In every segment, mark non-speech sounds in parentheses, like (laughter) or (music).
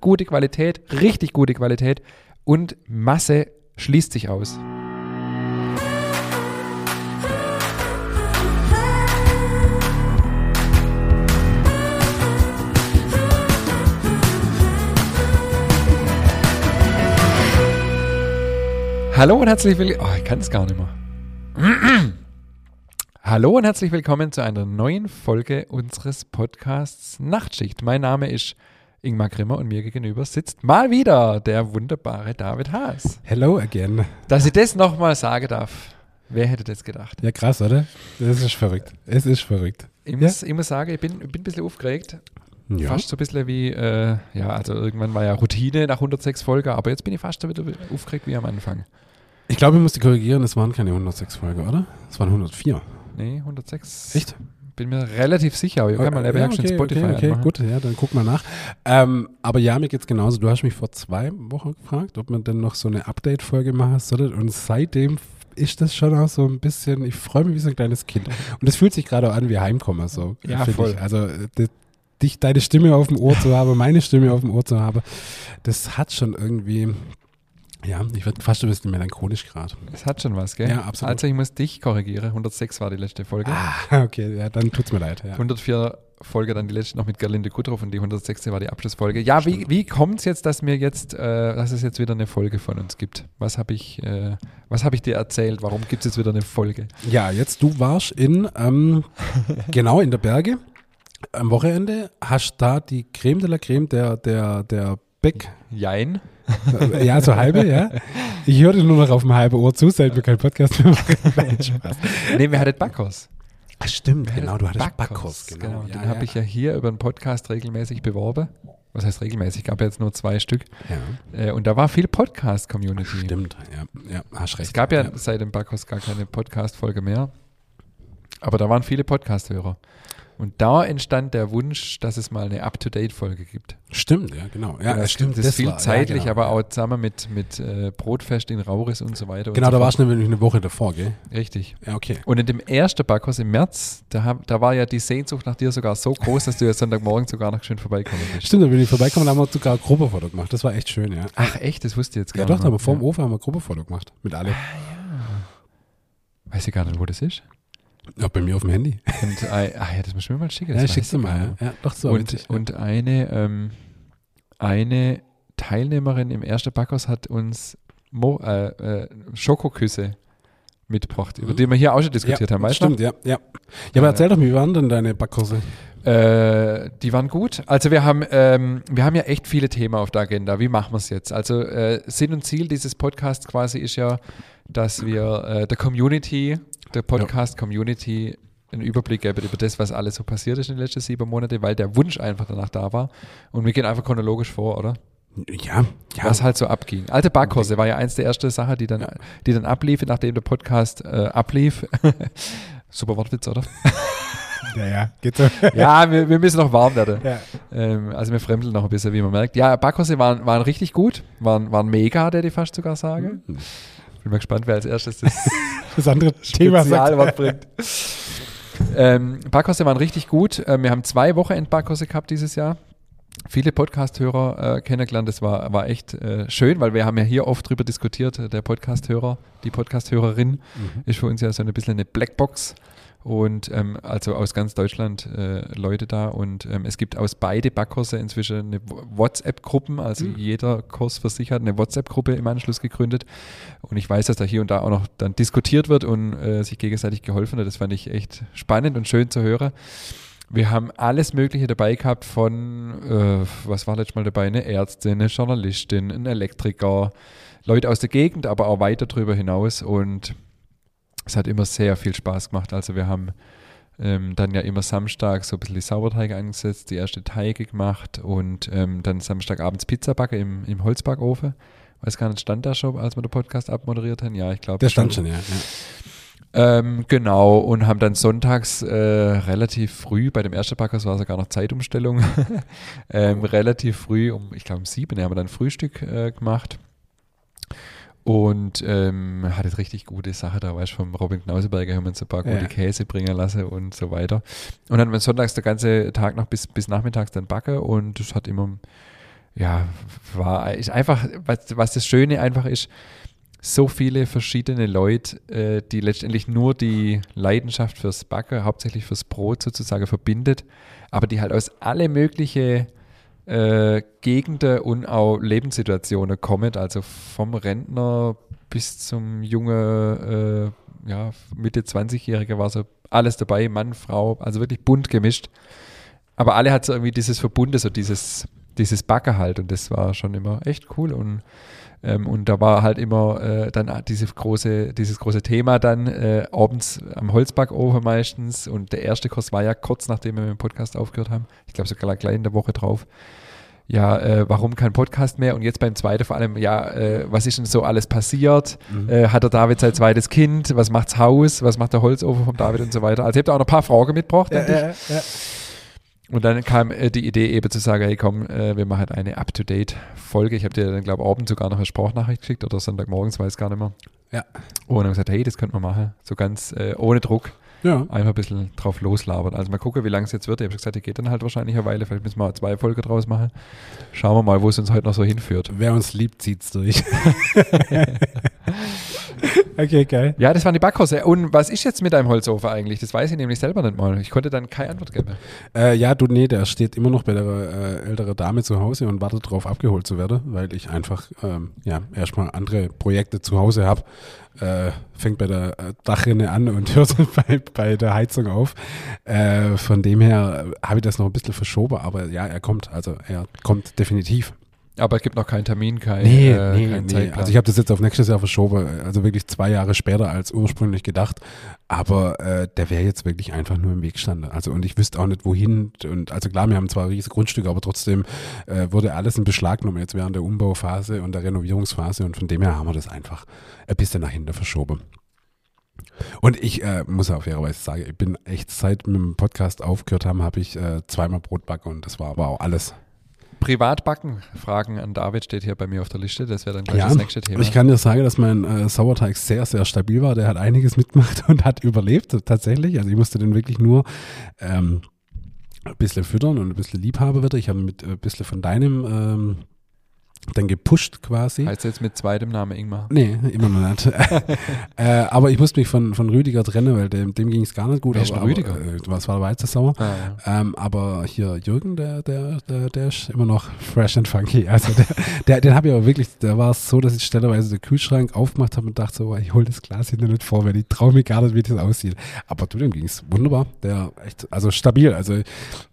gute Qualität, richtig gute Qualität und Masse schließt sich aus. Hallo und herzlich willkommen. Oh, ich kann es gar nicht mehr. (clears throat) Hallo und herzlich willkommen zu einer neuen Folge unseres Podcasts Nachtschicht. Mein Name ist Ingmar Grimmer und mir gegenüber sitzt mal wieder der wunderbare David Haas. Hello again. Dass ich das nochmal sagen darf, wer hätte das gedacht? Ja, krass, oder? Das ist verrückt. Es ist verrückt. Ich muss, ich muss sagen, ich bin, bin ein bisschen aufgeregt. Ja. Fast so ein bisschen wie, äh, ja, also irgendwann war ja Routine nach 106 Folgen, aber jetzt bin ich fast wieder aufgeregt wie am Anfang. Ich glaube, ich musste korrigieren, es waren keine 106 Folgen, oder? Es waren 104. Nee, 106. Echt? Bin mir relativ sicher, aber ich kann mal ja, eben schon okay, Spotify okay, okay, anmachen. gut, ja, dann guck mal nach. Ähm, aber ja, mir geht's genauso. Du hast mich vor zwei Wochen gefragt, ob man denn noch so eine Update-Folge machen soll. Und seitdem ist das schon auch so ein bisschen, ich freue mich wie so ein kleines Kind. Und es fühlt sich gerade auch an wie Heimkommen, so. Ja, finde voll. Ich. Also, äh, d- dich, deine Stimme auf dem Ohr zu haben, meine Stimme auf dem Ohr zu haben, das hat schon irgendwie, ja, ich werde fast ein bisschen melancholisch gerade. Es hat schon was, gell? Ja, absolut. Also ich muss dich korrigieren. 106 war die letzte Folge. Ah, (laughs) okay, ja, dann tut's mir leid. Ja. 104 Folge dann die letzte noch mit Gerlinde Kudrow und die 106 war die Abschlussfolge. Ja, wie, wie kommt es jetzt, dass mir jetzt, äh, dass es jetzt wieder eine Folge von uns gibt? Was habe ich, äh, was habe ich dir erzählt? Warum gibt es jetzt wieder eine Folge? Ja, jetzt du warst in, ähm, (laughs) genau in der Berge am Wochenende, hast da die Creme de la Creme der, der, der Beck, Jein. (laughs) ja, so halbe, ja. Ich hörte nur noch auf dem halben Ohr zu, seit wir keinen Podcast mehr machen. (laughs) Nein, Spaß. Nee, wir hatten Backhaus. Ach, stimmt, genau, du hattest Backhaus, Backhaus, Genau, genau. den Ja, habe ja. ich ja hier über einen Podcast regelmäßig beworben. Was heißt regelmäßig? Gab ja jetzt nur zwei Stück. ja, Äh, und da war viel Podcast-Community. stimmt, ja, ja, hast recht. Es gab ja, seit dem Backhaus gar keine Podcast-Folge mehr. Aber da waren viele Podcast-Hörer. Und da entstand der Wunsch, dass es mal eine Up-to-Date-Folge gibt. Stimmt, ja, genau. Ja, das stimmt. Das ist viel war- ja, zeitlich, genau, aber ja. auch zusammen mit, mit äh, Brotfest in Rauris und so weiter. Genau, so da warst du nämlich eine Woche davor, gell? Richtig. Ja, okay. Und in dem ersten Backhaus im März, da, hab, da war ja die Sehnsucht nach dir sogar so groß, dass du ja Sonntagmorgen sogar noch schön vorbeikommen bist. Stimmt, da bin ich vorbeigekommen, da haben wir sogar ein Gruppefoto gemacht. Das war echt schön, ja. Ach echt, das wusste ich jetzt gar Ja, doch, nicht. haben wir mehr. vorm Ofen haben wir ein Gruppefoto gemacht. Mit alle. Weiß ich gar nicht, wo das ist. Ja, bei mir auf dem Handy. Und, äh, ach ja, das muss ich mir mal schicken. Ja, das ich schick's weiß dir ich gar mal. Ja, ja doch so. und, witzig. und eine, ähm, eine Teilnehmerin im ersten Backhaus hat uns Mo, äh, äh, Schokoküsse mitgebracht, über Mhm. die wir hier auch schon diskutiert ja, haben, weißt Stimmt, ja, ja. Ja, aber erzähl doch, wie waren denn deine Backkurse? du? Äh, die waren gut. Also wir haben, ähm, wir haben ja echt viele Themen auf der Agenda. Wie machen wir es jetzt? Also äh, Sinn und Ziel dieses Podcasts quasi ist ja, dass wir äh, der Community, der Podcast-Community einen Überblick geben über das, was alles so passiert ist in den letzten sieben Monaten, weil der Wunsch einfach danach da war. Und wir gehen einfach chronologisch vor, oder? Ja, ja. was halt so abging. Alte Backkurse war ja eins der ersten Sachen, die dann, die dann ablief, nachdem der Podcast äh, ablief. (laughs) Super Wortwitz, oder? (laughs) ja, ja, geht so. (laughs) ja, wir, wir müssen noch warm werden. ja. Ähm, also wir fremdeln noch ein bisschen, wie man merkt. Ja, Backkurse waren, waren richtig gut, waren, waren mega, der ich fast sogar sage. Mhm. Bin mal gespannt, wer als erstes das (laughs) Das andere (laughs) Thema Spezialwort sagt. bringt. ähm, Backkurse waren richtig gut. Ähm, wir haben zwei Wochenend-Backkurse gehabt dieses Jahr. Viele Podcast-Hörer äh, kennengelernt. Das war, war echt äh, schön, weil wir haben ja hier oft drüber diskutiert. äh, Der Podcast-Hörer, die Podcast-Hörerin Mhm. ist für uns ja so ein bisschen eine Blackbox. Und ähm, also aus ganz Deutschland äh, Leute da. Und ähm, es gibt aus beide Backkurse inzwischen eine WhatsApp-Gruppen. Also Mhm. jeder Kurs für sich hat eine WhatsApp-Gruppe im Anschluss gegründet. Und ich weiß, dass da hier und da auch noch dann diskutiert wird und äh, sich gegenseitig geholfen wird. Das fand ich echt spannend und schön zu hören. Wir haben alles Mögliche dabei gehabt von, äh, was war letztes Mal dabei, eine Ärztin, eine Journalistin, ein Elektriker, Leute aus der Gegend, aber auch weiter darüber hinaus. Und es hat immer sehr viel Spaß gemacht. Also wir haben ähm, dann ja immer Samstag so ein bisschen die Sauerteige eingesetzt, die erste Teige gemacht und ähm, dann Samstagabends Pizza backe im, im Holzbackofen. Weiß gar nicht, stand da schon, als wir den Podcast abmoderiert haben? Ja, ich glaube. Der stand schon, ja. ja. Ähm, genau, und haben dann sonntags äh, relativ früh, bei dem ersten Backhaus war sogar noch Zeitumstellung, (laughs) ähm, relativ früh, um, ich glaube um sieben, haben wir dann Frühstück äh, gemacht. Und ähm, hatte richtig gute Sache da, weißt du, vom Robin Knauseberger haben wir uns ein paar gute Ja. Käse bringen lassen und so weiter. Und dann haben wir sonntags der ganze Tag noch bis, bis nachmittags dann backe und das hat immer ja, war ist einfach, was, was das Schöne einfach ist, so viele verschiedene Leute, äh, die letztendlich nur die Leidenschaft fürs Backen, hauptsächlich fürs Brot sozusagen verbindet, aber die halt aus alle möglichen äh, Gegenden und auch Lebenssituationen kommen, also vom Rentner bis zum junge, äh, ja, Mitte 20-Jährige war so alles dabei, Mann, Frau, also wirklich bunt gemischt. Aber alle hat so irgendwie dieses Verbunde, so dieses, dieses Backen halt und das war schon immer echt cool und ähm, und da war halt immer äh, dann diese große, dieses große Thema dann äh, abends am Holzbackofen meistens. Und der erste Kurs war ja kurz nachdem wir mit dem Podcast aufgehört haben. Ich glaube sogar gleich in der Woche drauf. Ja, äh, warum kein Podcast mehr? Und jetzt beim zweiten vor allem, ja, äh, was ist denn so alles passiert? Mhm. Äh, hat der David sein zweites Kind? Was macht's Haus? Was macht der Holzofen vom David und so weiter? Also ich habe da auch noch ein paar Fragen mitgebracht. Ja, ja, ja. Und dann kam äh, die Idee eben zu sagen, hey komm, äh, wir machen eine Up-to-Date-Folge. Ich habe dir dann, glaube ich, abends sogar noch eine Sprachnachricht geschickt oder Sonntagmorgens, weiß gar nicht mehr. Ja. Und dann gesagt, hey, das könnte man machen. So ganz äh, ohne Druck. Ja. Einfach ein bisschen drauf loslabern. Also mal gucken, wie lange es jetzt wird. Ich habe gesagt, die geht dann halt wahrscheinlich eine Weile. Vielleicht müssen wir zwei Folgen draus machen. Schauen wir mal, wo es uns heute noch so hinführt. Wer uns liebt, zieht es durch. (laughs) (laughs) (laughs) okay, geil. Ja, das waren die Backhose. Und was ist jetzt mit deinem Holzofen eigentlich? Das weiß ich nämlich selber nicht mal. Ich konnte dann keine Antwort geben. Äh, ja, du, nee, der steht immer noch bei der äh, älteren Dame zu Hause und wartet darauf, abgeholt zu werden, weil ich einfach ähm, ja, erstmal andere Projekte zu Hause habe. Äh, fängt bei der äh, Dachrinne an und (laughs) hört bei, bei der Heizung auf. Äh, von dem her habe ich das noch ein bisschen verschoben, aber ja, er kommt. Also er kommt definitiv. Aber es gibt noch keinen Termin, kein, nee, äh, nee, kein nee. Also ich habe das jetzt auf nächstes Jahr verschoben, also wirklich zwei Jahre später als ursprünglich gedacht. Aber äh, der wäre jetzt wirklich einfach nur im Weg gestanden. Also und ich wüsste auch nicht wohin. Und also klar, wir haben zwar riesige Grundstücke, aber trotzdem äh, wurde alles in Beschlag genommen jetzt während der Umbauphase und der Renovierungsphase. Und von dem her haben wir das einfach ein bisschen nach hinten verschoben. Und ich äh, muss auch fairerweise sagen, ich bin echt seit mit dem Podcast aufgehört haben, habe ich äh, zweimal Brot backen und das war aber auch alles. Privatbacken Fragen an David steht hier bei mir auf der Liste. Das wäre dann gleich ja, das nächste Thema. Ich kann dir sagen, dass mein äh, Sauerteig sehr, sehr stabil war. Der hat einiges mitgemacht (laughs) und hat überlebt tatsächlich. Also ich musste den wirklich nur ähm, ein bisschen füttern und ein bisschen Liebhaber wird. Ich habe mit ein bisschen von deinem ähm, dann gepusht quasi. Heißt jetzt mit zweitem Namen Ingmar? Nee, immer noch nicht. (laughs) (laughs) äh, aber ich musste mich von, von Rüdiger trennen, weil dem, dem ging es gar nicht gut. Wer aber, Rüdiger? Aber, äh, was war der Weizensauer? Ah, ja. ähm, aber hier Jürgen, der, der, der, der ist immer noch fresh and funky. Also der, der, den habe ich aber wirklich, da war es so, dass ich stellerweise den Kühlschrank aufgemacht habe und dachte so, ich hole das Glas hinter nicht vor, weil ich traue mir gar nicht, wie das aussieht. Aber du, dem ging es wunderbar. Der echt, also stabil. Also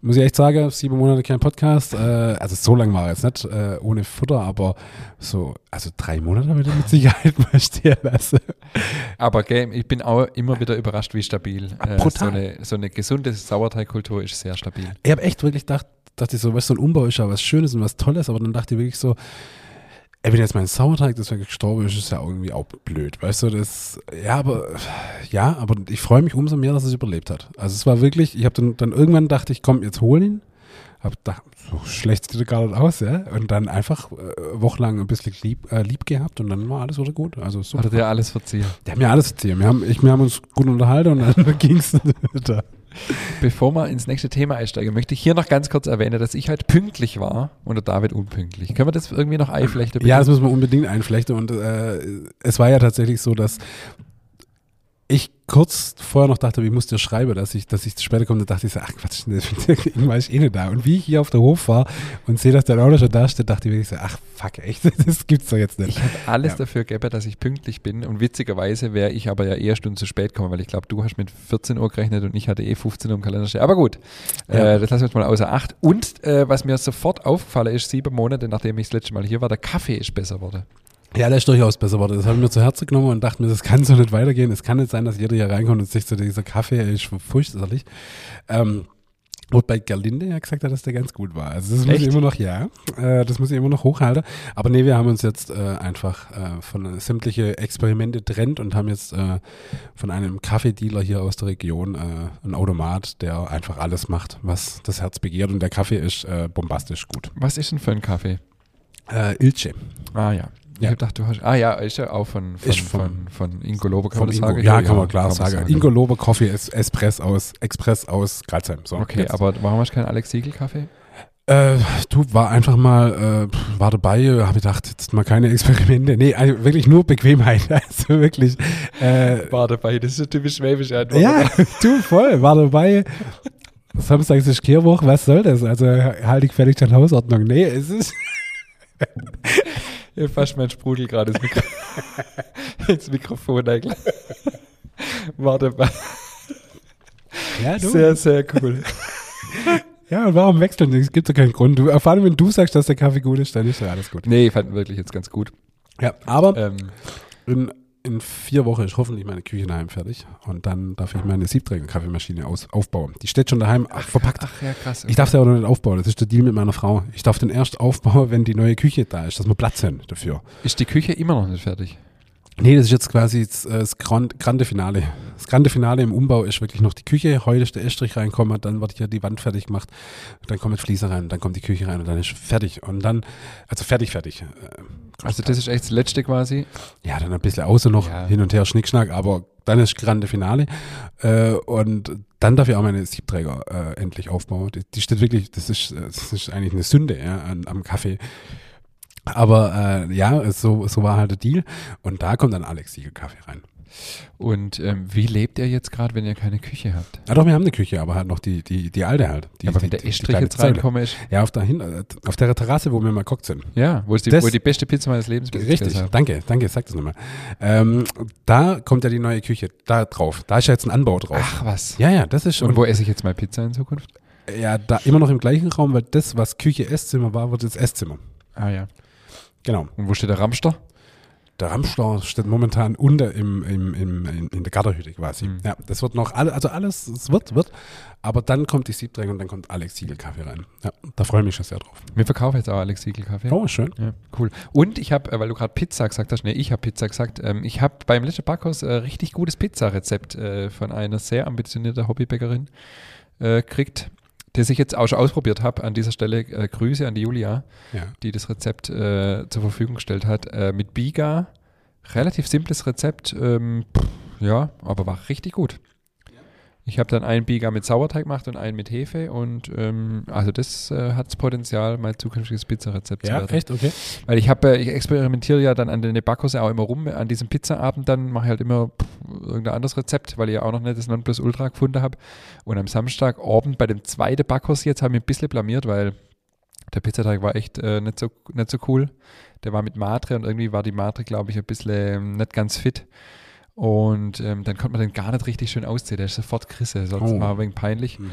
muss ich echt sagen, sieben Monate kein Podcast. Äh, also so lang war er jetzt nicht, äh, ohne Futter aber so, also drei Monate habe ich mit Sicherheit (laughs) mal stehen lassen. Aber gell, ich bin auch immer wieder überrascht, wie stabil. Äh, so, eine, so eine gesunde Sauerteigkultur ist sehr stabil. Ich habe echt wirklich gedacht, dachte ich so, was so ein Umbau ist ja was Schönes und was Tolles, aber dann dachte ich wirklich so, ey, wenn jetzt mein Sauerteig deswegen gestorben ist, ist ja irgendwie auch blöd, weißt du, das, ja, aber, ja, aber ich freue mich umso mehr, dass es überlebt hat. Also es war wirklich, ich habe dann, dann irgendwann dachte ich, komm, jetzt hol ihn hab da so schlecht sieht er nicht aus, ja. Und dann einfach äh, wochenlang ein bisschen lieb, äh, lieb gehabt und dann war alles wieder gut. Also super. Hat er dir alles verziehen? Der hat mir alles verziehen. Wir haben, ich, wir haben uns gut unterhalten und dann ging es weiter. Bevor wir ins nächste Thema einsteigen, möchte ich hier noch ganz kurz erwähnen, dass ich halt pünktlich war und der David unpünktlich. Können wir das irgendwie noch einflechten? Ja, das müssen wir unbedingt einflechten. Und äh, es war ja tatsächlich so, dass kurz vorher noch dachte, ich muss dir schreiben, dass ich, dass ich später komme, da dachte ich so, ach Quatsch, (laughs) irgendwann ist eh nicht da. Und wie ich hier auf der Hof war und sehe, dass der Auto schon da steht, dachte ich mir so, ach fuck, echt, (laughs) das gibt's doch jetzt nicht. Ich habe alles ja. dafür gegeben, dass ich pünktlich bin und witzigerweise wäre ich aber ja eher Stunden zu spät gekommen, weil ich glaube, du hast mit 14 Uhr gerechnet und ich hatte eh 15 Uhr im Kalender stehen. Aber gut, ja. äh, das lassen wir jetzt mal außer Acht. Und äh, was mir sofort aufgefallen ist, sieben Monate nachdem ich das letzte Mal hier war, der Kaffee ist besser geworden. Ja, der ist durchaus besser geworden. Das habe ich mir zu Herzen genommen und dachte mir, das kann so nicht weitergehen. Es kann nicht sein, dass jeder hier reinkommt und sich so dieser Kaffee ist furchtbarlich. Ähm, und bei Gerlinde ja gesagt hat, dass der ganz gut war. Also das Echt? muss ich immer noch, ja, äh, das muss ich immer noch hochhalten. Aber nee, wir haben uns jetzt äh, einfach äh, von sämtliche Experimente trennt und haben jetzt äh, von einem Kaffeedealer hier aus der Region äh, einen Automat, der einfach alles macht, was das Herz begehrt. Und der Kaffee ist äh, bombastisch gut. Was ist denn für ein Kaffee? Äh, Ilce. Ah ja. Ich ja. habe gedacht, du hast. Ah ja, ist ja auch von, von, von, von, Ingo Lobe, kann man das sagen? Ja, kann man klar kann sagen. sagen. Ingo Lobe Coffee ist Espress aus, Express aus Gralsheim. So, okay, jetzt. aber warum hast du keinen Alex Siegel Kaffee? Äh, du war einfach mal, äh, war dabei, habe gedacht, jetzt mal keine Experimente. Nee, also wirklich nur Bequemheit. (laughs) Also wirklich. Äh, War dabei, das ist eine typisch schwäbische Antwort. ja, (laughs) du voll, war dabei. Samstags ist Kehrwoch, was soll das? Also halte ich fertig an Hausordnung. Nee, es ist. (laughs) Hier fast mein Sprudel gerade ins, Mikro (laughs) ins Mikrofon eigentlich. War dabei. Ja, Sehr, sehr cool. (laughs) Ja, und warum wechseln? Es gibt ja keinen Grund. Du, vor allem, wenn du sagst, dass der Kaffee gut ist, dann ist ja alles gut. Nee, ich fand ihn wirklich jetzt ganz gut. Ja, aber Ähm, in, vier Wochen ist hoffentlich meine Küche daheim fertig. Und dann darf ich meine Siebträger-Kaffeemaschine aufbauen. Die steht schon daheim verpackt. ach ja, krass. Ich darf sie aber noch nicht aufbauen. Das ist der Deal mit meiner Frau. Ich darf den erst aufbauen, wenn die neue Küche da ist, dass wir Platz haben dafür. Ist die Küche immer noch nicht fertig? Nee, das ist jetzt quasi das, äh, das Grand, Grande Finale. Das Grande Finale im Umbau ist wirklich noch die Küche. Heute ist der Estrich reinkommen, dann wird hier die Wand fertig gemacht, dann kommt Flieser rein, dann kommt die Küche rein und dann ist fertig. Und dann, also fertig, fertig. Äh, Also das ist echt das Letzte quasi. Ja, dann ein bisschen außer noch Ja. hin und her Schnickschnack, aber dann ist Grande Finale. Äh, und dann darf ich auch meine Siebträger endlich aufbauen. Die, steht wirklich, das ist, das ist eigentlich eine Sünde ja, am Kaffee. Aber äh, ja, so, so war halt der Deal. Und da kommt dann Alex Siegel Kaffee rein. Und ähm, wie lebt ihr jetzt gerade, wenn ihr keine Küche habt? Ja doch, wir haben eine Küche, aber halt noch die, die, die alte halt. Die, Aber die, wenn der Estrich jetzt Zeile. reinkommen ist, Ja, auf der, Hin auf der Terrasse, wo wir mal gekocht sind. ja, wo, ist die, Das- wo die beste Pizza meines Lebens jetzt Richtig, danke, danke, sag das nochmal. Ähm, da kommt ja die neue Küche, da drauf. Da ist ja jetzt ein Anbau drauf. Ach was. Ja, ja, das ist Und wo esse ich jetzt mal Pizza in Zukunft? Ja, da immer noch im gleichen Raum, weil das, was Küche, Esszimmer war, wird jetzt Esszimmer. Ah ja. Genau. Und wo steht der Ramster? Der Ramstau steht momentan unter im, im, im, in, in der Garderhütte quasi. Mhm. Ja, das wird noch, alle, also alles, es wird, wird. Aber dann kommt die Siebträger und dann kommt Alex Siegel Kaffee rein. Ja, da freue ich mich schon sehr drauf. Wir verkaufen jetzt auch Alex Siegel Kaffee. Oh, schön. Ja, cool. Und ich habe, äh, weil du gerade Pizza gesagt hast, nee, ich habe Pizza gesagt, ähm, ich habe beim letzten Backhaus äh, richtig gutes Pizzarezept äh, von einer sehr ambitionierten Hobbybäckerin äh, kriegt, das ich jetzt auch schon ausprobiert habe. An dieser Stelle äh, Grüße an die Julia, Ja. die das Rezept äh, zur Verfügung gestellt hat. Äh, mit Biga, relativ simples Rezept, ähm, pff, ja, aber war richtig gut. Ich habe dann einen Biga mit Sauerteig gemacht und einen mit Hefe und ähm, also das äh, hat das Potenzial, mein zukünftiges Pizzarezept zu Ja, werden. echt? Okay. Weil ich habe, äh, ich experimentiere ja dann an den Backkurse auch immer rum. An diesem Pizzaabend dann mache ich halt immer pff, irgendein anderes Rezept, weil ich ja auch noch nicht das Nonplusultra gefunden habe. Und am Samstagabend bei dem zweiten Backkurs jetzt habe ich mich ein bisschen blamiert, weil der Pizzateig war echt äh, nicht, so, nicht so cool. Der war mit Matre und irgendwie war die Matre, glaube ich, ein bisschen ähm, nicht ganz fit. Und ähm, dann konnte man den gar nicht richtig schön ausziehen. Der ist sofort Krisse, sonst Oh. war ein wenig peinlich. Mhm.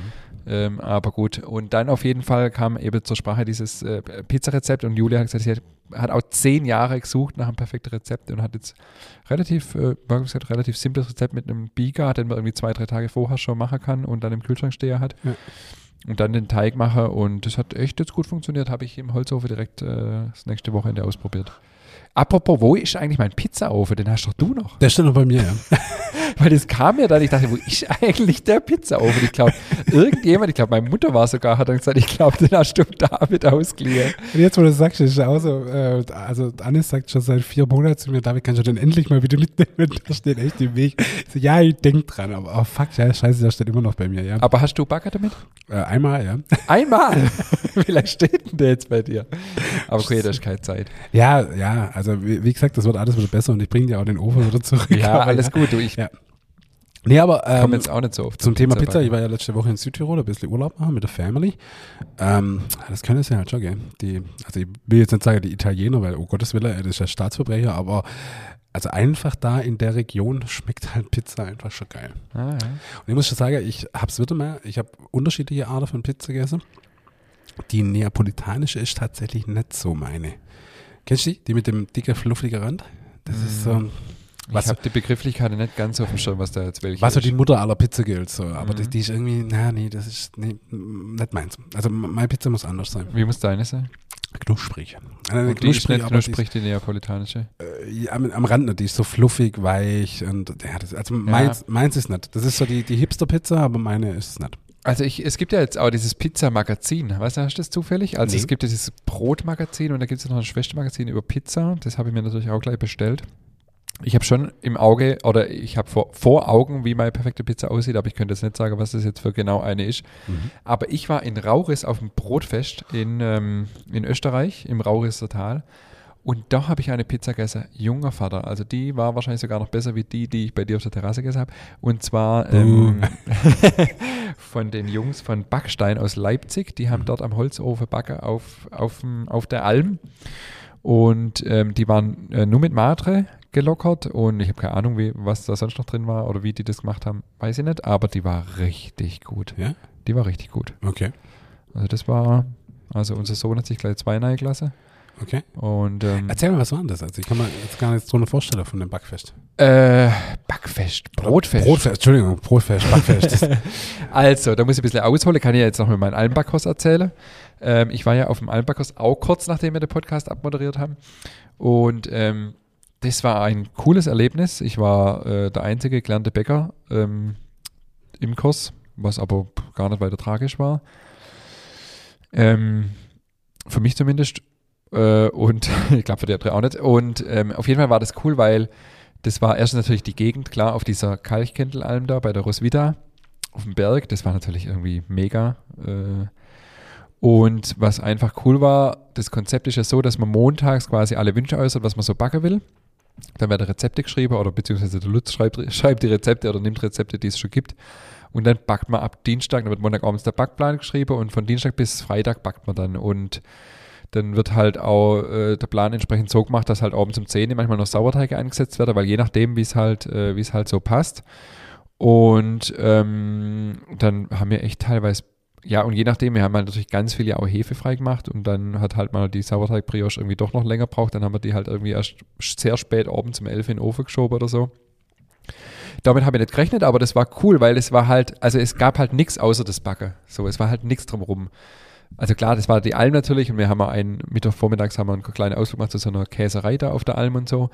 Ähm, aber gut. Und dann auf jeden Fall kam eben zur Sprache dieses äh, Pizzarezept und Julia hat gesagt, sie hat, hat auch zehn Jahre gesucht nach einem perfekten Rezept und hat jetzt relativ, äh, gesagt, relativ simples Rezept mit einem Biga, den man irgendwie zwei, drei Tage vorher schon machen kann und dann im Kühlschrank stehen hat. Ja. Und dann den Teig mache und das hat echt jetzt gut funktioniert. Habe ich im Holzhofe direkt äh, das nächste Wochenende ausprobiert. Apropos, wo ist eigentlich mein Pizzaofen? Den hast doch du noch. Der steht noch bei mir, ja. (laughs) Weil das kam mir dann, ich dachte, wo ist eigentlich der Pizzaofen? Ich glaube, irgendjemand, ich glaube, meine Mutter war sogar, hat dann gesagt, ich glaube, den hast du David ausgeliehen. Und jetzt, wo du das sagst, ist auch so, äh, also Anis sagt schon seit vier Monaten zu mir, David, kannst du den endlich mal wieder mitnehmen? (laughs) Der steht echt im Weg. Ich so, ja, ich denk dran, aber oh, fuck, ja, scheiße, der steht immer noch bei mir, ja. Aber hast du Bagger damit? Äh, einmal, ja. Einmal! (laughs) Lange steht denn der jetzt bei dir? Aber okay, da ist keine Zeit. Ja, ja, also wie, wie gesagt, das wird alles wieder besser und ich bringe dir auch den Ofen wieder zurück. Ja, Aber alles gut. Du, ich Ja. Nee, aber ähm, komme jetzt auch nicht so oft. zum Thema Pizza, ich war ja letzte Woche in Südtirol, ein bisschen Urlaub machen mit der Family. Ähm, das können sie halt schon, gell? Die, also ich will jetzt nicht sagen, die Italiener, weil, oh Gottes Willen, das ist ja Staatsverbrecher, aber also einfach da in der Region schmeckt halt Pizza einfach schon geil. Ah, ja. Und ich muss schon sagen, ich hab's wieder mal, ich habe unterschiedliche Arten von Pizza gegessen. Die neapolitanische ist tatsächlich nicht so meine. Kennst du die? Die mit dem dicken, fluffigen Rand? Das ist so, Was- ich habe die Begrifflichkeit nicht ganz auf dem Schirm, was da jetzt welche was so ist. die Mutter aller Pizza gilt. So. Aber Mhm. die, die ist irgendwie, na nee, das ist nee, nicht meins. Also meine Pizza muss anders sein. Wie muss deine sein? Knusprig. Eine Und die ist nicht aber knusprig, die neapolitanische. Die ist, äh, ja, am, am Rand nicht, die ist so fluffig, weich und ja, das, also meins, meins ist nicht. Das ist so die, die Hipster-Pizza, aber meine ist es nicht. Also ich, es gibt ja jetzt auch dieses Pizza-Magazin. Weißt du, hast du das zufällig? Also Nee. es gibt ja dieses Brot-Magazin und da gibt es noch ein Schwestermagazin über Pizza. Das habe ich mir natürlich auch gleich bestellt. ich habe schon im Auge oder ich habe vor, vor Augen, wie meine perfekte Pizza aussieht, aber ich könnte jetzt nicht sagen, was das jetzt für genau eine ist. Mhm. Aber ich war in Rauris auf dem Brotfest in, ähm, in Österreich, im Rauriser Tal. Und da habe ich eine Pizza gegessen, junger Vater. Also die war wahrscheinlich sogar noch besser wie die, die ich bei dir auf der Terrasse gegessen habe. Und zwar ähm, (laughs) von den Jungs von Backstein aus Leipzig. Die haben Mhm. dort am Holzofen backen auf, auf, auf der Alm. Und ähm, die waren äh, nur mit Matre gelockert und ich habe keine Ahnung, wie, was da sonst noch drin war oder wie die das gemacht haben, weiß ich nicht, aber die war richtig gut. Ja? Die war richtig gut. Okay. Also das war, also unser Sohn hat sich gleich zwei neue Klasse Okay. und ähm, Erzähl mal, was war denn das? Also ich kann mir jetzt gar nicht so eine Vorstellung von dem Backfest. äh, Backfest, Brotfest. Brotfest, Entschuldigung, Brotfest, Backfest. (laughs) Also, da muss ich ein bisschen ausholen, kann ich ja jetzt noch mit meinem Almbackhaus erzählen. Ähm, ich war ja auf dem Almbackhaus auch kurz nachdem wir den Podcast abmoderiert haben. Und ähm, das war ein cooles Erlebnis. Ich war äh, der einzige gelernte Bäcker ähm, im Kurs, was aber gar nicht weiter tragisch war. Ähm, für mich zumindest. Äh, und (laughs) ich glaube für die andere auch nicht. Und ähm, auf jeden Fall war das cool, weil das war erstens natürlich die Gegend, klar, auf dieser Kalchkentelalm da bei der Roswitha auf dem Berg. Das war natürlich irgendwie mega. Äh, und was einfach cool war, das Konzept ist ja so, dass man montags quasi alle Wünsche äußert, was man so backen will. Dann werden Rezepte geschrieben oder beziehungsweise der Lutz schreibt, (laughs) schreibt die Rezepte oder nimmt Rezepte, die es schon gibt. Und dann backt man ab Dienstag, dann wird Montagabends der Backplan geschrieben und von Dienstag bis Freitag backt man dann. Und dann wird halt auch äh, der Plan entsprechend so gemacht, dass halt abends um 10 Uhr manchmal noch Sauerteige eingesetzt werden, weil je nachdem, wie es halt, äh, es halt so passt. Und ähm, dann haben wir echt teilweise, ja, und je nachdem, wir haben halt natürlich ganz viele auch Hefe frei gemacht und dann hat halt mal die Sauerteig-Brioche irgendwie doch noch länger braucht. Dann haben wir die halt irgendwie erst sehr spät abends um 11 in den Ofen geschoben oder so. Damit habe ich nicht gerechnet, aber das war cool, weil es war halt, also es gab halt nichts außer das Backe. So, es war halt nichts drumherum. Also klar, das war die Alm natürlich und wir haben einen, Mittwochvormittags haben wir einen kleinen Ausflug gemacht zu so einer Käserei da auf der Alm und so.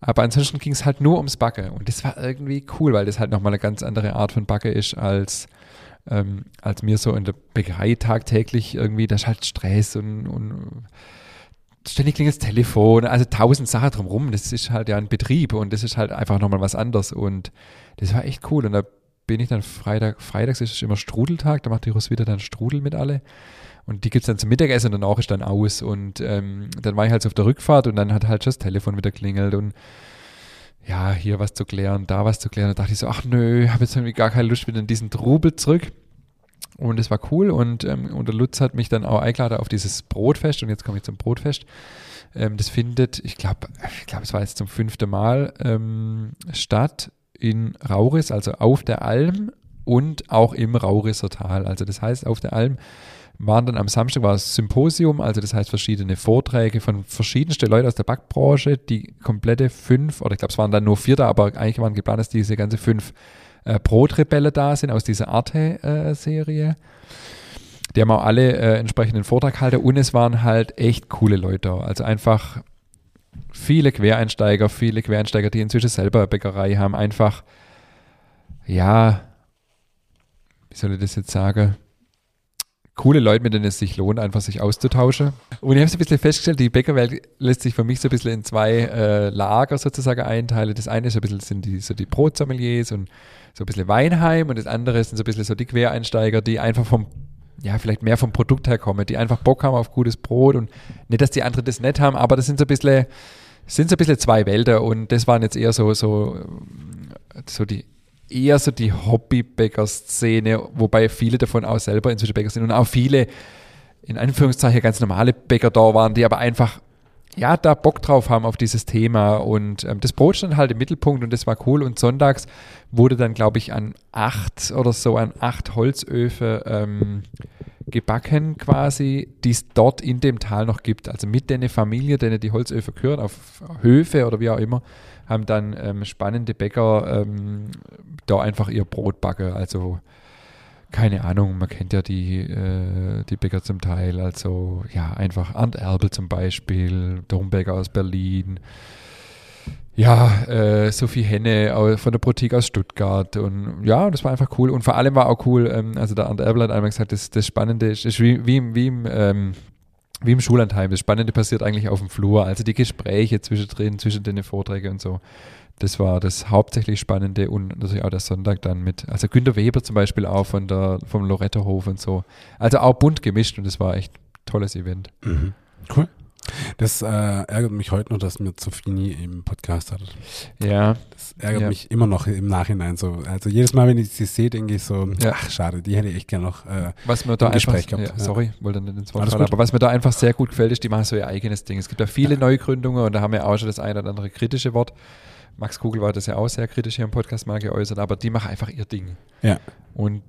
Aber ansonsten ging es halt nur ums Backe und das war irgendwie cool, weil das halt nochmal eine ganz andere Art von Backe ist als, ähm, als mir so in der Bäckerei tagtäglich irgendwie, da ist halt Stress und, und ständig klingelt das Telefon, also tausend Sachen drumherum. Das ist halt ja ein Betrieb und das ist halt einfach nochmal was anderes und das war echt cool und da bin ich dann Freitag, freitags ist es immer Strudeltag, da macht die Roswitha dann Strudel mit alle. Und die gibt es dann zum Mittagessen und danach ist dann aus. Und ähm, dann war ich halt so auf der Rückfahrt und dann hat halt schon das Telefon wieder klingelt und ja, hier was zu klären, da was zu klären. Da dachte ich so, ach nö, habe jetzt irgendwie gar keine Lust wieder in diesen Trubel zurück. Und es war cool und, ähm, und der Lutz hat mich dann auch eingeladen auf dieses Brotfest und jetzt komme ich zum Brotfest. Ähm, das findet, ich glaube, ich glaube, es war jetzt zum fünften Mal ähm, statt in Rauris, also auf der Alm und auch im Rauriser Tal. Also das heißt, auf der Alm waren dann am Samstag war es Symposium, also das heißt verschiedene Vorträge von verschiedensten Leuten aus der Backbranche, die komplette fünf, oder ich glaube es waren dann nur vier da, aber eigentlich waren geplant, dass diese ganze fünf äh, Brotrebelle da sind aus dieser Arte-Serie. die haben auch alle äh, entsprechenden Vortrag gehalten und es waren halt echt coole Leute. Also einfach viele Quereinsteiger, viele Quereinsteiger, die inzwischen selber Bäckerei haben, einfach, ja, wie soll ich das jetzt sagen? Coole Leute, mit denen es sich lohnt, einfach sich auszutauschen. Und ich habe so ein bisschen festgestellt, die Bäckerwelt lässt sich für mich so ein bisschen in zwei äh, Lager sozusagen einteilen. Das eine ist so ein bisschen sind die, so die Brotsommeliers und so ein bisschen Weinheim und das andere sind so ein bisschen so die Quereinsteiger, die einfach vom, ja, vielleicht mehr vom Produkt her kommen, die einfach Bock haben auf gutes Brot und nicht, dass die anderen das nicht haben, aber das sind so ein bisschen, sind so ein bisschen zwei Welten und das waren jetzt eher so, so, so die eher so die Hobbybäcker-Szene, wobei viele davon auch selber inzwischen Bäcker sind und auch viele, in Anführungszeichen, ganz normale Bäcker da waren, die aber einfach, ja, da Bock drauf haben auf dieses Thema. Und ähm, das Brot stand halt im Mittelpunkt und das war cool. Und sonntags wurde dann, glaube ich, an acht oder so, an acht Holzöfen ähm, gebacken quasi, die es dort in dem Tal noch gibt. Also mit den Familie, denen die Holzöfen gehören, auf Höfe oder wie auch immer, haben dann ähm, spannende Bäcker ähm, da einfach ihr Brot backen. Also keine Ahnung, man kennt ja die, äh, die Bäcker zum Teil. Also ja, einfach Arndt Erbel zum Beispiel, Dombecker aus Berlin. Ja, äh, Sophie Henne von der Boutique aus Stuttgart und ja, das war einfach cool und vor allem war auch cool, ähm, also der Arndt Erbel hat einmal gesagt, das, das Spannende ist, ist wie, wie, wie, im, ähm, wie im Schullandheim. Das Spannende passiert eigentlich auf dem Flur. Also die Gespräche zwischendrin, zwischen den Vorträgen und so. Das war das hauptsächlich Spannende und natürlich auch der Sonntag dann mit, also Günter Weber zum Beispiel auch von der, vom Lorettohof und so. Also auch bunt gemischt und das war echt ein tolles Event. Mhm. Cool. Das äh, ärgert mich heute noch, dass mir nie im Podcast hattet. Ja. Das ärgert Ja. mich immer noch im Nachhinein so. Also jedes Mal, wenn ich sie sehe, denke ich so, Ja. ach schade, die hätte ich echt gerne noch. Äh, Was mir da einfach, Gespräch gehabt, ja, sorry, wollte nicht ins Wort fallen, aber was mir da einfach sehr gut gefällt, ist, die machen so ihr eigenes Ding. Es gibt da viele Neugründungen und da haben wir auch schon das eine oder andere kritische Wort. Max Kugel war das ja auch sehr kritisch hier im Podcast mal geäußert, aber die machen einfach ihr Ding. ja. Und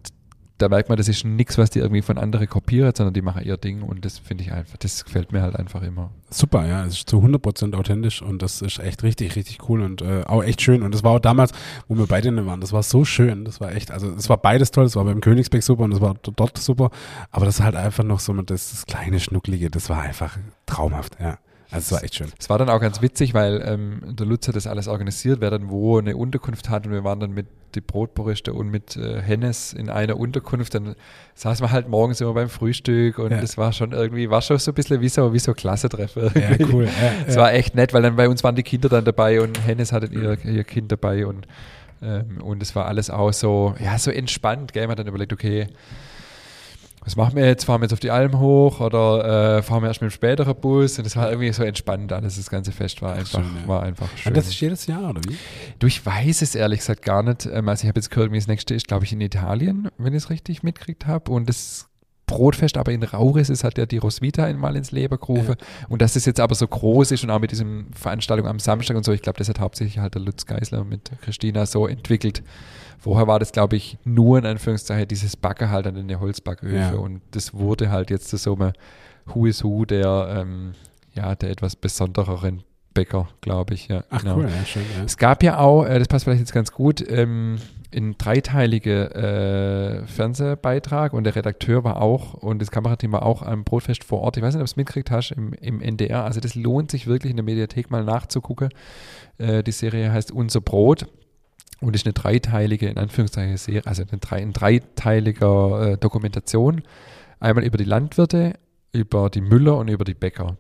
da merkt man, das ist nichts, was die irgendwie von anderen kopieren, sondern die machen ihr Ding und das finde ich einfach, das gefällt mir halt einfach immer. Super, ja, es ist zu 100% authentisch und das ist echt richtig, richtig cool und äh, auch echt schön. Und das war auch damals, wo wir beide waren, das war so schön, das war echt, also es war beides toll, es war beim Königsberg super und es war dort super, aber das ist halt einfach noch so das, das kleine Schnucklige, das war einfach traumhaft, ja. Also es war echt schön. Es war dann auch ganz witzig, weil ähm, der Lutz hat das alles organisiert, wer dann wo eine Unterkunft hat und wir waren dann mit die Brotberichte und mit äh, Hennes in einer Unterkunft. Dann saßen wir halt morgens immer beim Frühstück und Ja. das war schon irgendwie, war schon so ein bisschen wie so, wie so Klassetreffen. Ja, cool. (laughs) Es ja. war echt nett, weil dann bei uns waren die Kinder dann dabei und Hennes hatte ihr, ihr Kind dabei und ähm, und es war alles auch so, ja, so entspannt, gell? Man hat dann überlegt, okay, was machen wir jetzt? Fahren wir jetzt auf die Alm hoch oder äh, fahren wir erst mit dem späteren Bus? Und es war irgendwie so entspannt alles, das ganze Fest war einfach, schön, ja. war einfach schön. Und das ist jedes Jahr, oder wie? du, ich weiß es ehrlich gesagt gar nicht. Ähm, also ich habe jetzt gehört, wie das nächste ist, glaube ich, in Italien, wenn ich es richtig mitgekriegt habe. Und das Brotfest aber in Rauris ist, hat ja die Roswitha einmal ins Leben gerufen. Und dass es jetzt aber so groß ist und auch mit diesem Veranstaltung am Samstag und so, ich glaube, das hat hauptsächlich halt der Lutz Geisler mit Christina so entwickelt. Vorher war das, glaube ich, nur in Anführungszeichen dieses Backen halt an den Holzbacköfen. Ja. Und das wurde halt jetzt so einem Who is Who der, ähm, ja, der etwas besondereren Bäcker, glaube ich. Ja, Ach genau. cool, ja, schön. Ja. Es gab ja auch, äh, das passt vielleicht jetzt ganz gut, ähm, ein dreiteilige äh, Fernsehbeitrag und der Redakteur war auch und das Kamerateam war auch am Brotfest vor Ort. Ich weiß nicht, ob es mitgekriegt hast im, im NDR. Also das lohnt sich wirklich in der Mediathek mal nachzugucken. Äh, die Serie heißt Unser Brot und ist eine dreiteilige, in Anführungszeichen, Serie, also eine, drei, ein dreiteiliger äh, Dokumentation. Einmal über die Landwirte, über die Müller und über die Bäcker.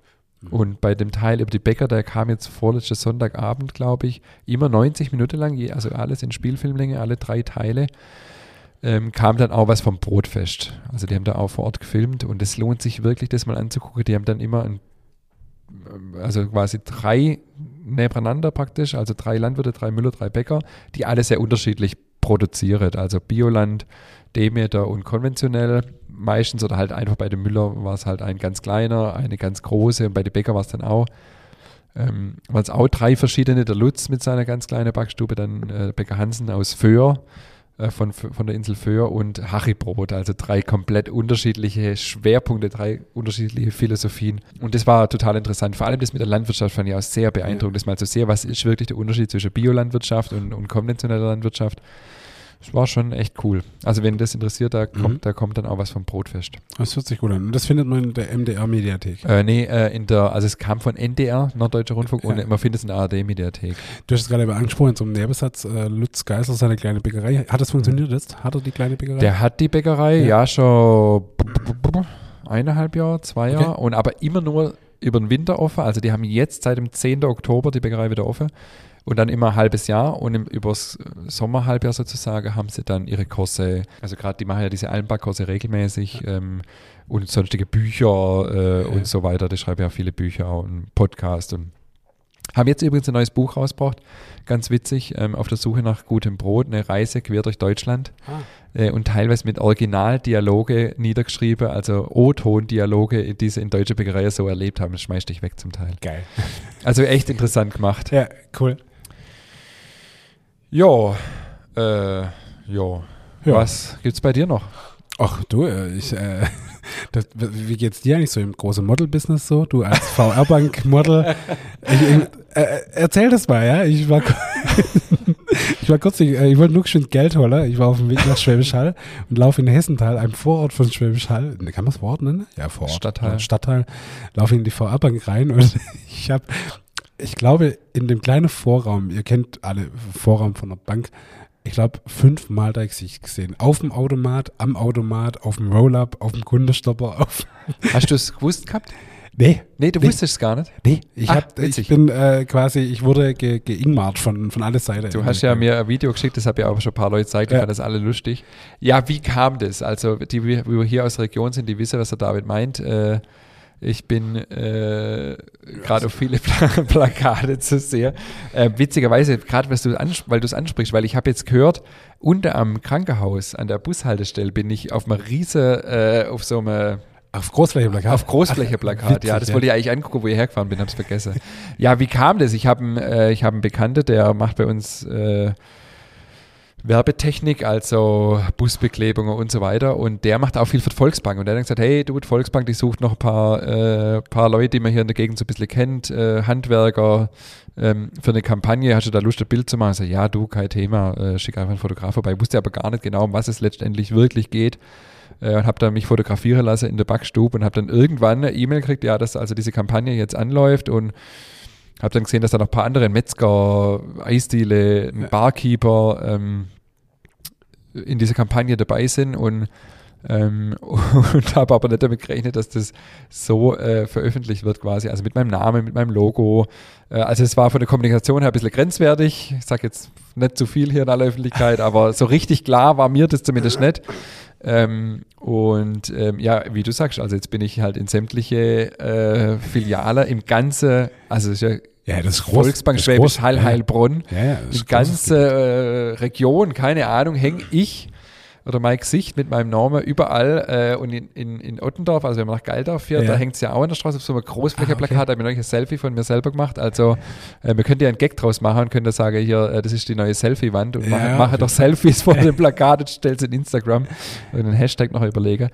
Und bei dem Teil über die Bäcker, der kam jetzt vorletztes Sonntagabend, glaube ich, immer 90 Minuten lang, also alles in Spielfilmlänge, alle drei Teile, ähm, kam dann auch was vom Brotfest. Also die haben da auch vor Ort gefilmt und es lohnt sich wirklich, das mal anzugucken. Die haben dann immer ein, ähm, also quasi drei nebeneinander praktisch, also drei Landwirte, drei Müller, drei Bäcker, die alle sehr unterschiedlich produzieren. Also Bioland, Demeter und konventionell meistens oder halt einfach bei dem Müller war es halt ein ganz kleiner, eine ganz große und bei den Bäcker war es dann auch ähm, waren es auch drei verschiedene, der Lutz mit seiner ganz kleinen Backstube, dann äh, Bäcker Hansen aus Föhr, äh, von, von der Insel Föhr und Haribrot, also drei komplett unterschiedliche Schwerpunkte, drei unterschiedliche Philosophien. Und das war total interessant. Vor allem das mit der Landwirtschaft fand ich auch sehr beeindruckend, das mal zu sehen, was ist wirklich der Unterschied zwischen Biolandwirtschaft und, und konventioneller Landwirtschaft. Das war schon echt cool. Also wenn das interessiert, da kommt, Mhm. da kommt dann auch was vom Brotfest. Das hört sich gut an. Und das findet man in der MDR-Mediathek. Äh, nee, äh, in der, also es kam von NDR, Norddeutscher Rundfunk, Ja. und man findet es in der ARD-Mediathek. Du hast es gerade angesprochen, zum Nebensatz, äh, Lutz Geisler, seine kleine Bäckerei. Hat das funktioniert jetzt? Hat er die kleine Bäckerei? Der hat die Bäckerei Ja. ja, schon eineinhalb Jahre, zwei Okay. Jahre und aber immer nur über den Winter offen. Also die haben jetzt seit dem 10. Oktober die Bäckerei wieder offen und dann immer ein halbes Jahr und im, übers Sommerhalbjahr sozusagen haben sie dann ihre Kurse, also gerade die machen ja diese Almbach-Kurse regelmäßig ähm, und sonstige Bücher äh, Ja. und so weiter. Die schreiben ja viele Bücher und Podcast und haben jetzt übrigens ein neues Buch rausgebracht, ganz witzig, ähm, auf der Suche nach gutem Brot, eine Reise quer durch Deutschland Ah. äh, und teilweise mit Originaldialoge niedergeschrieben, also O-Ton-Dialoge, die sie in deutscher Bäckerei so erlebt haben. Das schmeißt dich weg zum Teil. Geil. Also echt interessant gemacht. Ja, cool. Jo, äh, jo. Ja. Was gibt's bei dir noch? Ach du, äh, ich, äh, (laughs) das, wie geht's dir eigentlich so im großen Model-Business so? Du als (laughs) VR-Bank-Model. Ich- ich- äh, erzähl das mal, ja? Ich war, (laughs) ich war kurz, äh, ich wollte nur schön Geld holen. Ich war auf dem Weg nach Schwäbisch Hall und laufe in Hessental, einem Vorort von Schwäbisch Hall. Ne, Kann man das Wort nennen? Ja, Vorort. Stadtteil. Ja, Stadtteil. Laufe in die VR-Bank rein und ich habe, ich glaube, in dem kleinen Vorraum, ihr kennt alle Vorraum von der Bank, ich glaube, fünfmal da Gesicht gesehen. Auf dem Automat, am Automat, auf dem Roll-Up, auf dem Kundestopper, (laughs) auf. Hast du es gewusst gehabt? Nee. Nee, du Nee. wusstest es gar nicht. Nee, ich, Ah, hab, ich witzig. bin äh, quasi, ich wurde ge geingmart von, von aller Seite. Du hast ja mir ein Video geschickt, das habe ja auch schon ein paar Leute gezeigt, die Ja. fanden das alle lustig. Ja, wie kam das? Also, die, die wir hier aus der Region sind, die wissen, was der David meint. Äh, ich bin äh, gerade auf viele Pla (laughs) Plakate zu sehen. Äh, witzigerweise, gerade was du ans- weil du es ansprichst, weil ich habe jetzt gehört, unter am Krankenhaus an der Bushaltestelle bin ich auf einem riesen, äh, auf so einem Auf Großflächeplakat. auf Großflächeplakat, ja. Das wollte ich eigentlich angucken, wo ich hergefahren bin, hab's vergessen. Ja, wie kam das? Ich habe einen, äh, ich hab einen Bekannten, der macht bei uns äh, Werbetechnik, also Busbeklebungen und so weiter. Und der macht auch viel für die Volksbank. Und der hat dann gesagt, hey, du, die Volksbank, die sucht noch ein paar, äh, paar Leute, die man hier in der Gegend so ein bisschen kennt, äh, Handwerker ähm, für eine Kampagne. Hast du da Lust, ein Bild zu machen? Ich so, ja, du, kein Thema, äh, schick einfach einen Fotograf vorbei. Ich wusste aber gar nicht genau, um was es letztendlich wirklich geht äh, und habe dann mich fotografieren lassen in der Backstube und habe dann irgendwann eine E-Mail gekriegt, ja, dass also diese Kampagne jetzt anläuft und habe dann gesehen, dass da noch ein paar andere Metzger, Eisdiele, ein. Barkeeper ähm, in dieser Kampagne dabei sind und ähm, (laughs) und habe aber nicht damit gerechnet, dass das so äh, veröffentlicht wird quasi, also mit meinem Namen, mit meinem Logo. Äh, also es war von der Kommunikation her ein bisschen grenzwertig. Ich sage jetzt nicht zu viel hier in aller Öffentlichkeit, aber so richtig klar war mir das zumindest nicht. Ähm, und ähm, ja, wie du sagst, also jetzt bin ich halt in sämtliche äh, Filiale im ganzen, also es ist ja Ja, das ist groß. Volksbank das Schwäbisch. Hall, Ja. Heilbronn, Ja, ja, das die ganze äh, Region, keine Ahnung, hänge ich oder mein Gesicht mit meinem Namen überall äh, und in, in, in Ottendorf, also wenn man nach Geildorf fährt, Ja. da hängt es ja auch an der Straße auf so einem Großflächeplakat, Ah, okay. da habe ich noch ein Selfie von mir selber gemacht, also äh, wir könnten ja einen Gag draus machen und können da sagen, hier, äh, das ist die neue Selfie-Wand und Ja, mache mache doch Selfies vor (laughs) dem Plakat und stell's in Instagram und einen Hashtag noch überlege.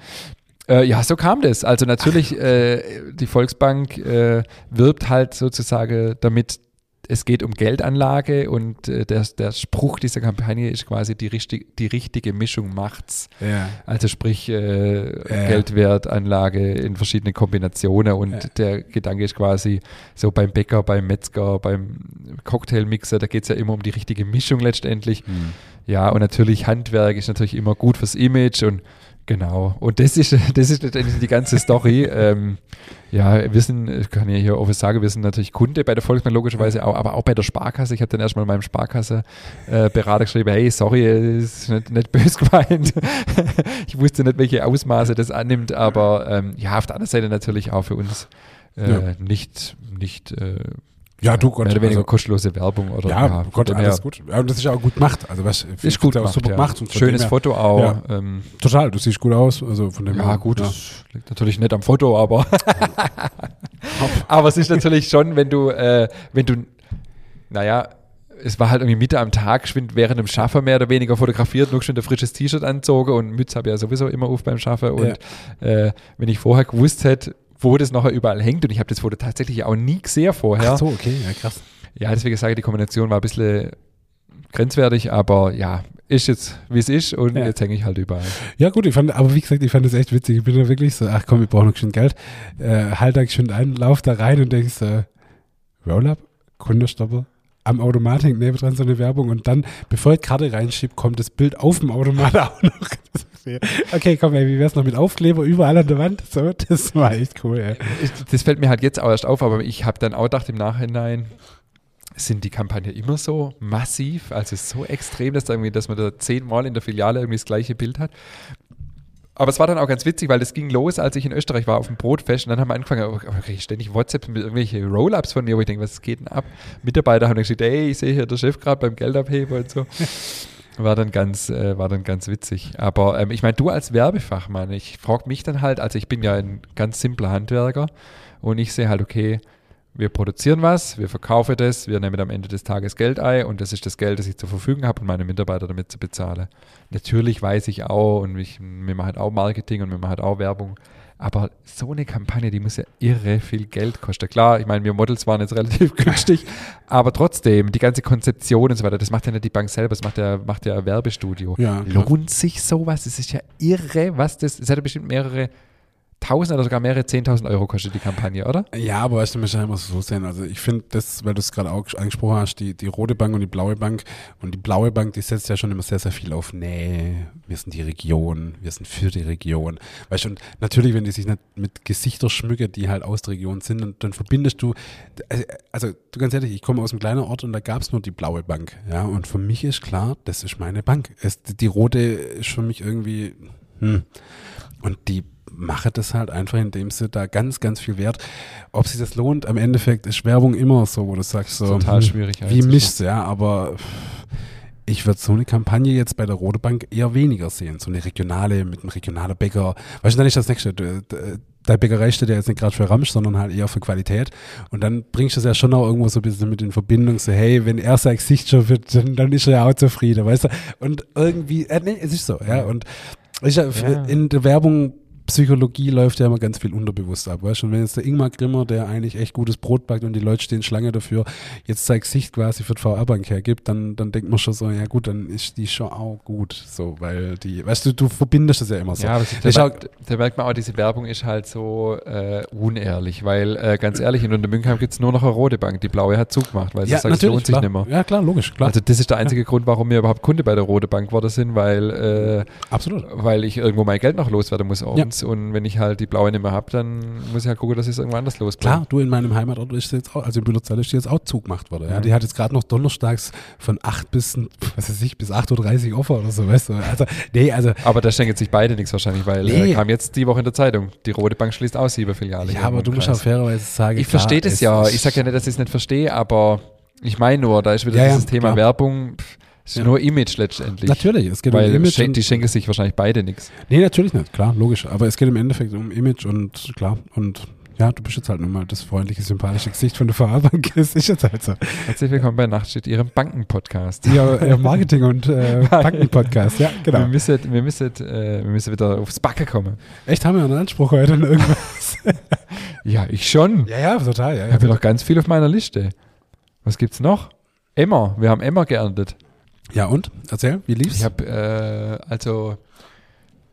Äh, ja, so kam das. Also natürlich, äh, die Volksbank äh, wirbt halt sozusagen damit, es geht um Geldanlage und äh, der, der Spruch dieser Kampagne ist quasi die, richtig, die richtige Mischung macht's. Ja. Also sprich äh. Geldwertanlage in verschiedenen Kombinationen und Ja. der Gedanke ist quasi so beim Bäcker, beim Metzger, beim Cocktailmixer, da geht es ja immer um die richtige Mischung letztendlich. Hm. Ja, und natürlich Handwerk ist natürlich immer gut fürs Image und genau. Und das ist, (laughs) das ist letztendlich die ganze Story. (laughs) ähm, ja, wir sind, ich kann ja hier offen sagen, wir sind natürlich Kunde bei der Volksbank logischerweise auch, aber auch bei der Sparkasse. Ich habe dann erstmal meinem Sparkasse-Berater geschrieben, hey, sorry, ist nicht, nicht böse gemeint. (laughs) ich wusste nicht, welche Ausmaße das annimmt, aber ähm, ja, auf der anderen Seite natürlich auch für uns äh, Ja. nicht, nicht äh, Ja, du Gott. mehr oder weniger also, kostenlose Werbung oder ja, von Gott, alles her gut. Ja, und das ist ja auch gut gemacht. Also was Ist gut gemacht, super ja. gemacht. Und Schönes her- Foto auch. Ja. Ähm, Total, du siehst gut aus. Also von dem ja, her, gut, ja. das liegt natürlich nicht am Foto, aber (laughs) (laughs) aber es ist natürlich schon, wenn du, äh, wenn du, naja, es war halt irgendwie Mitte am Tag, geschwind während dem Schaffen mehr oder weniger fotografiert, nur schon ein frisches T-Shirt anzogen und Mütze habe ich ja sowieso immer auf beim Schaffen und äh, wenn ich vorher gewusst hätte, wo das nachher überall hängt und ich habe das Foto tatsächlich auch nie gesehen vorher. Ach so, okay, ja krass. Ja, deswegen sage ich, die Kombination war ein bisschen grenzwertig, aber ja, ist jetzt, wie es ist und Ja. jetzt hänge ich halt überall. Ja gut, ich fand, aber wie gesagt, ich fand das echt witzig. Ich bin da wirklich so, ach komm, wir brauchen noch schön Geld. Äh, halt da schön ein, lauf da rein und denkst, äh, Roll-Up, Kundestopper, am Automat hängt nebendran so eine Werbung und dann, bevor ich Karte reinschiebt, kommt das Bild auf dem Automat (laughs) auch noch. Okay, komm, ey, wie wär's noch mit Aufkleber überall an der Wand? So, das war echt cool, ey. Das fällt mir halt jetzt auch erst auf, aber ich habe dann auch gedacht im Nachhinein, sind die Kampagnen immer so massiv, also so extrem, dass, da irgendwie, dass man da zehnmal in der Filiale irgendwie das gleiche Bild hat. Aber es war dann auch ganz witzig, weil das ging los, als ich in Österreich war auf dem Brotfest und dann haben wir angefangen, oh, okay, ständig WhatsApp mit irgendwelche Roll-Ups von mir, wo ich denke, was geht denn ab? Mitarbeiter haben dann gesagt, ey, ich sehe hier der Chef gerade beim Geld abheben und so. War dann ganz, äh, war dann ganz witzig. Aber ähm, ich meine, du als Werbefachmann, ich frage mich dann halt, also ich bin ja ein ganz simpler Handwerker und ich sehe halt, okay, wir produzieren was, wir verkaufen das, wir nehmen am Ende des Tages Geld ein und das ist das Geld, das ich zur Verfügung habe, um meine Mitarbeiter damit zu bezahlen. Natürlich weiß ich auch und ich, wir machen halt auch Marketing und wir machen halt auch Werbung, aber so eine Kampagne, die muss ja irre viel Geld kosten. Klar, ich meine, wir Models waren jetzt (laughs) relativ günstig, aber trotzdem, die ganze Konzeption und so weiter, das macht ja nicht die Bank selber, das macht ja, macht ja ein Werbestudio. Ja, klar. Lohnt sich sowas? Es ist ja irre, was das, es hat ja bestimmt mehrere 1000 oder sogar mehrere 10.000 Euro kostet die Kampagne, oder? Ja, aber weißt du, man muss so sehen. Also ich finde das, weil du es gerade auch angesprochen hast, die, die rote Bank und die blaue Bank. Und die blaue Bank, die setzt ja schon immer sehr, sehr viel auf Nähe. Wir sind die Region, wir sind für die Region. Weißt du, und natürlich, wenn die sich nicht mit Gesichter schmücken, die halt aus der Region sind, dann, dann verbindest du, also du ganz ehrlich, ich komme aus einem kleinen Ort und da gab es nur die blaue Bank. Ja, und für mich ist klar, das ist meine Bank. Es, die rote ist für mich irgendwie, hm. Und die mache das halt einfach, indem sie da ganz, ganz viel Wert. Ob sich das lohnt, am Endeffekt ist Werbung immer so, wo du sagst so, total hm, schwierig. Wie mischst ja, aber ich würde so eine Kampagne jetzt bei der Rote Bank eher weniger sehen. So eine regionale, mit einem regionalen Bäcker. Weißt du, dann ist das nächste. Deine Bäckerei steht ja jetzt nicht gerade für Ramsch, sondern halt eher für Qualität. Und dann bringst du das ja schon auch irgendwo so ein bisschen mit in Verbindung, so, hey, wenn er sein Gesicht schon wird, dann, dann ist er ja auch zufrieden, weißt du? Und irgendwie, äh, nee, es ist so, ja. Und ich, ja. in der Werbung Psychologie läuft ja immer ganz viel unterbewusst ab, weißt du? Und wenn jetzt der Ingmar Grimmer, der eigentlich echt gutes Brot backt und die Leute stehen Schlange dafür, jetzt sein Gesicht quasi für die VR-Bank hergibt, dann, dann denkt man schon so, ja gut, dann ist die schon auch gut, so, weil die, weißt du, du verbindest das ja immer so. Ja, aber da, merkt, da merkt man auch, diese Werbung ist halt so äh, unehrlich, weil äh, ganz ehrlich, in Untermünkheim gibt es nur noch eine rote Bank, die blaue hat zugemacht, weil sie ja, sagt, es lohnt sich klar. nicht mehr. Ja, klar, logisch, klar. Also das ist der einzige ja. Grund, warum wir überhaupt Kunde bei der rote Bank geworden sind, weil äh, Absolut. weil ich irgendwo mein Geld noch loswerden muss abends ja. Und wenn ich halt die blaue nicht mehr habe, dann muss ich halt gucken, dass ich es irgendwo anders losbringe. Klar, du in meinem Heimatort ist jetzt auch, also in Bülozell ist jetzt auch zugemacht worden. Ja. Mhm. Die hat jetzt gerade noch donnerstags von 8 bis, was weiß ich, bis 8.30 Uhr offen oder so, weißt du. Also, nee, also. Aber da schenken sich beide nichts wahrscheinlich, weil nee. äh, kam jetzt die Woche in der Zeitung. Die Rote Bank schließt aus, sieben Filiale. Ja, aber du musst auch fairerweise sagen. Ich verstehe das ja. Ich sage ja nicht, dass ich es nicht verstehe, aber ich meine nur, da ist wieder ja, dieses ja, Thema klar. Werbung. Pff, ist ja. nur Image letztendlich. Natürlich, es geht Weil um Image. Schen die schenken sich wahrscheinlich beide nichts. Nee, natürlich nicht, klar, logisch. Aber es geht im Endeffekt um Image und klar, und ja, du bist jetzt halt nun mal das freundliche, sympathische Gesicht von der VR-Bank. Das ist jetzt halt so. Herzlich willkommen bei Nachtstedt, Ihrem Banken-Podcast. Ja, Ihr Marketing- und äh, (laughs) Banken-Podcast, ja, genau. Wir müssen, wir, müssen, äh, wir müssen wieder aufs Backe kommen. Echt, haben wir einen Anspruch heute an irgendwas? (laughs) ja, ich schon. Ja, ja, total. Ja, ja, ich habe noch ganz viel auf meiner Liste. Was gibt's noch? Emmer. Wir haben Emmer geerntet. Ja, und? Erzähl, wie lief's? Ich habe, äh, also,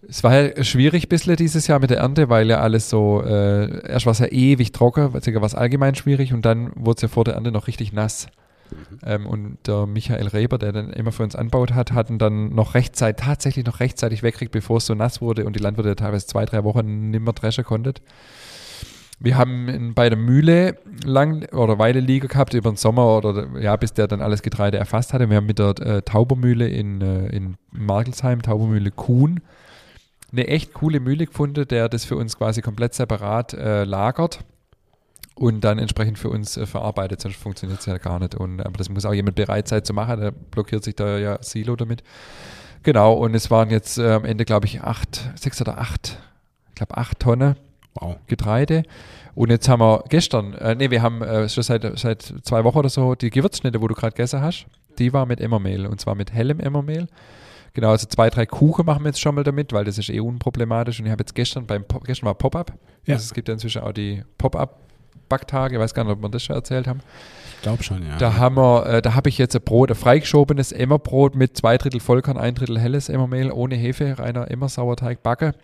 es war ja schwierig ein bisschen dieses Jahr mit der Ernte, weil ja alles so, äh, erst war es ja ewig trocken, sogar war es allgemein schwierig und dann wurde es ja vor der Ernte noch richtig nass. Mhm. Ähm, und der Michael Reber, der dann immer für uns anbaut hat, hatten dann noch rechtzeitig, tatsächlich noch rechtzeitig wegkriegt, bevor es so nass wurde und die Landwirte teilweise zwei, drei Wochen nicht mehr dreschen konnten. Wir haben bei der Mühle lang oder Weile liegen gehabt über den Sommer oder ja, bis der dann alles Getreide erfasst hatte. Wir haben mit der äh, Taubermühle in, äh, in Markelsheim, Taubermühle Kuhn, eine echt coole Mühle gefunden, der das für uns quasi komplett separat äh, lagert und dann entsprechend für uns äh, verarbeitet, sonst funktioniert es ja gar nicht. Und, aber das muss auch jemand bereit sein zu machen, da blockiert sich da ja Silo damit. Genau, und es waren jetzt äh, am Ende, glaube ich, acht, sechs oder acht, ich glaube acht Tonnen Wow. Getreide. Und jetzt haben wir gestern, äh, nee, wir haben äh, schon seit, seit zwei Wochen oder so die Gewürzschnitte, wo du gerade gegessen hast, die war mit Emmermehl und zwar mit hellem Emmermehl. Genau, also zwei, drei Kuchen machen wir jetzt schon mal damit, weil das ist eh unproblematisch. Und ich habe jetzt gestern beim Pop, gestern war Pop-Up. Ja. Also es gibt ja inzwischen auch die Pop-Up-Backtage, ich weiß gar nicht, ob wir das schon erzählt haben. Ich glaube schon, ja. Da haben wir, äh, da habe ich jetzt ein Brot, ein freigeschobenes Emmerbrot mit zwei Drittel Vollkorn, ein Drittel helles Emmermehl ohne Hefe, reiner Emmer-Sauerteig backe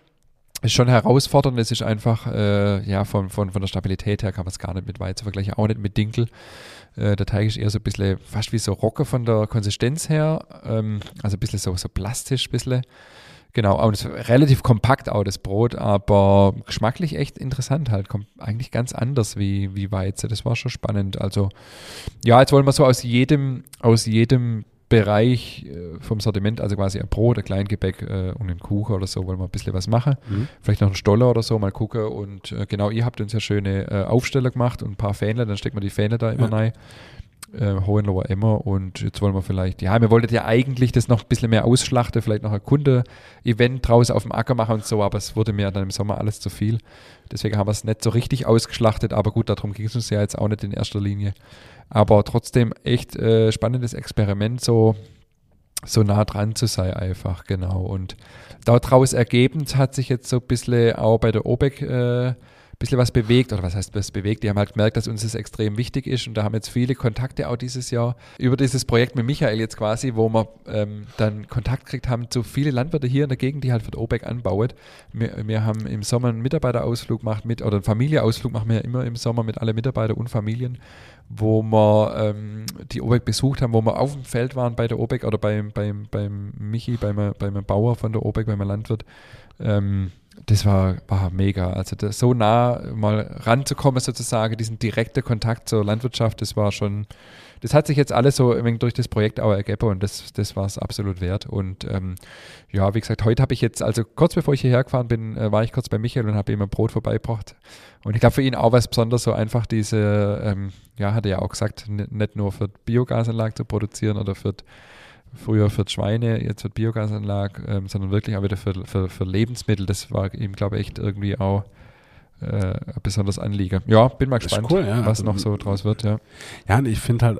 ist schon herausfordernd. Es ist einfach, äh, ja, von, von, von der Stabilität her kann man es gar nicht mit Weizen vergleichen, auch nicht mit Dinkel. Äh, der Teig ist eher so ein bisschen, fast wie so Rocke von der Konsistenz her, ähm, also ein bisschen so, so plastisch, ein bisschen. Genau, ist relativ kompakt auch das Brot, aber geschmacklich echt interessant halt, kommt eigentlich ganz anders wie, wie Weizen. Das war schon spannend. Also ja, jetzt wollen wir so aus jedem, aus jedem Bereich äh, vom Sortiment, also quasi ein Brot, ein Kleingebäck äh, und ein Kuchen oder so, wollen wir ein bisschen was machen. Mhm. Vielleicht noch ein Stoller oder so, mal gucken. Und äh, genau, ihr habt uns ja schöne äh, Aufsteller gemacht und ein paar Fähnle, dann steckt man die Fähnle da immer ja. rein. Äh, Hohenloher Emmer und jetzt wollen wir vielleicht, ja, wir wollten ja eigentlich das noch ein bisschen mehr ausschlachten, vielleicht noch ein Kunde-Event draußen auf dem Acker machen und so, aber es wurde mir dann im Sommer alles zu viel. Deswegen haben wir es nicht so richtig ausgeschlachtet, aber gut, darum ging es uns ja jetzt auch nicht in erster Linie. Aber trotzdem echt äh, spannendes Experiment, so, so nah dran zu sein einfach, genau. Und daraus ergebend hat sich jetzt so ein bisschen auch bei der OBEC äh, bisschen was bewegt oder was heißt was bewegt? Die haben halt gemerkt, dass uns das extrem wichtig ist und da haben jetzt viele Kontakte auch dieses Jahr über dieses Projekt mit Michael jetzt quasi, wo wir ähm, dann Kontakt gekriegt haben zu viele Landwirte hier in der Gegend, die halt für die OPEC anbauen. Wir, wir haben im Sommer einen Mitarbeiterausflug gemacht mit oder einen Familienausflug machen wir immer im Sommer mit allen Mitarbeitern und Familien, wo wir ähm, die OPEC besucht haben, wo wir auf dem Feld waren bei der OPEC oder beim, beim, beim Michi, beim, beim Bauer von der OPEC, beim Landwirt. Ähm, das war, war mega. Also das, so nah mal ranzukommen, sozusagen, diesen direkten Kontakt zur Landwirtschaft, das war schon, das hat sich jetzt alles so durch das Projekt auch ergeben und das, das war es absolut wert. Und ähm, ja, wie gesagt, heute habe ich jetzt, also kurz bevor ich hierher gefahren bin, äh, war ich kurz bei Michael und habe ihm ein Brot vorbeigebracht. Und ich glaube für ihn auch was Besonderes, so einfach diese, ähm, ja, hat er ja auch gesagt, nicht nur für Biogasanlagen zu produzieren oder für früher für Schweine, jetzt für Biogasanlage, ähm, sondern wirklich auch wieder für, für, für Lebensmittel. Das war ihm, glaube ich, echt irgendwie auch äh, ein besonderes Anliegen. Ja, bin mal gespannt, cool, ja. was also, noch so draus wird. Ja, ja und ich finde halt,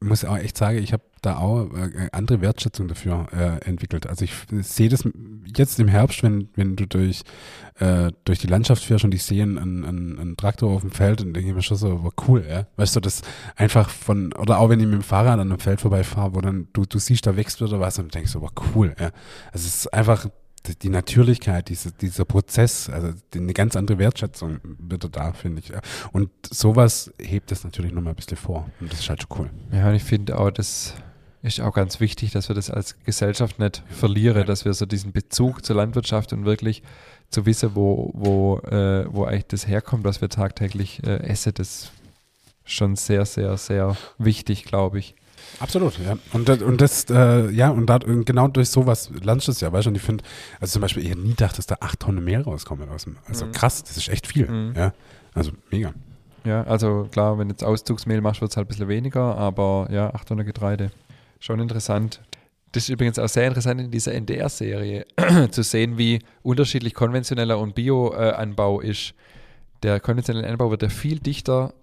muss auch echt sagen, ich habe da auch äh, andere Wertschätzung dafür äh, entwickelt. Also ich sehe das jetzt im Herbst, wenn, wenn du durch, äh, durch die Landschaft fährst und ich sehe einen, einen, einen Traktor auf dem Feld und denke mir schon so, war cool, ja. Weißt du, das einfach von, oder auch wenn ich mit dem Fahrrad an einem Feld vorbeifahre, wo dann du, du siehst, da wächst wieder was und denkst so, war cool, ja. Also es ist einfach die Natürlichkeit, diese, dieser Prozess, also eine ganz andere Wertschätzung wird da, finde ich. Und sowas hebt es natürlich nochmal ein bisschen vor. Und das ist halt schon cool. Ja, und ich finde auch, das ist auch ganz wichtig, dass wir das als Gesellschaft nicht verlieren, dass wir so diesen Bezug zur Landwirtschaft und wirklich zu wissen, wo, wo, äh, wo eigentlich das herkommt, was wir tagtäglich äh, essen, das ist schon sehr, sehr, sehr wichtig, glaube ich. Absolut, ja. Und, und das, äh, ja, und, da, genau durch sowas lernst du es ja, weißt du, und ich finde, also zum Beispiel, ich hätte nie gedacht, dass da acht Tonnen mehr rauskommen aus dem, also mhm. krass, das ist echt viel, mhm. ja. Also mega. Ja, also klar, wenn du jetzt Auszugsmehl machst, wird es halt ein bisschen weniger, aber ja, 800 Getreide. Schon interessant. Das ist übrigens auch sehr interessant in dieser NDR-Serie (clears throat) zu sehen, wie unterschiedlich konventioneller und Bio-Anbau ist. Der konventionelle Anbau wird ja viel dichter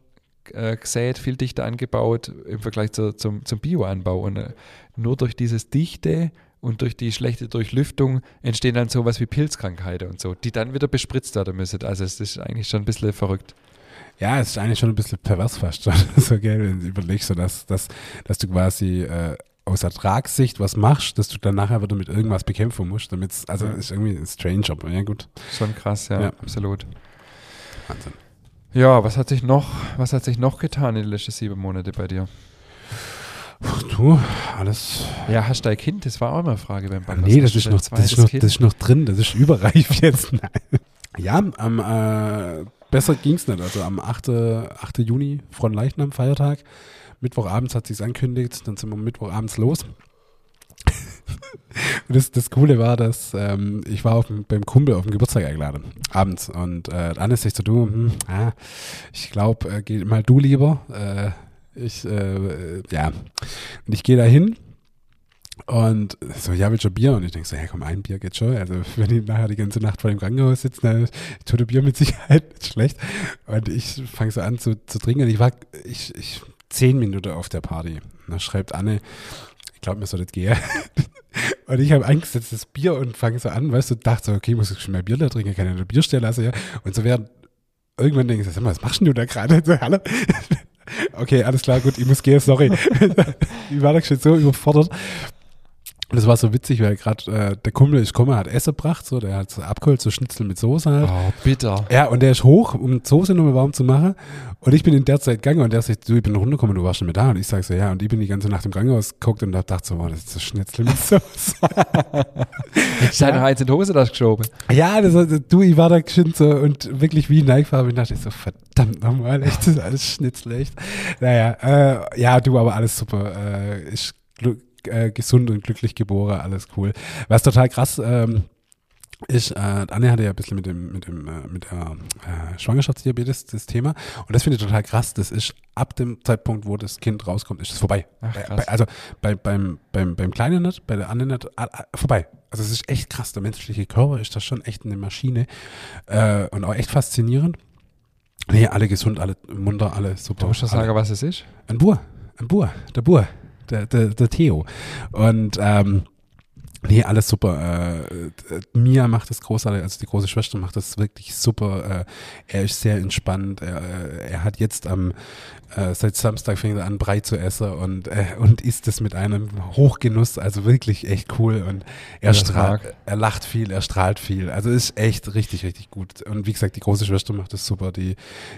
äh, gesät, viel dichter angebaut im Vergleich zu, zum, zum Bioanbau. Und äh, nur durch dieses Dichte und durch die schlechte Durchlüftung entstehen dann sowas wie Pilzkrankheiten und so, die dann wieder bespritzt werden müssen. Also es ist eigentlich schon ein bisschen verrückt. Ja, es ist eigentlich schon ein bisschen pervers fast schon, (laughs) so, gell, wenn du überlegst, so dass, dass, dass du quasi äh, aus Ertragssicht was machst, dass du dann nachher wieder mit irgendwas bekämpfen musst, damit also ja. ist irgendwie strange, aber ja gut. Schon krass, ja, ja. absolut. Wahnsinn. Ja, was hat sich noch, was hat sich noch getan in den letzten sieben Monaten bei dir? Ach, du, alles. Ja, hast du ein Kind? Das war auch immer eine Frage beim Band. Nee, das ist, noch, das, ist noch, das ist noch drin, das ist überreif jetzt. (laughs) ja, am, äh, besser ging es nicht. Also am 8. 8. Juni, Fronleichnam, Feiertag. Mittwochabends hat sich's ankündigt, dann sind wir Mittwochabends los. Und (laughs) das, das Coole war, dass ähm, ich war auf, beim Kumpel auf dem Geburtstag eingeladen, abends. Und äh, Anne sagt so, du, hm, ah, ich glaube, äh, geh mal du lieber. Äh, ich, äh, ja. Und ich gehe da hin und so, ja, willst du Bier? Und ich denke so, ja komm, ein Bier geht schon. Also wenn ich nachher die ganze Nacht vor dem Krankenhaus sitze, dann tut Bier mit Sicherheit (laughs) nicht schlecht. Und ich fange so an zu, zu trinken. Ich war ich, ich, zehn Minuten auf der Party. Und da schreibt Anne, ich glaube, mir soll das gehen. (laughs) Und ich habe eingesetzt das Bier und fange so an, weißt du, dachte so, okay, muss ich schon mehr Bier da trinken, kann ja eine Bierstelle lassen, ja. Und so während irgendwann denke ich, sag mal, was machst du da gerade? (laughs) So, hallo? (laughs) okay, alles klar, gut, ich muss gehen, sorry. ich war da schon so überfordert. Und das war so witzig, weil gerade äh, der Kumpel ist gekommen, hat Essen gebracht, so, der hat so abgeholt, so Schnitzel mit Soße halt. Oh, bitter. Ja, und der ist hoch, um Soße nochmal warm zu machen. Und ich bin in der Zeit gegangen und der sagt, du, ich bin runtergekommen, du warst schon mit da. Und ich sage so, ja, und ich bin die ganze Nacht im Krankenhaus geguckt und hab gedacht so, wow, das ist das Schnitzel mit Soße. (laughs) Jetzt ja. noch eins in die Hose das geschoben. Ja, das, also, du, ich war da geschwind so und wirklich wie Neigfarbe. Ich dachte so, verdammt nochmal, echt, das ist alles Schnitzel, echt. Naja, äh, ja, du, aber alles super. Äh, ich äh, gesund und glücklich geboren, alles cool. Was total krass ähm, ist, äh, Anne hatte ja ein bisschen mit dem, mit dem, äh, mit der äh, Schwangerschaftsdiabetes das Thema. Und das finde ich total krass. Das ist ab dem Zeitpunkt, wo das Kind rauskommt, ist es vorbei. Ach, bei, also bei, beim, beim, beim Kleinen nicht, bei der Anne nicht, vorbei. Also es ist echt krass. Der menschliche Körper ist das schon echt eine Maschine äh, und auch echt faszinierend. Nee, alle gesund, alle munter, alle super. Du musst ja sagen, was es ist? Ein Bur. Ein Bur. Der Bur der, der, der Theo. Und ähm, Nee, alles super. Äh, äh, Mia macht das großartig, also die große Schwester macht das wirklich super. Äh, er ist sehr entspannt. Er, äh, er hat jetzt am äh, seit Samstag fängt er an, Brei zu essen und, äh, und isst es mit einem Hochgenuss, also wirklich echt cool. Und er strahlt, er lacht viel, er strahlt viel. Also ist echt richtig, richtig gut. Und wie gesagt, die große Schwester macht das super. Die,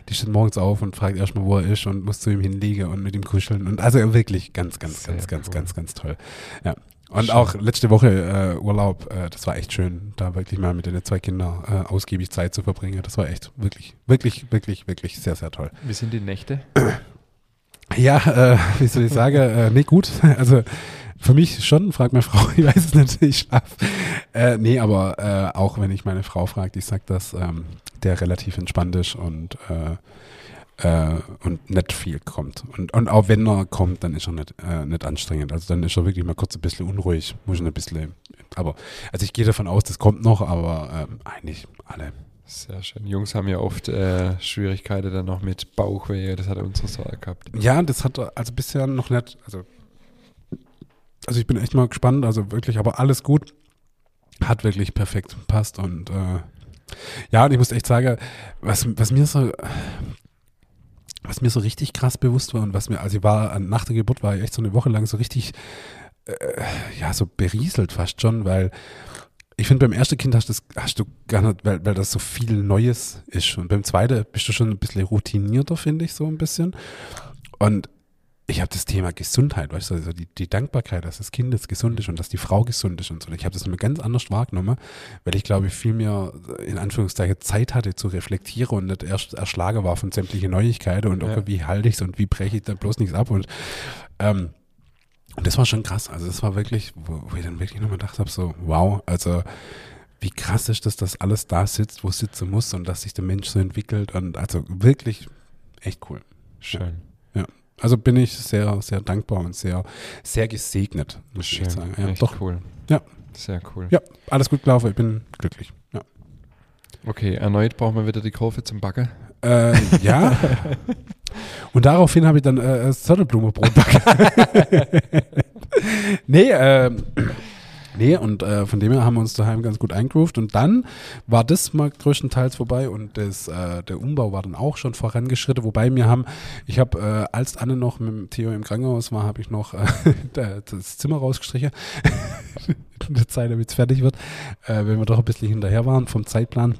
die steht morgens auf und fragt erstmal, wo er ist und muss zu ihm hinlegen und mit ihm kuscheln. Und also wirklich ganz, ganz, Sehr ganz, ganz, cool. ganz, ganz toll. Ja. Und auch letzte Woche äh, Urlaub, äh, das war echt schön, da wirklich mal mit den zwei Kindern äh, ausgiebig Zeit zu verbringen. Das war echt wirklich, wirklich, wirklich, wirklich sehr, sehr toll. Wie sind die Nächte? (clears throat) Ja, äh, wie soll ich sagen, äh, nee, gut. (laughs) Also für mich schon, fragt meine (laughs) Frau, ich weiß es nicht, ich schlaf. Äh, nee, aber äh, auch wenn ich meine Frau frage, die sagt, dass ähm, der relativ entspannt ist und, äh, und nicht viel kommt. Und, und auch wenn er kommt, dann ist er nicht, äh, nicht anstrengend. Also dann ist er wirklich mal kurz ein bisschen unruhig, muss ich ein bisschen, aber, also ich gehe davon aus, das kommt noch, aber ähm, eigentlich alle. Sehr schön. Jungs haben ja oft äh, Schwierigkeiten dann noch mit Bauchweh. Das hat unsere Sorge gehabt. Ja, das hat er also bisher noch nicht, also, also ich bin echt mal gespannt, also wirklich, aber alles gut. Hat wirklich perfekt passt und äh, ja, und ich muss echt sagen, was, was mir so, was mir so richtig krass bewusst war und was mir, also ich war nach der Geburt war ich echt so eine Woche lang so richtig, äh, ja, so berieselt fast schon, weil ich finde, beim ersten Kind hast, das, hast du gar nicht, weil, weil das so viel Neues ist. Und beim zweiten bist du schon ein bisschen routinierter, finde ich, so ein bisschen. Und ich habe das Thema Gesundheit, weißt du, also die, die Dankbarkeit, dass das Kind jetzt gesund ist und dass die Frau gesund ist und so. Ich habe das immer ganz anders wahrgenommen, weil ich glaube, ich viel mehr in Anführungszeichen Zeit hatte zu reflektieren und nicht erst erschlagen war von sämtlichen Neuigkeiten und Ja. okay, wie halte ich es und wie breche ich da bloß nichts ab und ähm, und das war schon krass. Also das war wirklich, wo, wo ich dann wirklich nochmal gedacht habe, so, wow, also wie krass ist das, dass alles da sitzt, wo es sitzen muss und dass sich der Mensch so entwickelt und also wirklich echt cool. Schön. Also bin ich sehr, sehr dankbar und sehr, sehr gesegnet, muss ich Schön. echt sagen. Ja, Echt doch. cool. Ja. Sehr cool. Ja, alles gut gelaufen, ich bin glücklich. Ja, Okay, erneut brauchen wir wieder die Kurve zum Backen. äh, ja. (laughs) und daraufhin habe ich dann äh, das Sonnenblumenbrot backen. (laughs) nee, ähm, nee, und äh, von dem her haben wir uns daheim ganz gut eingegroovt. Und dann war das mal größtenteils vorbei und das, äh, der Umbau war dann auch schon vorangeschritten. Wobei wir haben, ich habe, äh, als Anne noch mit dem Theo im Krankenhaus war, habe ich noch äh, (laughs) da- das Zimmer rausgestrichen. (laughs) In der Zeit, damit es fertig wird, äh, wenn wir doch ein bisschen hinterher waren vom Zeitplan.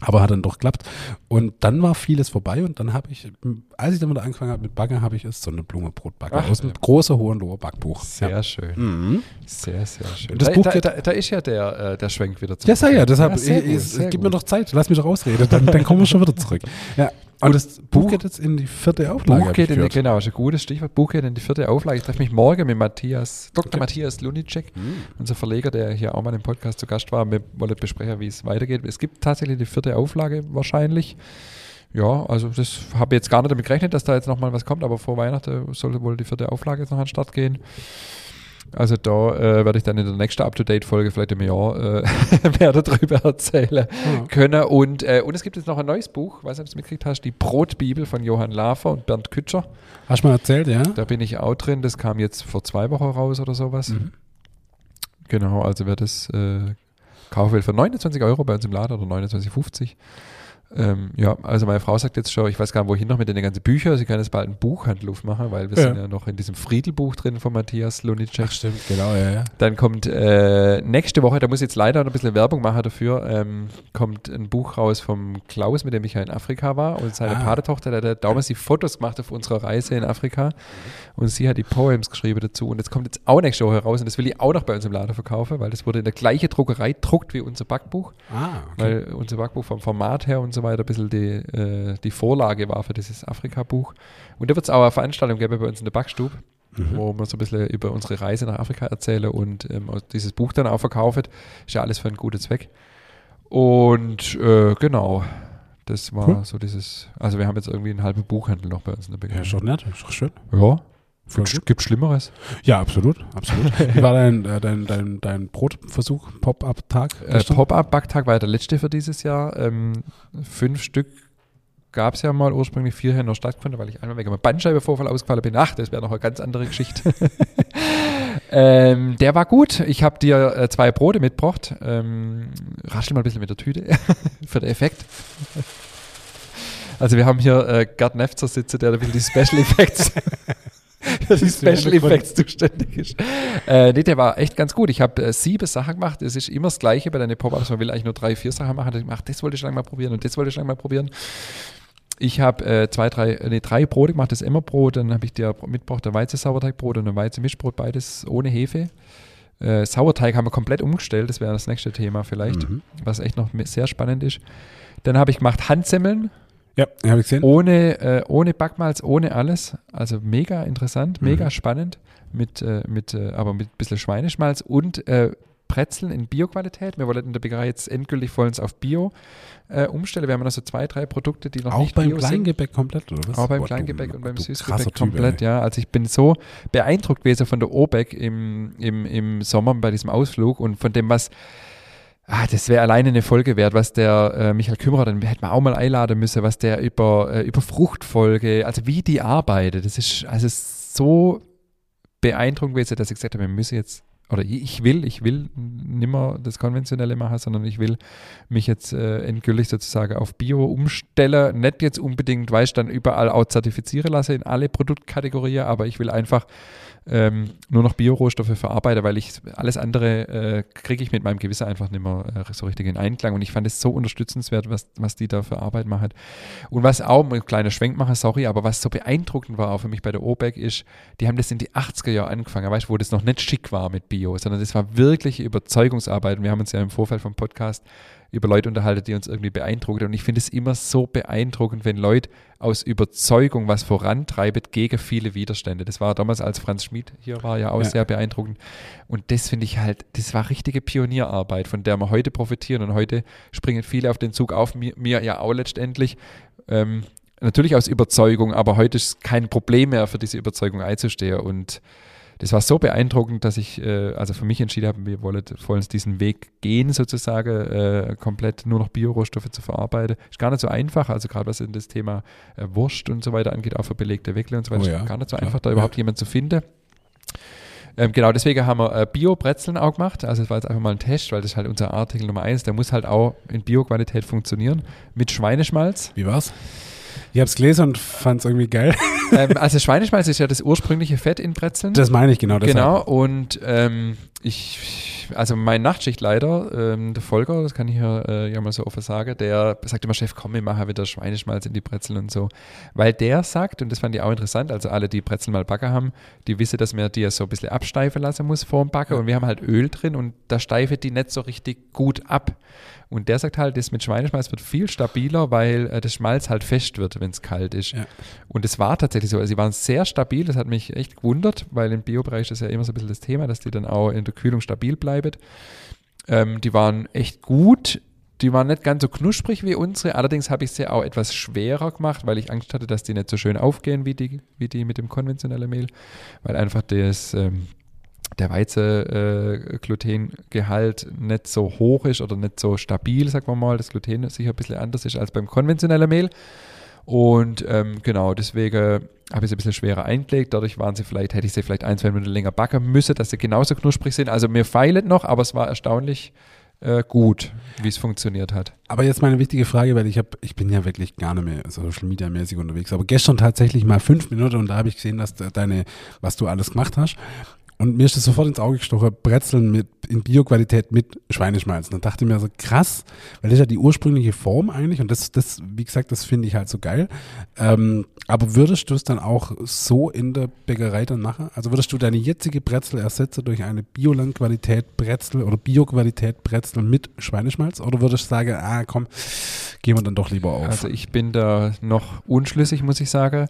Aber hat dann doch geklappt. Und dann war vieles vorbei und dann habe ich, als ich dann wieder angefangen habe mit Backen, habe ich es so eine Blumenbrot backen Ach, aus ja. großen Hohenloher Backbuch. Sehr Ja. schön. Mhm. Sehr, sehr schön. Das da, Buch da, da, da ist ja der, äh, der Schwenk wieder Ja, sei ja, deshalb, sehr ich, gut, ich, gib gut. mir doch Zeit, lass mich doch ausreden, dann, dann kommen wir schon wieder zurück. Ja. (laughs) Und das Buch geht jetzt in die vierte Auflage. Buch geht in die, genau, ist ein gutes Stichwort. Buch geht in die vierte Auflage. Ich treffe mich morgen mit Matthias, Dr. Okay. Matthias Lunicek, Hm. unser Verleger, der hier auch mal im Podcast zu Gast war. Wir wollen besprechen, wie es weitergeht. Es gibt tatsächlich die vierte Auflage wahrscheinlich. Ja, also das habe ich jetzt gar nicht damit gerechnet, dass da jetzt nochmal was kommt, aber vor Weihnachten sollte wohl die vierte Auflage jetzt noch an den Start gehen. Also da äh, werde ich dann in der nächsten Up-to-Date-Folge vielleicht im Jahr äh, (laughs) mehr darüber erzählen Ja. können. Und, äh, und es gibt jetzt noch ein neues Buch, weiß nicht, ob du es mitgekriegt hast, die Brotbibel von Johann Lafer und Bernd Kütscher. Hast du mal erzählt, ja? Da bin ich auch drin, das kam jetzt vor zwei Wochen raus oder sowas. Mhm. Genau, also wer das äh, kaufen will für 29 Euro bei uns im Laden oder 29,50. Ähm, ja, also meine Frau sagt jetzt schon, ich weiß gar nicht, wohin noch mit den ganzen Büchern. Sie kann jetzt bald einen Buchhandel aufmachen, weil wir Ja. sind ja noch in diesem Friedelbuch drin von Matthias Lunicek. Ach, stimmt, genau, ja, ja. Dann kommt äh, nächste Woche, da muss ich jetzt leider noch ein bisschen Werbung machen dafür, ähm, kommt ein Buch raus vom Klaus, mit dem ich ja in Afrika war und seine Ah. Patetochter, der hat damals die Fotos gemacht auf unserer Reise in Afrika und sie hat die Poems geschrieben dazu und das kommt jetzt auch nächste Woche raus und das will ich auch noch bei uns im Laden verkaufen, weil das wurde in der gleichen Druckerei druckt wie unser Backbuch, Ah, okay. weil unser Backbuch vom Format her und so weiter ein bisschen die, äh, die Vorlage war für dieses Afrika-Buch. Und da wird es auch eine Veranstaltung geben bei uns in der Backstube Mhm. wo wir so ein bisschen über unsere Reise nach Afrika erzählen und ähm, dieses Buch dann auch verkaufen. Ist ja alles für einen guten Zweck. Und äh, genau, das war Cool. so dieses, also wir haben jetzt irgendwie einen halben Buchhandel noch bei uns in der Ja, ist doch Begleitung. nett, ist doch schön. Ja, gibt, gibt Schlimmeres. Ja, absolut, absolut. Wie war dein, äh, dein, dein, dein Brotversuch, Pop-Up-Tag? Äh? Pop-Up-Backtag war ja der letzte für dieses Jahr. Ähm, fünf Stück gab es ja mal ursprünglich, vier haben noch stattgefunden, weil ich einmal wegen einem Bandscheibenvorfall ausgefallen bin. Ach, das wäre noch eine ganz andere Geschichte. (laughs) ähm, der war gut. Ich habe dir äh, zwei Brote mitgebracht. Ähm, raschel mal ein bisschen mit der Tüte (laughs) für den Effekt. Also wir haben hier äh, Gerd Nefzer sitze, der ein bisschen die Special Effects (laughs) (laughs) für die Special Effects zuständig ist. Äh, nee, der war echt ganz gut. Ich habe äh, sieben Sachen gemacht. Es ist immer das Gleiche bei deinen Pop-Ups. Man will eigentlich nur drei, vier Sachen machen. Ach, das wollte ich schon mal probieren und das wollte ich schon mal probieren. Ich habe äh, zwei, drei, nee, drei Brote gemacht, das Emmerbrot, dann habe ich dir mitgebracht, ein Weizen-Sauerteigbrot und ein Weizen-Mischbrot, beides ohne Hefe. Äh, Sauerteig haben wir komplett umgestellt, das wäre das nächste Thema vielleicht, mhm. was echt noch sehr spannend ist. Dann habe ich gemacht Handsemmeln. Ja, habe ich gesehen. Ohne, äh, ohne Backmalz, ohne alles. Also mega interessant, mega mhm. spannend, mit, äh, mit, äh, aber mit ein bisschen Schweineschmalz und äh, Brezeln in Bio-Qualität. Wir wollen in der Bäckerei jetzt endgültig vollends auf Bio äh, umstellen. Wir haben noch so zwei, drei Produkte, die noch auch nicht beim Bio Kleingebäck sind. komplett, oder was? Auch beim Boah, Kleingebäck du, und beim Süßgebäck komplett, typ, ja. Also ich bin so beeindruckt gewesen von der OBEC im, im, im Sommer bei diesem Ausflug und von dem, was Ah, das wäre alleine eine Folge wert, was der äh, Michael Kümmerer, dann hätte man auch mal einladen müssen, was der über, äh, über Fruchtfolge, also wie die arbeitet. Das ist also so beeindruckend gewesen, dass ich gesagt habe, wir müssen jetzt oder ich will, ich will nimmer das Konventionelle machen, sondern ich will mich jetzt äh, endgültig sozusagen auf Bio umstellen. Nicht jetzt unbedingt, weil ich dann überall auch zertifizieren lasse in alle Produktkategorien, aber ich will einfach ähm, nur noch Biorohstoffe verarbeite, weil ich alles andere äh, kriege ich mit meinem Gewissen einfach nicht mehr äh, so richtig in Einklang. Und ich fand es so unterstützenswert, was, was die da für Arbeit machen. Und was auch, ein kleiner Schwenk machen, sorry, aber was so beeindruckend war auch für mich bei der OBEC ist, die haben das in die 80er Jahre angefangen, weißt du, wo das noch nicht schick war mit Bio, sondern das war wirklich Überzeugungsarbeit. Und wir haben uns ja im Vorfeld vom Podcast über Leute unterhalten, die uns irgendwie beeindrucken. Und ich finde es immer so beeindruckend, wenn Leute aus Überzeugung was vorantreiben gegen viele Widerstände. Das war damals, als Franz Schmid hier war, ja auch ja. sehr beeindruckend. Und das finde ich halt, das war richtige Pionierarbeit, von der wir heute profitieren. Und heute springen viele auf den Zug auf, mir, mir ja auch letztendlich. Ähm, natürlich aus Überzeugung, aber heute ist kein Problem mehr für diese Überzeugung einzustehen. Und das war so beeindruckend, dass ich äh, also für mich entschieden habe, wir wollen, wollen diesen Weg gehen, sozusagen, äh, komplett nur noch Biorohstoffe zu verarbeiten. Ist gar nicht so einfach, also gerade was in das Thema äh, Wurst und so weiter angeht, auch für belegte Weckle und so weiter, oh ja, ist gar nicht so klar. einfach, da überhaupt ja. jemanden zu finden. Ähm, genau, deswegen haben wir äh, Bio-Brezeln auch gemacht. Also es war jetzt einfach mal ein Test, weil das ist halt unser Artikel Nummer eins. Der muss halt auch in Bio-Qualität funktionieren. Mit Schweineschmalz. Wie war's? Ich habe es gelesen und fand es irgendwie geil. (laughs) Ähm, also Schweineschmalz ist ja das ursprüngliche Fett in Brezeln. Das meine ich genau. Deshalb. Genau, und ähm, ich, also mein Nachtschichtleiter, ähm, der Volker, das kann ich hier äh, ja mal so offen sagen, der sagt immer, Chef, komm, wir machen wieder Schweineschmalz in die Brezeln und so. Weil der sagt, und das fand ich auch interessant, also alle, die Brezeln mal backen haben, die wissen, dass man die ja so ein bisschen absteifen lassen muss vor dem Backen. Ja. Und wir haben halt Öl drin und da steifet die nicht so richtig gut ab. Und der sagt halt, das mit Schweineschmalz wird viel stabiler, weil äh, das Schmalz halt fest wird, wenn es kalt ist. Ja. Und es war tatsächlich so. Also sie waren sehr stabil, das hat mich echt gewundert, weil im Biobereich ist ja immer so ein bisschen das Thema, dass die dann auch in der Kühlung stabil bleiben. Ähm, die waren echt gut. Die waren nicht ganz so knusprig wie unsere, allerdings habe ich sie auch etwas schwerer gemacht, weil ich Angst hatte, dass die nicht so schön aufgehen wie die, wie die mit dem konventionellen Mehl, weil einfach das, ähm, der Weizen-Glutengehalt äh, nicht so hoch ist oder nicht so stabil, sagen wir mal, das Gluten sicher ein bisschen anders ist als beim konventionellen Mehl. Und ähm, genau, deswegen habe ich sie ein bisschen schwerer eingelegt. Dadurch waren sie vielleicht, hätte ich sie vielleicht ein, zwei Minuten länger backen müssen, dass sie genauso knusprig sind. Also mir feilet noch, aber es war erstaunlich äh, gut, wie es funktioniert hat. Aber jetzt meine wichtige Frage, weil ich habe, ich bin ja wirklich gar nicht mehr Social Media mäßig unterwegs, aber gestern tatsächlich mal fünf Minuten und da habe ich gesehen, dass deine, was du alles gemacht hast. Und mir ist das sofort ins Auge gestochen, Brezeln mit, in Bioqualität mit Schweineschmalz. Und dann dachte ich mir so, krass, weil das ist ja die ursprüngliche Form eigentlich und das, das wie gesagt, das finde ich halt so geil. Ähm, aber würdest du es dann auch so in der Bäckerei dann machen? Also würdest du deine jetzige Brezel ersetzen durch eine Biolandqualität Brezel oder Bioqualität Brezel mit Schweineschmalz? Oder würdest du sagen, ah komm, gehen wir dann doch lieber auf? Also ich bin da noch unschlüssig, muss ich sagen.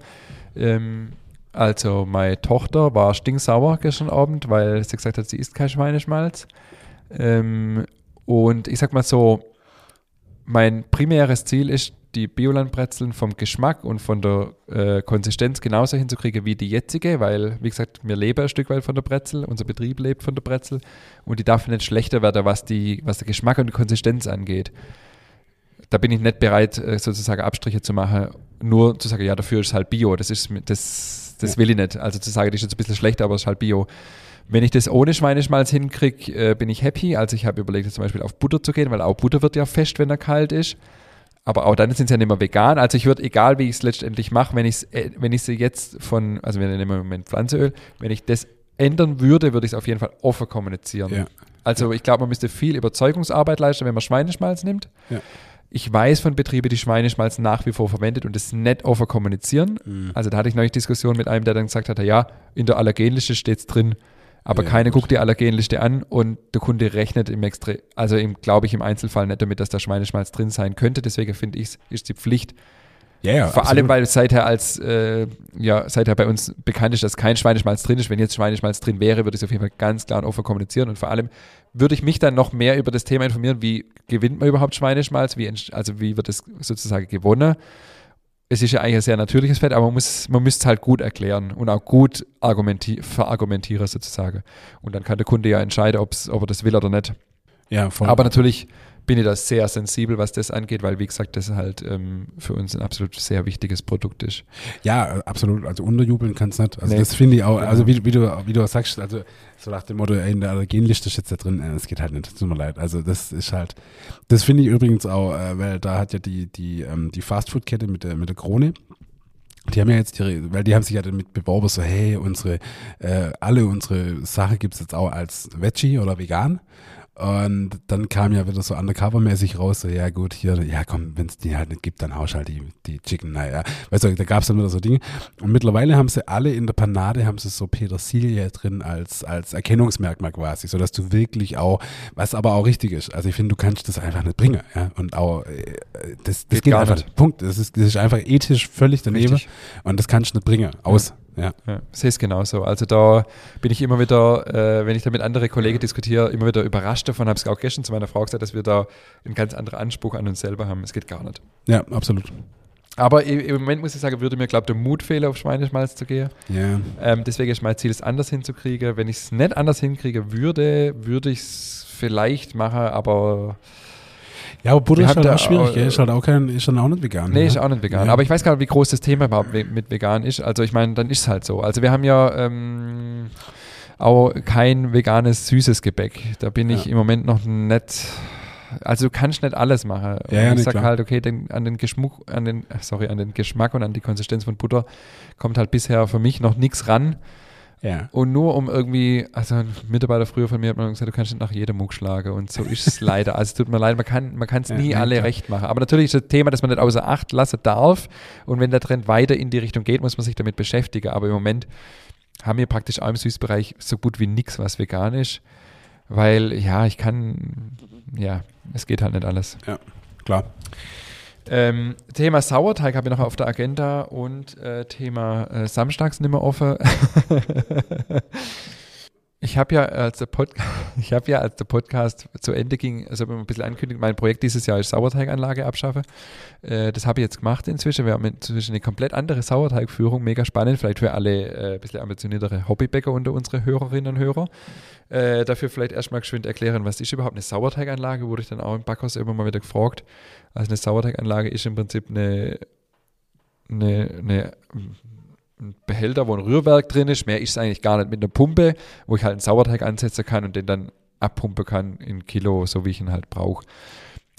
Ähm, also meine Tochter war stinksauer gestern Abend, weil sie gesagt hat, sie isst kein Schweineschmalz. Ähm, und ich sag mal so, mein primäres Ziel ist, die Biolandbrezeln vom Geschmack und von der äh, Konsistenz genauso hinzukriegen wie die jetzige, weil, wie gesagt, wir leben ein Stück weit von der Brezel, unser Betrieb lebt von der Brezel und die darf nicht schlechter werden, was, die, was der Geschmack und die Konsistenz angeht. Da bin ich nicht bereit, äh, sozusagen Abstriche zu machen, nur zu sagen, ja, dafür ist es halt Bio. Das ist, das Das will ich nicht. Also zu sagen, die ist jetzt ein bisschen schlechter, aber es ist halt Bio. Wenn ich das ohne Schweineschmalz hinkriege, äh, bin ich happy. Also ich habe überlegt, jetzt zum Beispiel auf Butter zu gehen, weil auch Butter wird ja fest, wenn er kalt ist. Aber auch dann sind sie ja nicht mehr vegan. Also ich würde, egal wie ich es letztendlich mache, wenn ich äh, wenn ich sie jetzt von, also wir nehmen im Moment Pflanzenöl, wenn ich das ändern würde, würde ich es auf jeden Fall offen kommunizieren. Ja. Also ich glaube, man müsste viel Überzeugungsarbeit leisten, wenn man Schweineschmalz nimmt. Ja. Ich weiß von Betrieben, die Schweineschmalz nach wie vor verwendet und das nicht offen kommunizieren. Mhm. Also da hatte ich neulich Diskussion mit einem, der dann gesagt hat, ja, in der Allergenliste steht es drin, aber Ja, keiner gut. guckt die Allergenliste an und der Kunde rechnet im Extre also im, glaube ich, im Einzelfall nicht damit, dass da Schweineschmalz drin sein könnte. Deswegen finde ich es, ist die Pflicht, Ja, ja, vor absolut. allem, weil seither als äh, ja, seither bei uns bekannt ist, dass kein Schweineschmalz drin ist. Wenn jetzt Schweineschmalz drin wäre, würde ich es auf jeden Fall ganz klar und offen kommunizieren. Und vor allem würde ich mich dann noch mehr über das Thema informieren, wie gewinnt man überhaupt Schweineschmalz, wie, also wie wird es sozusagen gewonnen. Es ist ja eigentlich ein sehr natürliches Fett, aber man muss man müsste es halt gut erklären und auch gut argumenti verargumentieren sozusagen. Und dann kann der Kunde ja entscheiden, ob's, ob er das will oder nicht. Ja, voll. Aber natürlich bin ich da sehr sensibel, was das angeht, weil wie gesagt, das halt ähm, für uns ein absolut sehr wichtiges Produkt ist. Ja, äh, absolut. Also unterjubeln kannst du nicht. Also Nee. das finde ich auch, Genau. also wie, wie, du, wie du sagst, also so nach dem Motto, ey, in der Allergenliste steht da drin, äh, das geht halt nicht, tut mir leid. Also das ist halt, das finde ich übrigens auch, äh, weil da hat ja die, die, ähm, die Fastfood-Kette mit der, mit der Krone, die haben ja jetzt ihre, weil die haben sich ja damit beworben, so hey, unsere, äh, alle unsere Sachen gibt's jetzt auch als Veggie oder vegan. Und dann kam ja wieder so undercover-mäßig raus, so, ja gut, hier, ja komm, wenn es die halt nicht gibt, dann haust halt die, die Chicken, naja. Weißt du, da gab's dann wieder so Dinge. Und mittlerweile haben sie alle in der Panade, haben sie so Petersilie drin als, als Erkennungsmerkmal quasi, sodass du wirklich auch, was aber auch richtig ist. Also ich finde, du kannst das einfach nicht bringen, ja. Und auch, äh, das, das Geht geht, einfach nicht. Punkt. Das ist, das ist einfach ethisch völlig daneben. Richtig. Und das kannst du nicht bringen. Aus. Ja. Ja, sehe es genauso. Also da bin ich immer wieder, äh, wenn ich da mit anderen Kollegen diskutiere, immer wieder überrascht davon. Habe es auch gestern zu meiner Frau gesagt, dass wir da einen ganz anderen Anspruch an uns selber haben. Es geht gar nicht. Ja, absolut. Aber im Moment muss ich sagen, würde mir, glaube ich, der Mut fehlen, auf Schweineschmalz zu gehen. Ja. Ähm, deswegen ist mein Ziel, es anders hinzukriegen. Wenn ich es nicht anders hinkriege würde, würde ich es vielleicht machen, aber Ja, aber Butter ist halt auch schwierig, gell? Ist halt auch kein, ist dann auch nicht vegan. Nee, ne? ist auch nicht vegan. Ja. Aber ich weiß gar nicht, wie groß das Thema überhaupt mit vegan ist. Also ich meine, dann ist es halt so. Also wir haben ja ähm, auch kein veganes süßes Gebäck. Da bin ich Ja. im Moment noch nicht. Also du kannst nicht alles machen. Ja, ja, ich sag klar. halt, okay, den, an den Geschmuck, an den, äh, sorry, an den Geschmack und an die Konsistenz von Butter kommt halt bisher für mich noch nichts ran. Ja. Und nur um irgendwie, also ein Mitarbeiter früher von mir hat mir gesagt, du kannst nicht nach jedem Muck schlagen. Und so ist es leider. Also es tut mir leid, man kann man kann es Ja, nie ja, alle klar. recht machen. Aber natürlich ist das Thema, dass man nicht außer Acht lassen darf. Und wenn der Trend weiter in die Richtung geht, muss man sich damit beschäftigen. Aber im Moment haben wir praktisch auch im Süßbereich so gut wie nichts, was vegan ist. Weil, ja, ich kann, ja, es geht halt nicht alles. Klar. Ähm, Thema Sauerteig habe ich noch auf der Agenda und äh, Thema äh, Samstags nimmer offen. (laughs) ich habe ja als der (laughs) habe ja als der Podcast zu Ende ging, also ein bisschen ankündigt, mein Projekt dieses Jahr ist Sauerteiganlage abschaffen. Äh, das habe ich jetzt gemacht inzwischen. Wir haben inzwischen eine komplett andere Sauerteigführung, mega spannend, vielleicht für alle äh, ein bisschen ambitioniertere Hobbybäcker unter unsere Hörerinnen und Hörer. Äh, dafür vielleicht erstmal geschwind erklären, was ist überhaupt eine Sauerteiganlage, wurde ich dann auch im Backhaus immer mal wieder gefragt. Also eine Sauerteiganlage ist im Prinzip eine, eine, eine ein Behälter, wo ein Rührwerk drin ist. Mehr ist es eigentlich gar nicht mit einer Pumpe, wo ich halt einen Sauerteig ansetzen kann und den dann abpumpen kann in Kilo, so wie ich ihn halt brauche.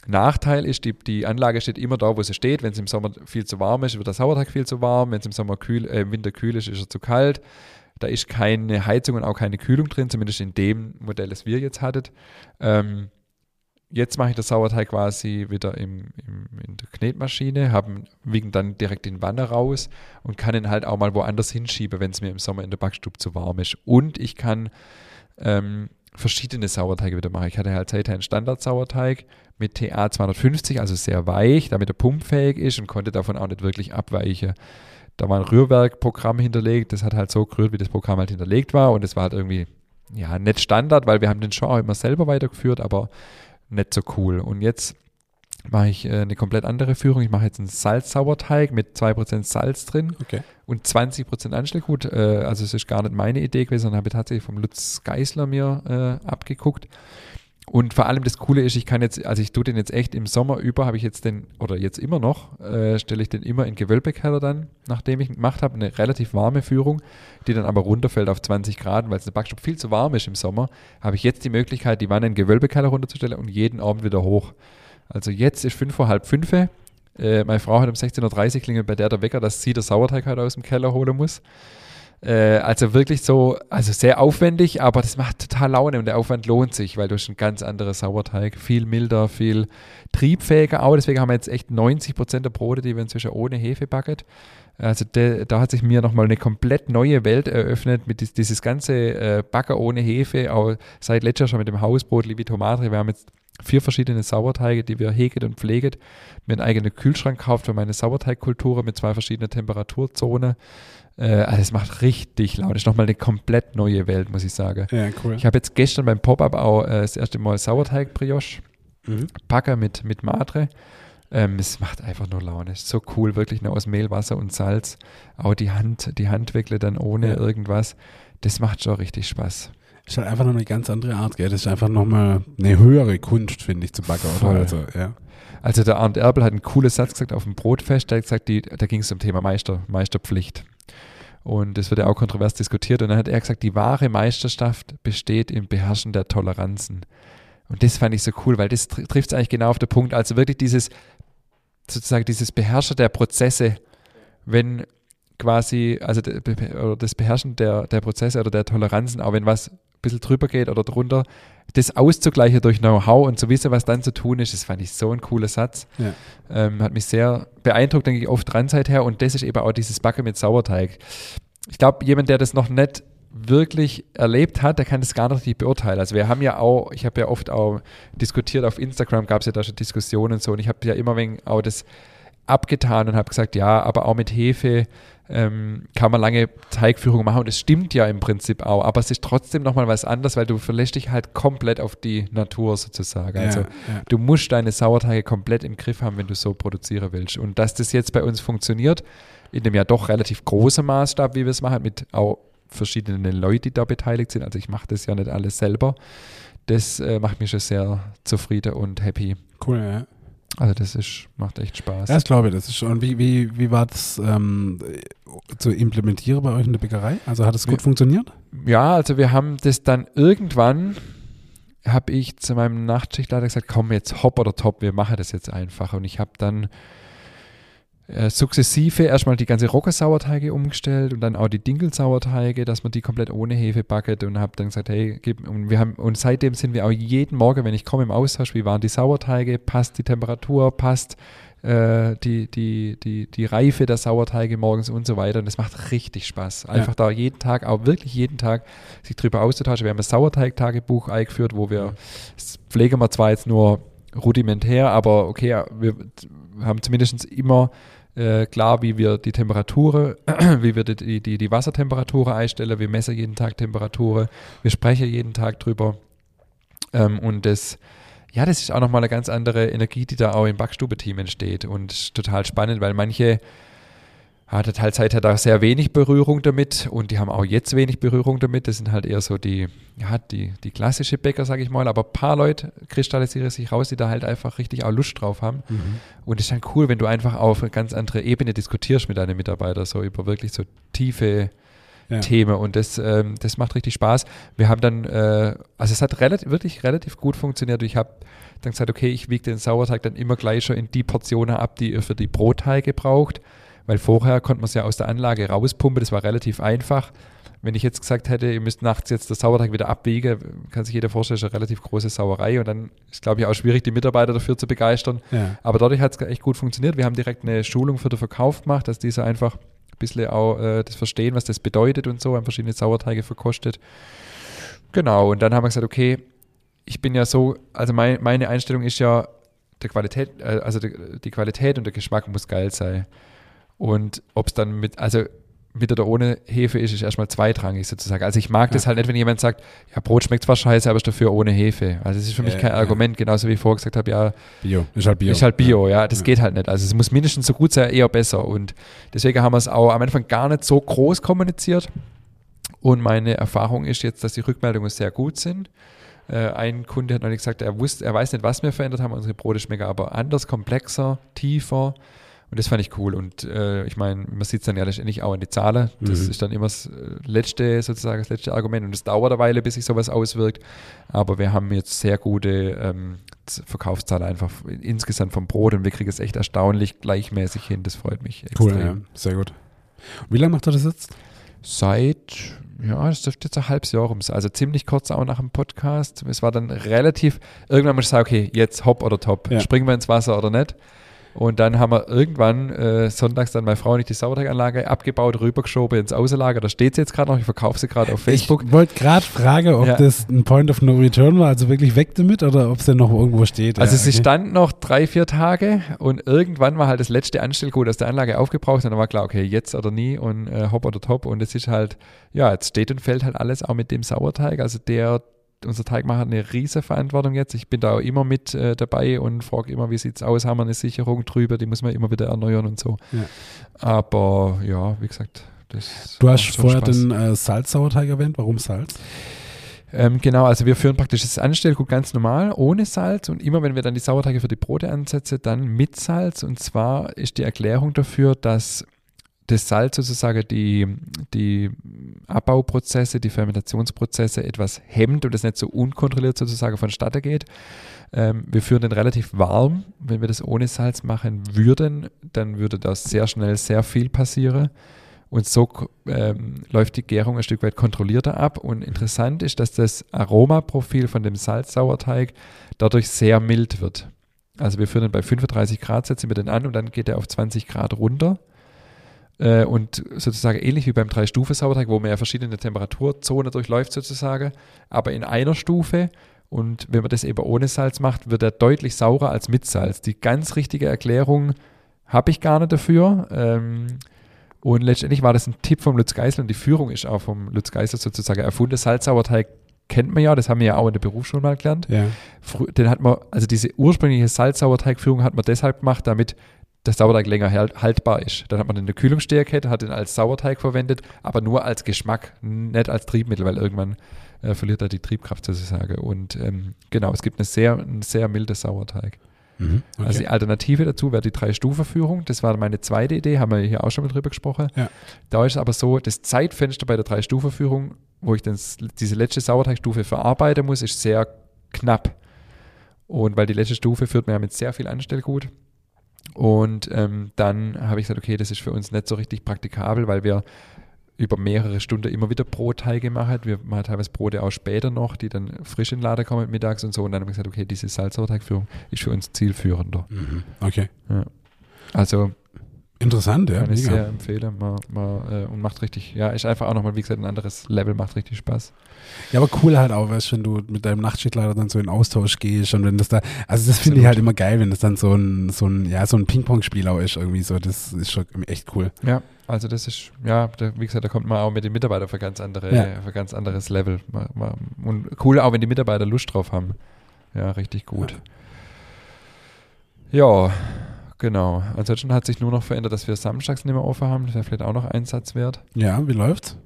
Nachteil ist, die, die Anlage steht immer da, wo sie steht. Wenn es im Sommer viel zu warm ist, wird der Sauerteig viel zu warm. Wenn es im Sommer kühl, äh, Winter kühl ist, ist er zu kalt. Da ist keine Heizung und auch keine Kühlung drin, zumindest in dem Modell, das wir jetzt hattet. Ähm, jetzt mache ich das Sauerteig quasi wieder im, im, in der Knetmaschine, haben, wiegen dann direkt in Wanne raus und kann ihn halt auch mal woanders hinschieben, wenn es mir im Sommer in der Backstube zu warm ist. Und ich kann ähm, verschiedene Sauerteige wieder machen. Ich hatte halt seither einen Standard-Sauerteig mit TA 250, also sehr weich, damit er pumpfähig ist und konnte davon auch nicht wirklich abweichen. Da war ein Rührwerkprogramm hinterlegt, das hat halt so gerührt, wie das Programm halt hinterlegt war und es war halt irgendwie, ja, nicht Standard, weil wir haben den schon auch immer selber weitergeführt, aber nicht so cool. Und jetzt mache ich äh, eine komplett andere Führung. Ich mache jetzt einen Salzsauerteig mit 2% Salz drin Okay. und 20% Anschlussgut. Äh, also es ist gar nicht meine Idee gewesen, sondern habe ich tatsächlich vom Lutz Geisler mir äh, abgeguckt. Und vor allem das Coole ist, ich kann jetzt, also ich tue den jetzt echt im Sommer über, habe ich jetzt den, oder jetzt immer noch, äh, stelle ich den immer in Gewölbekeller dann, nachdem ich ihn gemacht habe, eine relativ warme Führung, die dann aber runterfällt auf 20 Grad, weil es der Backstube viel zu warm ist im Sommer, habe ich jetzt die Möglichkeit, die Wanne in Gewölbekeller runterzustellen und jeden Abend wieder hoch. Also jetzt ist fünf vor halb fünf. Äh, meine Frau hat um 16.30 Uhr klingelt bei der der Wecker, dass sie der Sauerteig halt aus dem Keller holen muss. Äh, also wirklich so, also sehr aufwendig, aber das macht total Laune und der Aufwand lohnt sich, weil du hast ein ganz anderes Sauerteig, viel milder, viel triebfähiger auch. Deswegen haben wir jetzt echt 90 Prozent der Brote, die wir inzwischen ohne Hefe backen. Also de, da hat sich mir nochmal eine komplett neue Welt eröffnet mit dies, dieses ganze äh, Backer ohne Hefe, auch seit letzter schon mit dem Hausbrot Livito Madre. Wir haben jetzt vier verschiedene Sauerteige, die wir hegen und pflegen. Mir einen eigenen Kühlschrank gekauft für meine Sauerteigkultur mit zwei verschiedenen Temperaturzonen. Äh, also es macht richtig laut. Das ist nochmal eine komplett neue Welt, muss ich sagen. Ja, cool. Ich habe jetzt gestern beim Pop-Up auch äh, das erste Mal Sauerteig-Brioche. Mhm. Packer mit, mit Madre. Ähm, es macht einfach nur Laune. Es ist so cool, wirklich nur aus Mehl, Wasser und Salz. Auch die Hand, die Handwickle dann ohne Ja. irgendwas. Das macht schon richtig Spaß. Ist halt einfach noch eine ganz andere Art, gell? Das ist einfach nochmal eine höhere Kunst, finde ich, zu backen. Oder? Also, ja. Also der Arndt Erbel hat einen coolen Satz gesagt auf dem Brotfest. Der hat gesagt, die, da ging es zum Thema Meister, Meisterpflicht. Und das wird ja auch kontrovers diskutiert. Und dann hat er gesagt, die wahre Meisterschaft besteht im Beherrschen der Toleranzen. Und das fand ich so cool, weil das tr trifft es eigentlich genau auf den Punkt. Also wirklich dieses, sozusagen dieses Beherrschen der Prozesse, wenn quasi, also das Beherrschen der, der Prozesse oder der Toleranzen, auch wenn was bisschen drüber geht oder drunter, das auszugleichen durch Know-how und zu wissen, was dann zu tun ist, das fand ich so ein cooler Satz. Ja. Ähm, hat mich sehr beeindruckt, denke ich, oft dran seither. Und das ist eben auch dieses Backen mit Sauerteig. Ich glaube, jemand, der das noch nicht wirklich erlebt hat, der kann das gar nicht beurteilen. Also wir haben ja auch, ich habe ja oft auch diskutiert, auf Instagram gab es ja da schon Diskussionen und so und ich habe ja immer wegen auch das abgetan und habe gesagt, ja, aber auch mit Hefe ähm, kann man lange Teigführung machen und es stimmt ja im Prinzip auch, aber es ist trotzdem nochmal was anderes, weil du verlässt dich halt komplett auf die Natur sozusagen. Also ja, ja. Du musst deine Sauerteige komplett im Griff haben, wenn du so produzieren willst. Und dass das jetzt bei uns funktioniert, in dem ja doch relativ großen Maßstab, wie wir es machen, mit auch verschiedenen Leuten, die da beteiligt sind. Also ich mache das ja nicht alles selber. Das äh, macht mich schon sehr zufrieden und happy. Cool, ja. Also das ist, macht echt Spaß. Ja, das glaube ich. Das ist schon, wie, wie, wie war das ähm, zu implementieren bei euch in der Bäckerei? Also hat es gut funktioniert? Ja, also wir haben das dann irgendwann, habe ich zu meinem Nachtschichtleiter gesagt, komm jetzt hopp oder top, wir machen das jetzt einfach. Und ich habe dann äh, sukzessive erstmal die ganze Roggersauerteige umgestellt und dann auch die Dinkelsauerteige, dass man die komplett ohne Hefe backet und habe dann gesagt, hey, gib, und wir haben und seitdem sind wir auch jeden Morgen, wenn ich komme im Austausch, wie waren die Sauerteige, passt die Temperatur, passt äh, die, die, die, die Reife der Sauerteige morgens und so weiter. Und das macht richtig Spaß. Einfach da jeden Tag, auch wirklich jeden Tag, sich drüber auszutauschen. Wir haben ein Sauerteig-Tagebuch eingeführt, wo wir, das pflegen wir zwar jetzt nur rudimentär, aber okay, wir haben zumindest immer äh, klar, wie wir die Temperatur, (clears throat) wie wir die, die, die Wassertemperatur einstellen. Wir messen jeden Tag Temperatur, wir sprechen jeden Tag drüber. Ähm, und das, ja, das ist auch nochmal eine ganz andere Energie, die da auch im Backstube-Team entsteht. Und total spannend, weil manche hat der Teilzeit hat da sehr wenig Berührung damit und die haben auch jetzt wenig Berührung damit. Das sind halt eher so die, ja, die, die klassische Bäcker, sage ich mal. Aber ein paar Leute kristallisieren sich raus, die da halt einfach richtig auch Lust drauf haben. Und es ist dann cool, wenn du einfach auf eine ganz andere Ebene diskutierst mit deinen Mitarbeitern, so über wirklich so tiefe Ja. Themen. Und das, ähm, das macht richtig Spaß. Wir haben dann, äh, also es hat relativ, wirklich relativ gut funktioniert. Ich habe dann gesagt, okay, ich wiege den Sauerteig dann immer gleich schon in die Portionen ab, die ihr für die Brotteige braucht. Weil vorher konnte man es ja aus der Anlage rauspumpen, das war relativ einfach. Wenn ich jetzt gesagt hätte, ihr müsst nachts jetzt das Sauerteig wieder abwiegen, kann sich jeder vorstellen, ist eine relativ große Sauerei und dann ist, glaube ich, auch schwierig, die Mitarbeiter dafür zu begeistern. Ja. Aber dadurch hat es echt gut funktioniert. Wir haben direkt eine Schulung für den Verkauf gemacht, dass diese einfach ein bisschen auch äh, das verstehen, was das bedeutet und so, haben verschiedene Sauerteige verkostet. Genau, und dann haben wir gesagt, okay, ich bin ja so, also mein, meine Einstellung ist ja, der Qualität, äh, also die, die Qualität und der Geschmack muss geil sein. Und ob es dann mit, also mit oder ohne Hefe ist, ist erstmal zweitrangig sozusagen. Also ich mag das Ja. halt nicht, wenn jemand sagt, ja, Brot schmeckt zwar scheiße, aber ist dafür ohne Hefe. Also es ist für mich Ja, kein ja. Argument, genauso wie ich vorher gesagt habe, ja, Bio. Ist halt Bio. ist halt Bio, ja, das Ja. geht halt nicht. Also es muss mindestens so gut sein, eher besser. Und deswegen haben wir es auch am Anfang gar nicht so groß kommuniziert. Und meine Erfahrung ist jetzt, dass die Rückmeldungen sehr gut sind. Äh, ein Kunde hat neulich gesagt, er wusste, er weiß nicht, was wir verändert haben. Unsere Brote schmecken aber anders, komplexer, tiefer. Und das fand ich cool. Und äh, ich meine, man sieht es dann ja letztendlich auch in die Zahlen. Das Mhm. ist dann immer das äh, letzte, sozusagen das letzte Argument. Und es dauert eine Weile, bis sich sowas auswirkt. Aber wir haben jetzt sehr gute ähm, Verkaufszahlen einfach insgesamt vom Brot und wir kriegen es echt erstaunlich gleichmäßig hin. Das freut mich extrem. Cool, ja. Sehr gut. Wie lange macht er das jetzt? Seit, ja, das dürfte jetzt ein halbes Jahr rum sein. Also ziemlich kurz auch nach dem Podcast. Es war dann relativ, irgendwann muss ich sagen, okay, jetzt hopp oder top. Ja. Springen wir ins Wasser oder nicht? Und dann haben wir irgendwann äh, sonntags dann meine Frau nicht die Sauerteiganlage abgebaut, rübergeschoben ins Außenlager. Da steht sie jetzt gerade noch, ich verkaufe sie gerade auf Facebook. Ich wollte gerade fragen, ob Ja. das ein Point of No Return war, also wirklich weg damit oder ob denn noch irgendwo steht. Also ja, sie okay. stand noch drei, vier Tage und irgendwann war halt das letzte Anstellgut aus der Anlage aufgebraucht und dann war klar, okay, jetzt oder nie und äh, hopp oder top und es ist halt, ja, jetzt steht und fällt halt alles auch mit dem Sauerteig, also der, unser Teigmacher hat eine riese Verantwortung jetzt, ich bin da auch immer mit äh, dabei und frage immer, wie sieht's aus, haben wir eine Sicherung drüber, die muss man immer wieder erneuern und so. Ja. Aber ja, wie gesagt, das Du hast vorher Spaß. den äh, Salzsauerteig erwähnt. Warum Salz? Ähm, genau, also wir führen praktisch das Anstellgut ganz normal, ohne Salz und immer wenn wir dann die Sauerteige für die Brote ansetzen, dann mit Salz. Und zwar ist die Erklärung dafür, dass das Salz sozusagen die, die Abbauprozesse, die Fermentationsprozesse etwas hemmt und es nicht so unkontrolliert sozusagen vonstatten geht. Ähm, wir führen den relativ warm. Wenn wir das ohne Salz machen würden, dann würde da sehr schnell sehr viel passieren. Und so ähm, läuft die Gärung ein Stück weit kontrollierter ab. Und interessant ist, dass das Aromaprofil von dem Salzsauerteig dadurch sehr mild wird. Also wir führen ihn bei 35 Grad, setzen wir den an und dann geht er auf 20 Grad runter. Äh, und sozusagen ähnlich wie beim Drei-Stufe-Sauerteig, wo man ja verschiedene Temperaturzonen durchläuft sozusagen, aber in einer Stufe. Und wenn man das eben ohne Salz macht, wird er deutlich saurer als mit Salz. Die ganz richtige Erklärung habe ich gar nicht dafür. Ähm, und letztendlich war das ein Tipp vom Lutz Geisler und die Führung ist auch vom Lutz Geisler sozusagen erfunden. Salzsauerteig kennt man ja, das haben wir ja auch in der Berufsschule mal gelernt. Ja. Den hat man, also diese ursprüngliche Salzsauerteigführung hat man deshalb gemacht, damit der Sauerteig länger halt- haltbar ist. Dann hat man den in der Kühlungsstärkette, hat den als Sauerteig verwendet, aber nur als Geschmack, nicht als Triebmittel, weil irgendwann äh, verliert er die Triebkraft sozusagen. Und ähm, genau, es gibt eine sehr, einen sehr milde Sauerteig. Mhm. Okay. Also die Alternative dazu wäre die Drei-Stufen-Führung. Das war meine zweite Idee, haben wir hier auch schon mal drüber gesprochen. Ja. Da ist es aber so, das Zeitfenster bei der Drei-Stufen-Führung, wo ich dann diese letzte Sauerteigstufe verarbeiten muss, ist sehr knapp. Und weil die letzte Stufe führt man ja mit sehr viel Anstellgut. Und ähm, dann habe ich gesagt, okay, das ist für uns nicht so richtig praktikabel, weil wir über mehrere Stunden immer wieder Brotteige machen. Wir machen teilweise Brote auch später noch, die dann frisch in den Laden kommen mittags und so. Und dann haben wir gesagt, okay, diese Salzsauerteigführung ist für uns zielführender. Mhm. Okay. Also Interessant, ja. kann ich mega. sehr empfehlen. Man, man, äh, und macht richtig, ja, ist einfach auch nochmal, wie gesagt, ein anderes Level, macht richtig Spaß. Ja, aber cool halt auch, weißt du, wenn du mit deinem Nachtschichtleiter dann so in Austausch gehst und wenn das da, also das finde ich halt immer geil, wenn das dann so ein, so ein, ja, so ein Ping-Pong-Spiel auch ist irgendwie so, das ist schon echt cool. Ja, also das ist, ja, da, wie gesagt, da kommt man auch mit den Mitarbeitern für ganz andere, Ja. für ganz anderes Level. Und cool auch, wenn die Mitarbeiter Lust drauf haben. Ja, richtig gut. Ja, genau. Ansonsten hat sich nur noch verändert, dass wir samstags nicht mehr offen haben. Das wäre vielleicht auch noch Einsatz wert. Ja, wie läuft's?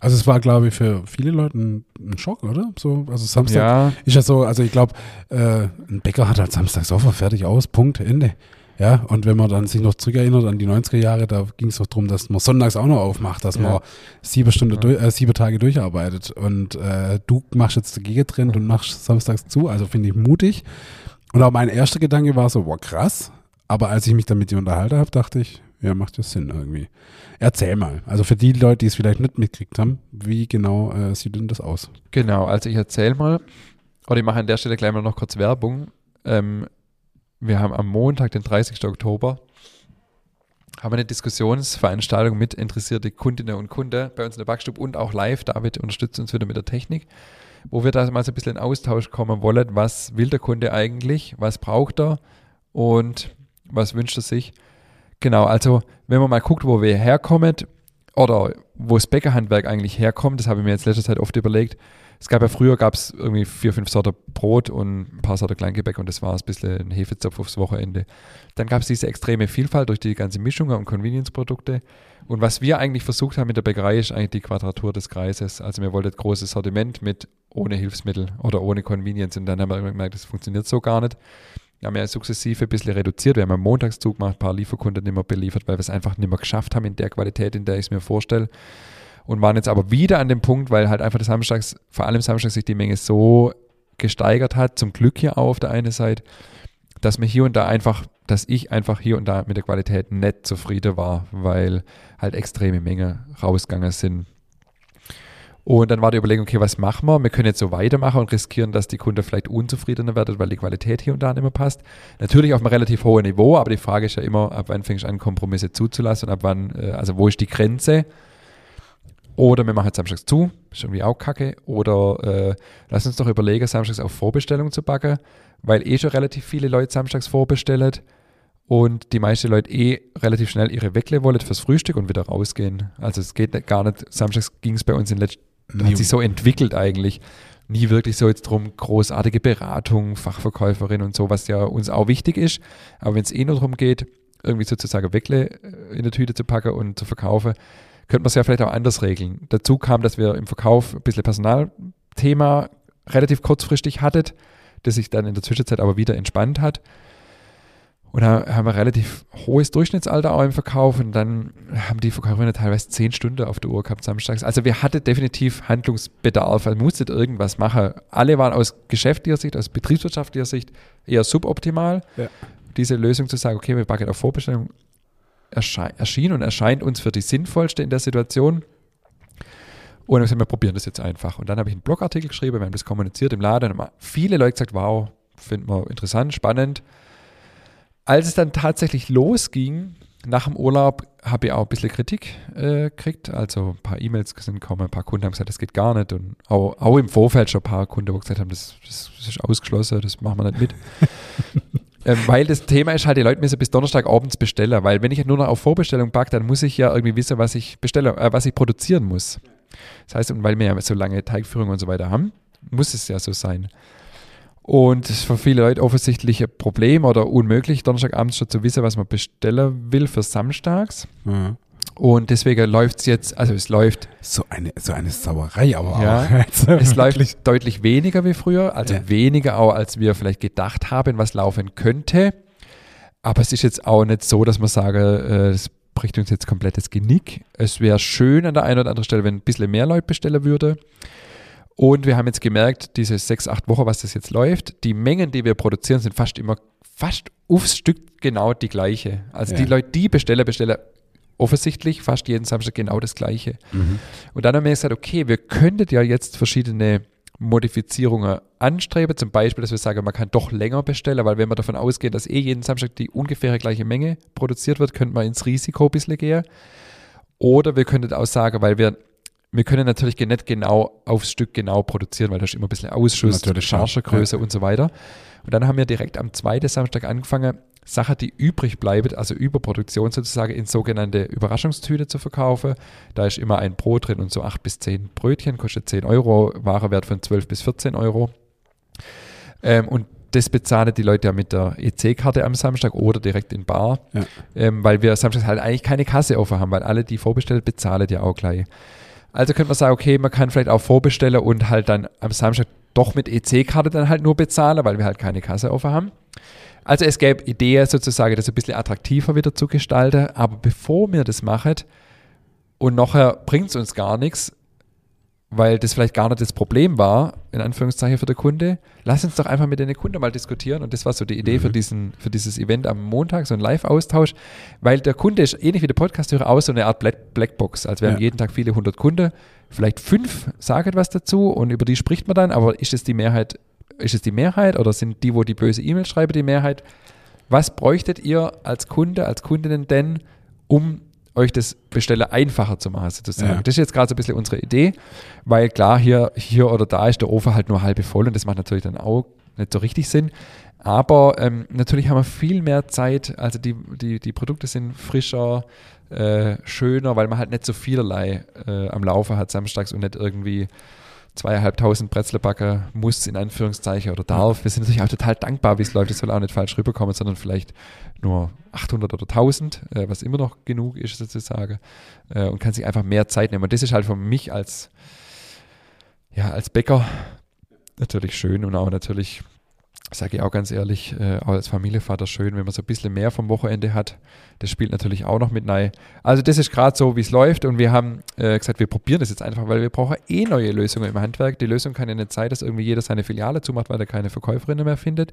Also es war, glaube ich, für viele Leute ein, ein Schock, oder? So, also Samstag Ja, ist ja so, also ich glaube, äh, ein Bäcker hat halt samstags offen, fertig aus, Punkt, Ende. Ja, und wenn man dann sich noch zurückerinnert an die 90er Jahre, da ging es doch darum, dass man sonntags auch noch aufmacht, dass Ja. man sieben Stunden, Ja. durch, äh, sieben Tage durcharbeitet. Und äh, du machst jetzt den Gegentrend und machst samstags zu, also finde ich mutig. Und auch mein erster Gedanke war so, wow, krass. Aber als ich mich dann mit dir unterhalten habe, dachte ich, ja, macht das Sinn irgendwie. Erzähl mal. Also für die Leute, die es vielleicht nicht mitgekriegt haben, wie genau äh, sieht denn das aus? Genau, also ich erzähle mal, oder ich mache an der Stelle gleich mal noch kurz Werbung. Ähm, wir haben am Montag, den 30. Oktober, haben eine Diskussionsveranstaltung mit interessierte Kundinnen und Kunden bei uns in der Backstube und auch live. David unterstützt uns wieder mit der Technik, wo wir da mal so ein bisschen in Austausch kommen wollen. Was will der Kunde eigentlich? Was braucht er? Und was wünscht er sich? Genau, also wenn man mal guckt, wo wir herkommen oder wo das Bäckerhandwerk eigentlich herkommt, das habe ich mir jetzt letzter Zeit oft überlegt. Es gab ja früher gab es irgendwie vier, fünf Sorten Brot und ein paar Sorten Kleingebäck und das war ein bisschen ein Hefezopf aufs Wochenende. Dann gab es diese extreme Vielfalt durch die ganze Mischung und Convenience-Produkte. Und was wir eigentlich versucht haben mit der Bäckerei, ist eigentlich die Quadratur des Kreises. Also wir wollten großes Sortiment mit ohne Hilfsmittel oder ohne Convenience. Und dann haben wir gemerkt, das funktioniert so gar nicht. Haben ja sukzessive ein bisschen reduziert. Wir haben einen Montagszug gemacht, ein paar Lieferkunden nicht mehr beliefert, weil wir es einfach nicht mehr geschafft haben in der Qualität, in der ich es mir vorstelle. Und waren jetzt aber wieder an dem Punkt, weil halt einfach das Samstags, vor allem Samstags sich die Menge so gesteigert hat, zum Glück hier auch auf der einen Seite, dass mir hier und da einfach, dass ich einfach hier und da mit der Qualität nicht zufrieden war, weil halt extreme Mengen rausgegangen sind. Und dann war die Überlegung, okay, was machen wir? Wir können jetzt so weitermachen und riskieren, dass die Kunden vielleicht unzufriedener werden, weil die Qualität hier und da nicht mehr passt. Natürlich auf einem relativ hohen Niveau, aber die Frage ist ja immer, ab wann fängst du an, Kompromisse zuzulassen und ab wann, äh, also wo ist die Grenze? Oder wir machen jetzt samstags zu, ist irgendwie auch kacke. Oder äh, lass uns doch überlegen, samstags auf Vorbestellung zu backen, weil eh schon relativ viele Leute samstags vorbestellen und die meisten Leute eh relativ schnell ihre Weckle wollen fürs Frühstück und wieder rausgehen. Also es geht gar nicht, samstags ging es bei uns in letzter hat sich so entwickelt eigentlich. Nie wirklich so jetzt drum, großartige Beratung, Fachverkäuferin und so, was ja uns auch wichtig ist. Aber wenn es eh nur darum geht, irgendwie sozusagen Weckle äh, in der Tüte zu packen und zu verkaufen, könnte man es ja vielleicht auch anders regeln. Dazu kam, dass wir im Verkauf ein bisschen Personalthema relativ kurzfristig hattet, das sich dann in der Zwischenzeit aber wieder entspannt hat. Und da haben wir relativ hohes Durchschnittsalter auch im Verkauf und dann haben die Verkäuferinnen teilweise zehn Stunden auf der Uhr gehabt samstags. Also wir hatten definitiv Handlungsbedarf, also musstet irgendwas machen. Alle waren aus geschäftlicher Sicht, aus betriebswirtschaftlicher Sicht eher suboptimal. Ja. Diese Lösung zu sagen, okay, wir packen auf Vorbestellung, erschien und erscheint uns für die sinnvollste in der Situation. Und dann gesagt, wir probieren das jetzt einfach. Und dann habe ich einen Blogartikel geschrieben, wir haben das kommuniziert im Laden und haben viele Leute gesagt, wow, finden wir interessant, spannend als es dann tatsächlich losging, nach dem Urlaub habe ich auch ein bisschen Kritik äh, gekriegt. Also ein paar E-Mails sind gekommen, ein paar Kunden haben gesagt, das geht gar nicht. Und auch, auch im Vorfeld schon ein paar Kunden, die gesagt haben, das, das, das ist ausgeschlossen, das machen wir nicht mit. (laughs) ähm, weil das Thema ist halt, die Leute müssen bis Donnerstag abends bestellen. Weil wenn ich nur noch auf Vorbestellung packe, dann muss ich ja irgendwie wissen, was ich bestelle, äh, was ich produzieren muss. Das heißt, und weil wir ja so lange Teigführung und so weiter haben, muss es ja so sein. Und es ist für viele Leute offensichtlich ein Problem oder unmöglich, Donnerstagabends schon zu wissen, was man bestellen will für samstags. Mhm. Und deswegen läuft es jetzt, also es läuft. So eine, so eine Sauerei, aber ja, auch. (laughs) Also es läuft deutlich weniger wie früher, also ja. weniger auch, als wir vielleicht gedacht haben, was laufen könnte. Aber es ist jetzt auch nicht so, dass man sage, äh, es bricht uns jetzt komplett das Genick. Es wäre schön an der einen oder anderen Stelle, wenn ein bisschen mehr Leute bestellen würde. Und wir haben jetzt gemerkt, diese sechs, acht Wochen, was das jetzt läuft, die Mengen, die wir produzieren, sind fast immer, fast aufs Stück genau die gleiche. Also ja. die Leute, die bestellen, bestellen offensichtlich fast jeden Samstag genau das Gleiche. Mhm. Und dann haben wir gesagt, okay, wir könnten ja jetzt verschiedene Modifizierungen anstreben, zum Beispiel, dass wir sagen, man kann doch länger bestellen, weil wenn wir davon ausgehen, dass eh jeden Samstag die ungefähr gleiche Menge produziert wird, könnte man ins Risiko ein bisschen gehen. Oder wir könnten auch sagen, weil wir wir können natürlich nicht genau aufs Stück genau produzieren, weil da ist immer ein bisschen Ausschuss, Chargegröße ja. und so weiter. Und dann haben wir direkt am zweiten Samstag angefangen, Sachen, die übrig bleiben, also Überproduktion sozusagen in sogenannte Überraschungstüte zu verkaufen. Da ist immer ein Brot drin und so acht bis zehn Brötchen, kostet 10 Euro, Warewert von 12 bis 14 Euro. Ähm, und das bezahlen die Leute ja mit der EC-Karte am Samstag oder direkt in Bar, ja. ähm, weil wir Samstag halt eigentlich keine Kasse offen haben, weil alle, die vorbestellt, bezahlen ja auch gleich. Also könnte man sagen, okay, man kann vielleicht auch vorbestellen und halt dann am Samstag doch mit EC-Karte dann halt nur bezahlen, weil wir halt keine Kasse offen haben. Also es gäbe Ideen sozusagen, das ein bisschen attraktiver wieder zu gestalten, aber bevor wir das machen und nachher bringt es uns gar nichts, weil das vielleicht gar nicht das Problem war, in Anführungszeichen für den Kunde. Lass uns doch einfach mit den Kunden mal diskutieren. Und das war so die Idee mhm. für, diesen, für dieses Event am Montag, so ein Live-Austausch, weil der Kunde ist ähnlich wie der Podcast-Hörer auch so eine Art Blackbox. Also wir ja. haben jeden Tag viele hundert Kunden, vielleicht fünf sagen was dazu und über die spricht man dann, aber ist es die Mehrheit, ist es die Mehrheit oder sind die, wo die böse E-Mail schreiben, die Mehrheit? Was bräuchtet ihr als Kunde, als Kundinnen denn, um euch das Bestellen einfacher zu machen, sozusagen. Ja. Das ist jetzt gerade so ein bisschen unsere Idee, weil klar, hier, hier oder da ist der Ofen halt nur halb voll und das macht natürlich dann auch nicht so richtig Sinn. Aber ähm, natürlich haben wir viel mehr Zeit, also die, die, die Produkte sind frischer, äh, schöner, weil man halt nicht so vielerlei äh, am Laufen hat samstags und nicht irgendwie zweieinhalbtausend Brezel backen muss, in Anführungszeichen, oder darf. Wir sind natürlich auch total dankbar, wie es läuft. Das soll auch nicht falsch rüberkommen, sondern vielleicht nur 800 oder 1000, äh, was immer noch genug ist sozusagen. Äh, und kann sich einfach mehr Zeit nehmen. Und das ist halt für mich als, ja, als Bäcker natürlich schön und auch natürlich, sage ich auch ganz ehrlich, äh, als Familienvater schön, wenn man so ein bisschen mehr vom Wochenende hat. Das spielt natürlich auch noch mit rein. Also das ist gerade so, wie es läuft und wir haben äh, gesagt, wir probieren das jetzt einfach, weil wir brauchen eh neue Lösungen im Handwerk. Die Lösung kann ja nicht sein, dass irgendwie jeder seine Filiale zumacht, weil er keine Verkäuferinnen mehr findet,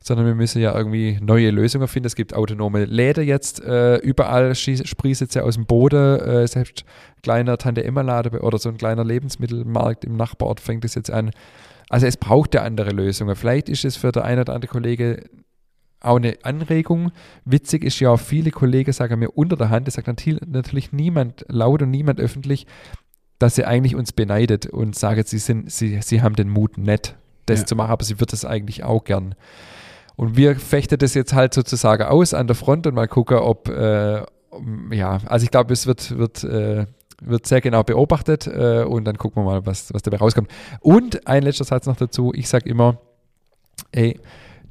sondern wir müssen ja irgendwie neue Lösungen finden. Es gibt autonome Läden jetzt, äh, überall sprießt jetzt ja aus dem Boden, äh, selbst kleiner Tante-Emma-Lade oder so ein kleiner Lebensmittelmarkt im Nachbarort fängt es jetzt an. Also es braucht ja andere Lösungen. Vielleicht ist es für der eine oder andere Kollege auch eine Anregung. Witzig ist ja auch, viele Kollegen sagen mir unter der Hand, das sagt natürlich niemand laut und niemand öffentlich, dass sie eigentlich uns beneidet und sagen, sie, sind, sie, sie haben den Mut nicht, das ja. zu machen, aber sie wird das eigentlich auch gern. Und wir fechten das jetzt halt sozusagen aus an der Front und mal gucken, ob, äh, ja, also ich glaube, es wird, wird äh, wird sehr genau beobachtet äh, und dann gucken wir mal, was, was dabei rauskommt. Und ein letzter Satz noch dazu. Ich sage immer, ey,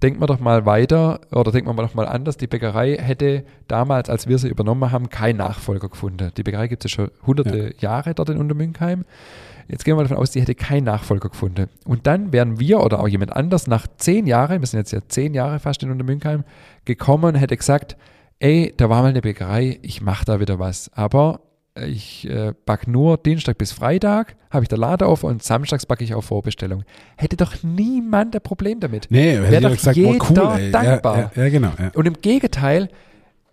denkt man doch mal weiter oder denkt man doch mal anders. Die Bäckerei hätte damals, als wir sie übernommen haben, keinen Nachfolger gefunden. Die Bäckerei gibt es ja schon hunderte ja. Jahre dort in Untermünkheim. Jetzt gehen wir davon aus, die hätte keinen Nachfolger gefunden. Und dann wären wir oder auch jemand anders nach zehn Jahren, wir sind jetzt ja zehn Jahre fast in Untermünkheim, gekommen und hätte gesagt, ey, da war mal eine Bäckerei, ich mache da wieder was. Aber ich äh, backe nur Dienstag bis Freitag, habe ich der Lade auf und samstags backe ich auf Vorbestellung. Hätte doch niemand ein Problem damit. Nee, hätte Wäre doch gesagt, jeder oh cool, ey. dankbar. Ja, ja, ja genau. Ja. Und im Gegenteil,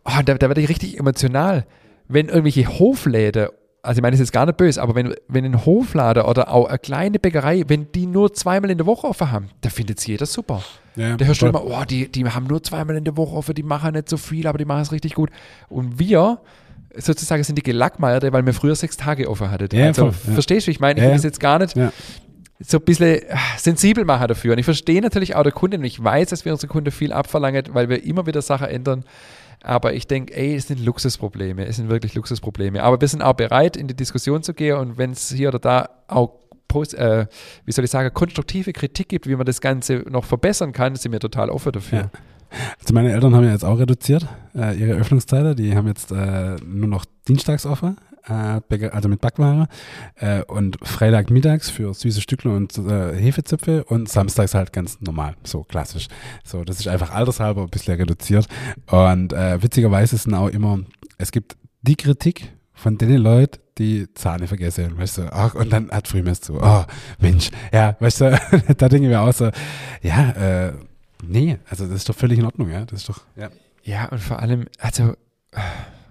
oh, da, da werde ich richtig emotional, wenn irgendwelche Hofläden, also ich meine, das ist jetzt gar nicht böse, aber wenn, wenn ein Hoflader oder auch eine kleine Bäckerei, wenn die nur zweimal in der Woche offen haben, da findet es jeder super. Ja, da hörst du immer, oh, die, die haben nur zweimal in der Woche offen, die machen nicht so viel, aber die machen es richtig gut. Und wir, sozusagen sind die Gelackmeierte, weil wir früher sechs Tage offen hatten. Ja, also, voll, ja. verstehst du, ich meine, ich will es jetzt gar nicht so ein bisschen ah, sensibel machen dafür. Und ich verstehe natürlich auch der Kunde und ich weiß, dass wir unsere Kunden viel abverlangen, weil wir immer wieder Sachen ändern. Aber ich denke, ey, es sind Luxusprobleme, es sind wirklich Luxusprobleme. Aber wir sind auch bereit, in die Diskussion zu gehen und wenn es hier oder da auch Post, äh, wie soll ich sagen, konstruktive Kritik gibt, wie man das Ganze noch verbessern kann, sind wir total offen dafür. Ja. Also meine Eltern haben ja jetzt auch reduziert, äh, ihre Öffnungszeiten. Die haben jetzt äh, nur noch dienstags offen, äh, also mit Backware. Äh, und Freitag mittags für süße Stückle und äh, Hefezöpfe und samstags halt ganz normal, so klassisch. So, das ist einfach altershalber ein bisschen reduziert. Und äh, witzigerweise sind auch immer, es gibt die Kritik von den Leuten, die Zahne vergessen, weißt du, ach, und dann hat Frühmess zu, oh, Mensch, ja, weißt du, (laughs) da denken wir auch so, ja, äh, Nee, also das ist doch völlig in Ordnung, ja. Das ist doch, ja. Ja, und vor allem, also,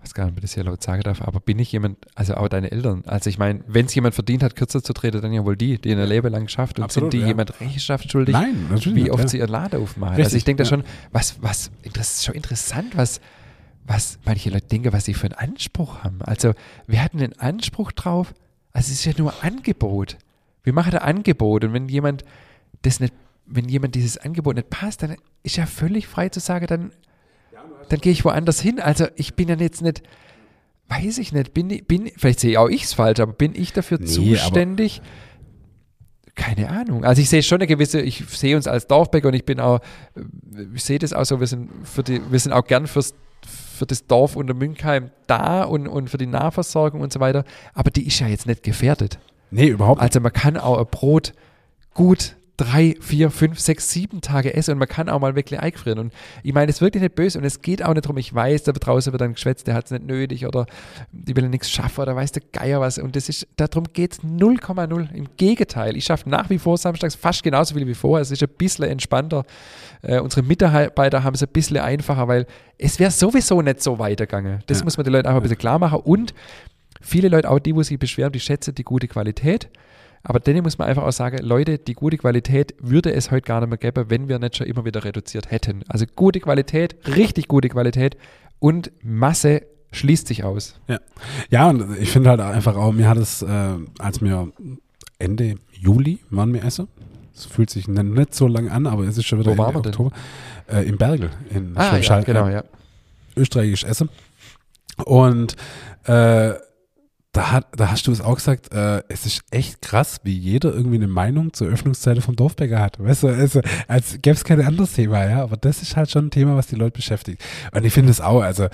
was gar nicht, ob ich das hier laut sagen darf, aber bin ich jemand, also auch deine Eltern, also ich meine, wenn es jemand verdient hat, kürzer zu treten, dann ja wohl die, die in der Leben lang schafft und Absolut, sind die ja. jemand Rechenschaft schuldig, Nein, natürlich wie nicht, oft ja. sie ihren Laden aufmachen. Richtig, also ich denke da schon, was, was, das ist schon interessant, was, was manche Leute denken, was sie für einen Anspruch haben. Also wir hatten den Anspruch drauf, also es ist ja nur Angebot. Wir machen ein Angebot und wenn jemand das nicht wenn jemand dieses Angebot nicht passt, dann ist ja völlig frei zu sagen, dann, dann gehe ich woanders hin. Also ich bin ja jetzt nicht, weiß ich nicht, bin, bin vielleicht sehe auch ich es falsch, aber bin ich dafür nee, zuständig? Keine Ahnung. Also ich sehe schon eine gewisse, ich sehe uns als Dorfbäcker und ich bin auch, ich sehe das auch so, wir sind für die, wir sind auch gern fürs für das Dorf unter Münkheim da und, und für die Nahversorgung und so weiter. Aber die ist ja jetzt nicht gefährdet. Nee, überhaupt nicht. Also man kann auch ein Brot gut drei, vier, fünf, sechs, sieben Tage essen und man kann auch mal wirklich eingefrieren. Und ich meine, es ist wirklich nicht böse und es geht auch nicht darum, ich weiß, da draußen wird dann geschwätzt, der hat es nicht nötig oder die will nichts schaffen oder weiß der Geier was. Und das ist, darum geht es 0,0. Im Gegenteil, ich schaffe nach wie vor samstags fast genauso viel wie vorher. Es ist ein bisschen entspannter. Äh, unsere Mitarbeiter haben es ein bisschen einfacher, weil es wäre sowieso nicht so weitergegangen. Das ja. muss man den Leuten einfach ein bisschen klar machen. Und viele Leute, auch die, wo sich beschweren, die schätzen die gute Qualität. Aber denen muss man einfach auch sagen, Leute, die gute Qualität würde es heute gar nicht mehr geben, wenn wir nicht schon immer wieder reduziert hätten. Also gute Qualität, richtig gute Qualität und Masse schließt sich aus. Ja, ja und ich finde halt einfach auch, mir hat es, äh, als mir Ende Juli waren wir essen, es fühlt sich nicht so lang an, aber es ist schon wieder Wo Ende Oktober, äh, im Bergel in ah, ja, genau, ja. österreichisch Essen. Und äh, da, hat, da hast du es auch gesagt, äh, es ist echt krass, wie jeder irgendwie eine Meinung zur Öffnungszeiten vom Dorfbäcker hat. Weißt du, also, als gäbe es kein anderes Thema, ja, aber das ist halt schon ein Thema, was die Leute beschäftigt. Und ich finde es auch, also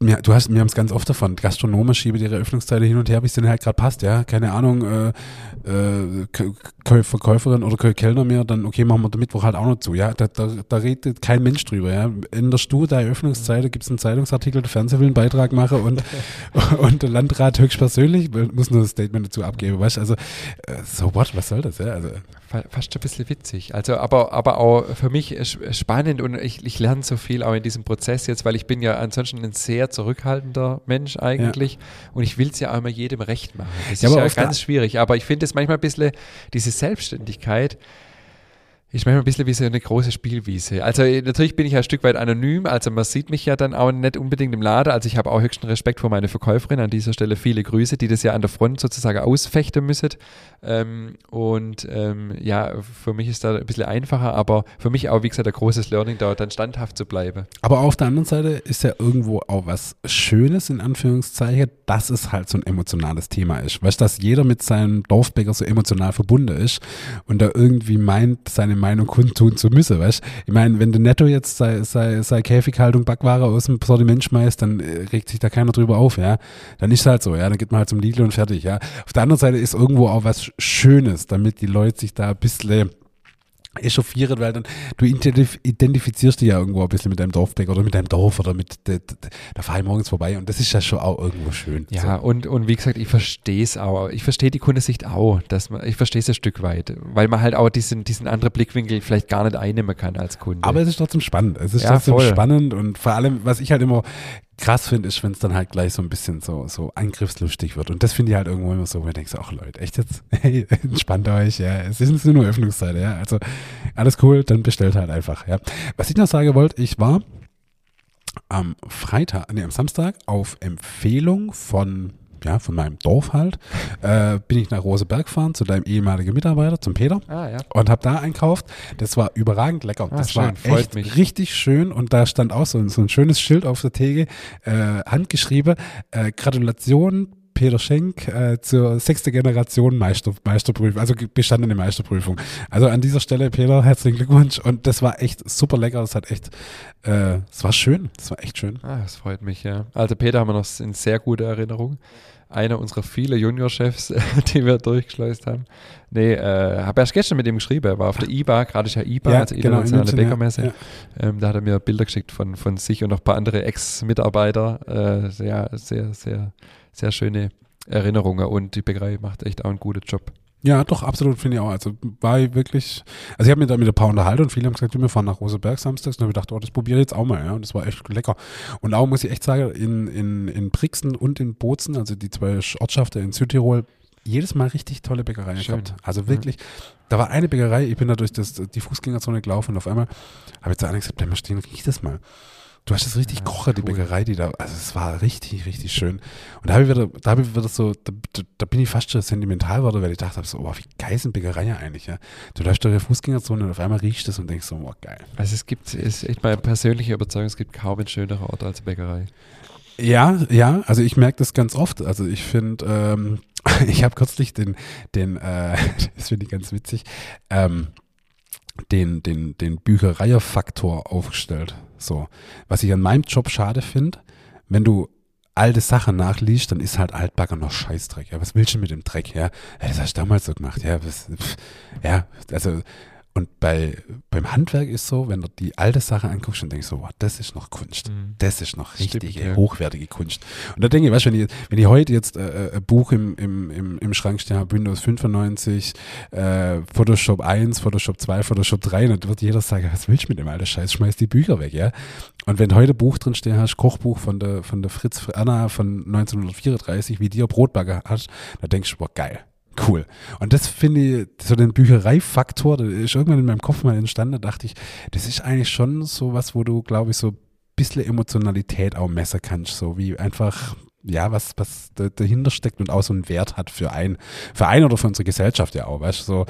du hast, wir haben es ganz oft davon, Gastronomen schieben ihre Öffnungszeiten hin und her, wie es denen halt gerade passt, ja. Keine Ahnung, äh, äh, Verkäuferin oder Kellner mehr, dann okay, machen wir den Mittwoch halt auch noch zu, ja. Da, da, da redet kein Mensch drüber, ja. Änderst du deine Öffnungszeiten, gibt es einen Zeitungsartikel, der Fernseher will einen Beitrag machen und, (laughs) und der Landrat höchstpersönlich muss nur ein Statement dazu abgeben, weißt also äh, so what, was soll das, ja. Also, fast ein bisschen witzig. Also, aber, aber auch für mich spannend und ich, ich lerne so viel auch in diesem Prozess jetzt, weil ich bin ja ansonsten ein sehr zurückhaltender Mensch eigentlich ja. und ich will es ja auch immer jedem recht machen. Das ja, ist ja ganz schwierig, aber ich finde es manchmal ein bisschen, diese Selbstständigkeit, ist manchmal ein bisschen wie so eine große Spielwiese. Also äh, natürlich bin ich ein Stück weit anonym, also man sieht mich ja dann auch nicht unbedingt im Laden. Also ich habe auch höchsten Respekt vor meine Verkäuferin. An dieser Stelle viele Grüße, die das ja an der Front sozusagen ausfechten müssen. Ähm, und ähm, ja, für mich ist da ein bisschen einfacher, aber für mich auch, wie gesagt, ein großes Learning, da dann standhaft zu bleiben. Aber auf der anderen Seite ist ja irgendwo auch was Schönes, in Anführungszeichen, dass es halt so ein emotionales Thema ist. Weißt du, dass jeder mit seinem Dorfbäcker so emotional verbunden ist und da irgendwie meint, seine Meinung kundtun zu müssen, weißt Ich meine, wenn der Netto jetzt sei, sei, sei Käfighaltung Backware aus dem Sortiment schmeißt, dann äh, regt sich da keiner drüber auf, ja. Dann ist es halt so, ja. Dann geht man halt zum Lidl und fertig, ja. Auf der anderen Seite ist irgendwo auch was Schönes, damit die Leute sich da ein bisschen echauffieren, weil dann du identif identifizierst dich ja irgendwo ein bisschen mit deinem Dorfbäcker oder mit deinem Dorf oder mit de, de, da fahre ich morgens vorbei und das ist ja schon auch irgendwo schön. Ja, so. und, und wie gesagt, ich verstehe es auch. Ich verstehe die Kundesicht auch, dass man, ich verstehe es ein Stück weit, weil man halt auch diesen, diesen anderen Blickwinkel vielleicht gar nicht einnehmen kann als Kunde. Aber es ist trotzdem spannend. Es ist ja, trotzdem voll. spannend und vor allem, was ich halt immer krass finde, ist, wenn es dann halt gleich so ein bisschen so, so angriffslustig wird. Und das finde ich halt irgendwo immer so, wo ich denke, ach Leute, echt jetzt? (laughs) Hey, entspannt euch, ja. Es ist nur Öffnungszeit, ja. Also alles cool, dann bestellt halt einfach, ja. Was ich noch sagen wollte, ich war am Freitag, nee, am Samstag auf Empfehlung von ja, von meinem Dorf halt, äh, bin ich nach Roseberg gefahren zu deinem ehemaligen Mitarbeiter, zum Peter. Ah, ja. Und habe da einkauft. Das war überragend lecker. Ah, das schön, war echt mich. richtig schön. Und da stand auch so, so ein schönes Schild auf der Theke, äh, handgeschrieben, äh, Gratulation, Peter Schenk äh, zur sechste Generation Meister, Meisterprüfung, also bestandene Meisterprüfung. Also an dieser Stelle, Peter, herzlichen Glückwunsch. Und das war echt super lecker. Das hat echt, äh, es war schön. Das war echt schön. Ah, das freut mich, ja. Also Peter haben wir noch in sehr gute Erinnerung einer unserer vielen Juniorchefs, (laughs) die wir durchgeschleust haben. Nee, äh, habe erst gestern mit ihm geschrieben. Er war auf der IBA, gerade ist ja IBA, ja, also genau, internationale genau, Bäckermesse. Ja. Ähm, da hat er mir Bilder geschickt von, von sich und noch ein paar andere Ex-Mitarbeiter. Äh, sehr, sehr, sehr, sehr schöne Erinnerungen und die Bäckerei macht echt auch einen guten Job. Ja, doch, absolut, finde ich auch. Also war ich wirklich, also ich habe mir da mit ein paar unterhalten und viele haben gesagt, wir fahren nach Roseberg samstags und habe ich gedacht, oh, das probiere ich jetzt auch mal, ja. Und das war echt lecker. Und auch muss ich echt sagen, in, in, in Brixen und in Bozen, also die zwei Ortschaften in Südtirol, jedes Mal richtig tolle Bäckereien Schön. gehabt. Also wirklich, ja. da war eine Bäckerei, ich bin da durch das, die Fußgängerzone gelaufen und auf einmal habe ich zu einer gesagt, bleib mal stehen, riech das mal. Du hast das richtig ja, kocher, die cool. Bäckerei, die da, also es war richtig, richtig schön. Und da habe ich wieder, da habe ich wieder so, da, da, bin ich fast schon sentimental geworden, weil ich dachte so, oh, wie geil sind Bäckereien eigentlich, ja. Du läufst durch die Fußgängerzone und auf einmal riechst es und denkst so, oh, geil. Also es gibt, es ist echt meine persönliche Überzeugung, es gibt kaum einen schöneren Ort als Bäckerei. Ja, ja, also ich merke das ganz oft. Also ich finde, ähm, (laughs) ich habe kürzlich den, den, äh, (laughs) das finde ich ganz witzig, ähm, den, den, den Büchereierfaktor aufgestellt. So. Was ich an meinem Job schade finde, wenn du alte Sachen nachliest, dann ist halt Altbagger noch Scheißdreck. Ja, was willst du mit dem Dreck? Ja, das hast du damals so gemacht. Ja, was, ja, also und bei, beim Handwerk ist so, wenn du die alte Sache anguckst und denkst so, wow, das ist noch Kunst. Mhm. Das ist noch richtige, Stimmt, ja. hochwertige Kunst. Und da denke ich, weißt du, wenn ich, wenn ich heute jetzt äh, äh, ein Buch im, im, im, im Schrank stehen habe, Windows 95, äh, Photoshop 1, Photoshop 2, Photoshop 3, dann wird jeder sagen, was willst du mit dem alten Scheiß? Schmeiß die Bücher weg, ja? Und wenn du heute ein Buch drin stehen hast, Kochbuch von der, von der Fritz Anna von 1934, wie dir Brotbagger hat, dann denkst du, boah, geil Cool. Und das finde ich, so den Büchereifaktor, der ist irgendwann in meinem Kopf mal entstanden, da dachte ich, das ist eigentlich schon so was, wo du, glaube ich, so ein bisschen Emotionalität auch messen kannst, so wie einfach, ja, was, was dahinter steckt und auch so einen Wert hat für ein, für ein oder für unsere Gesellschaft ja auch, weißt du, so,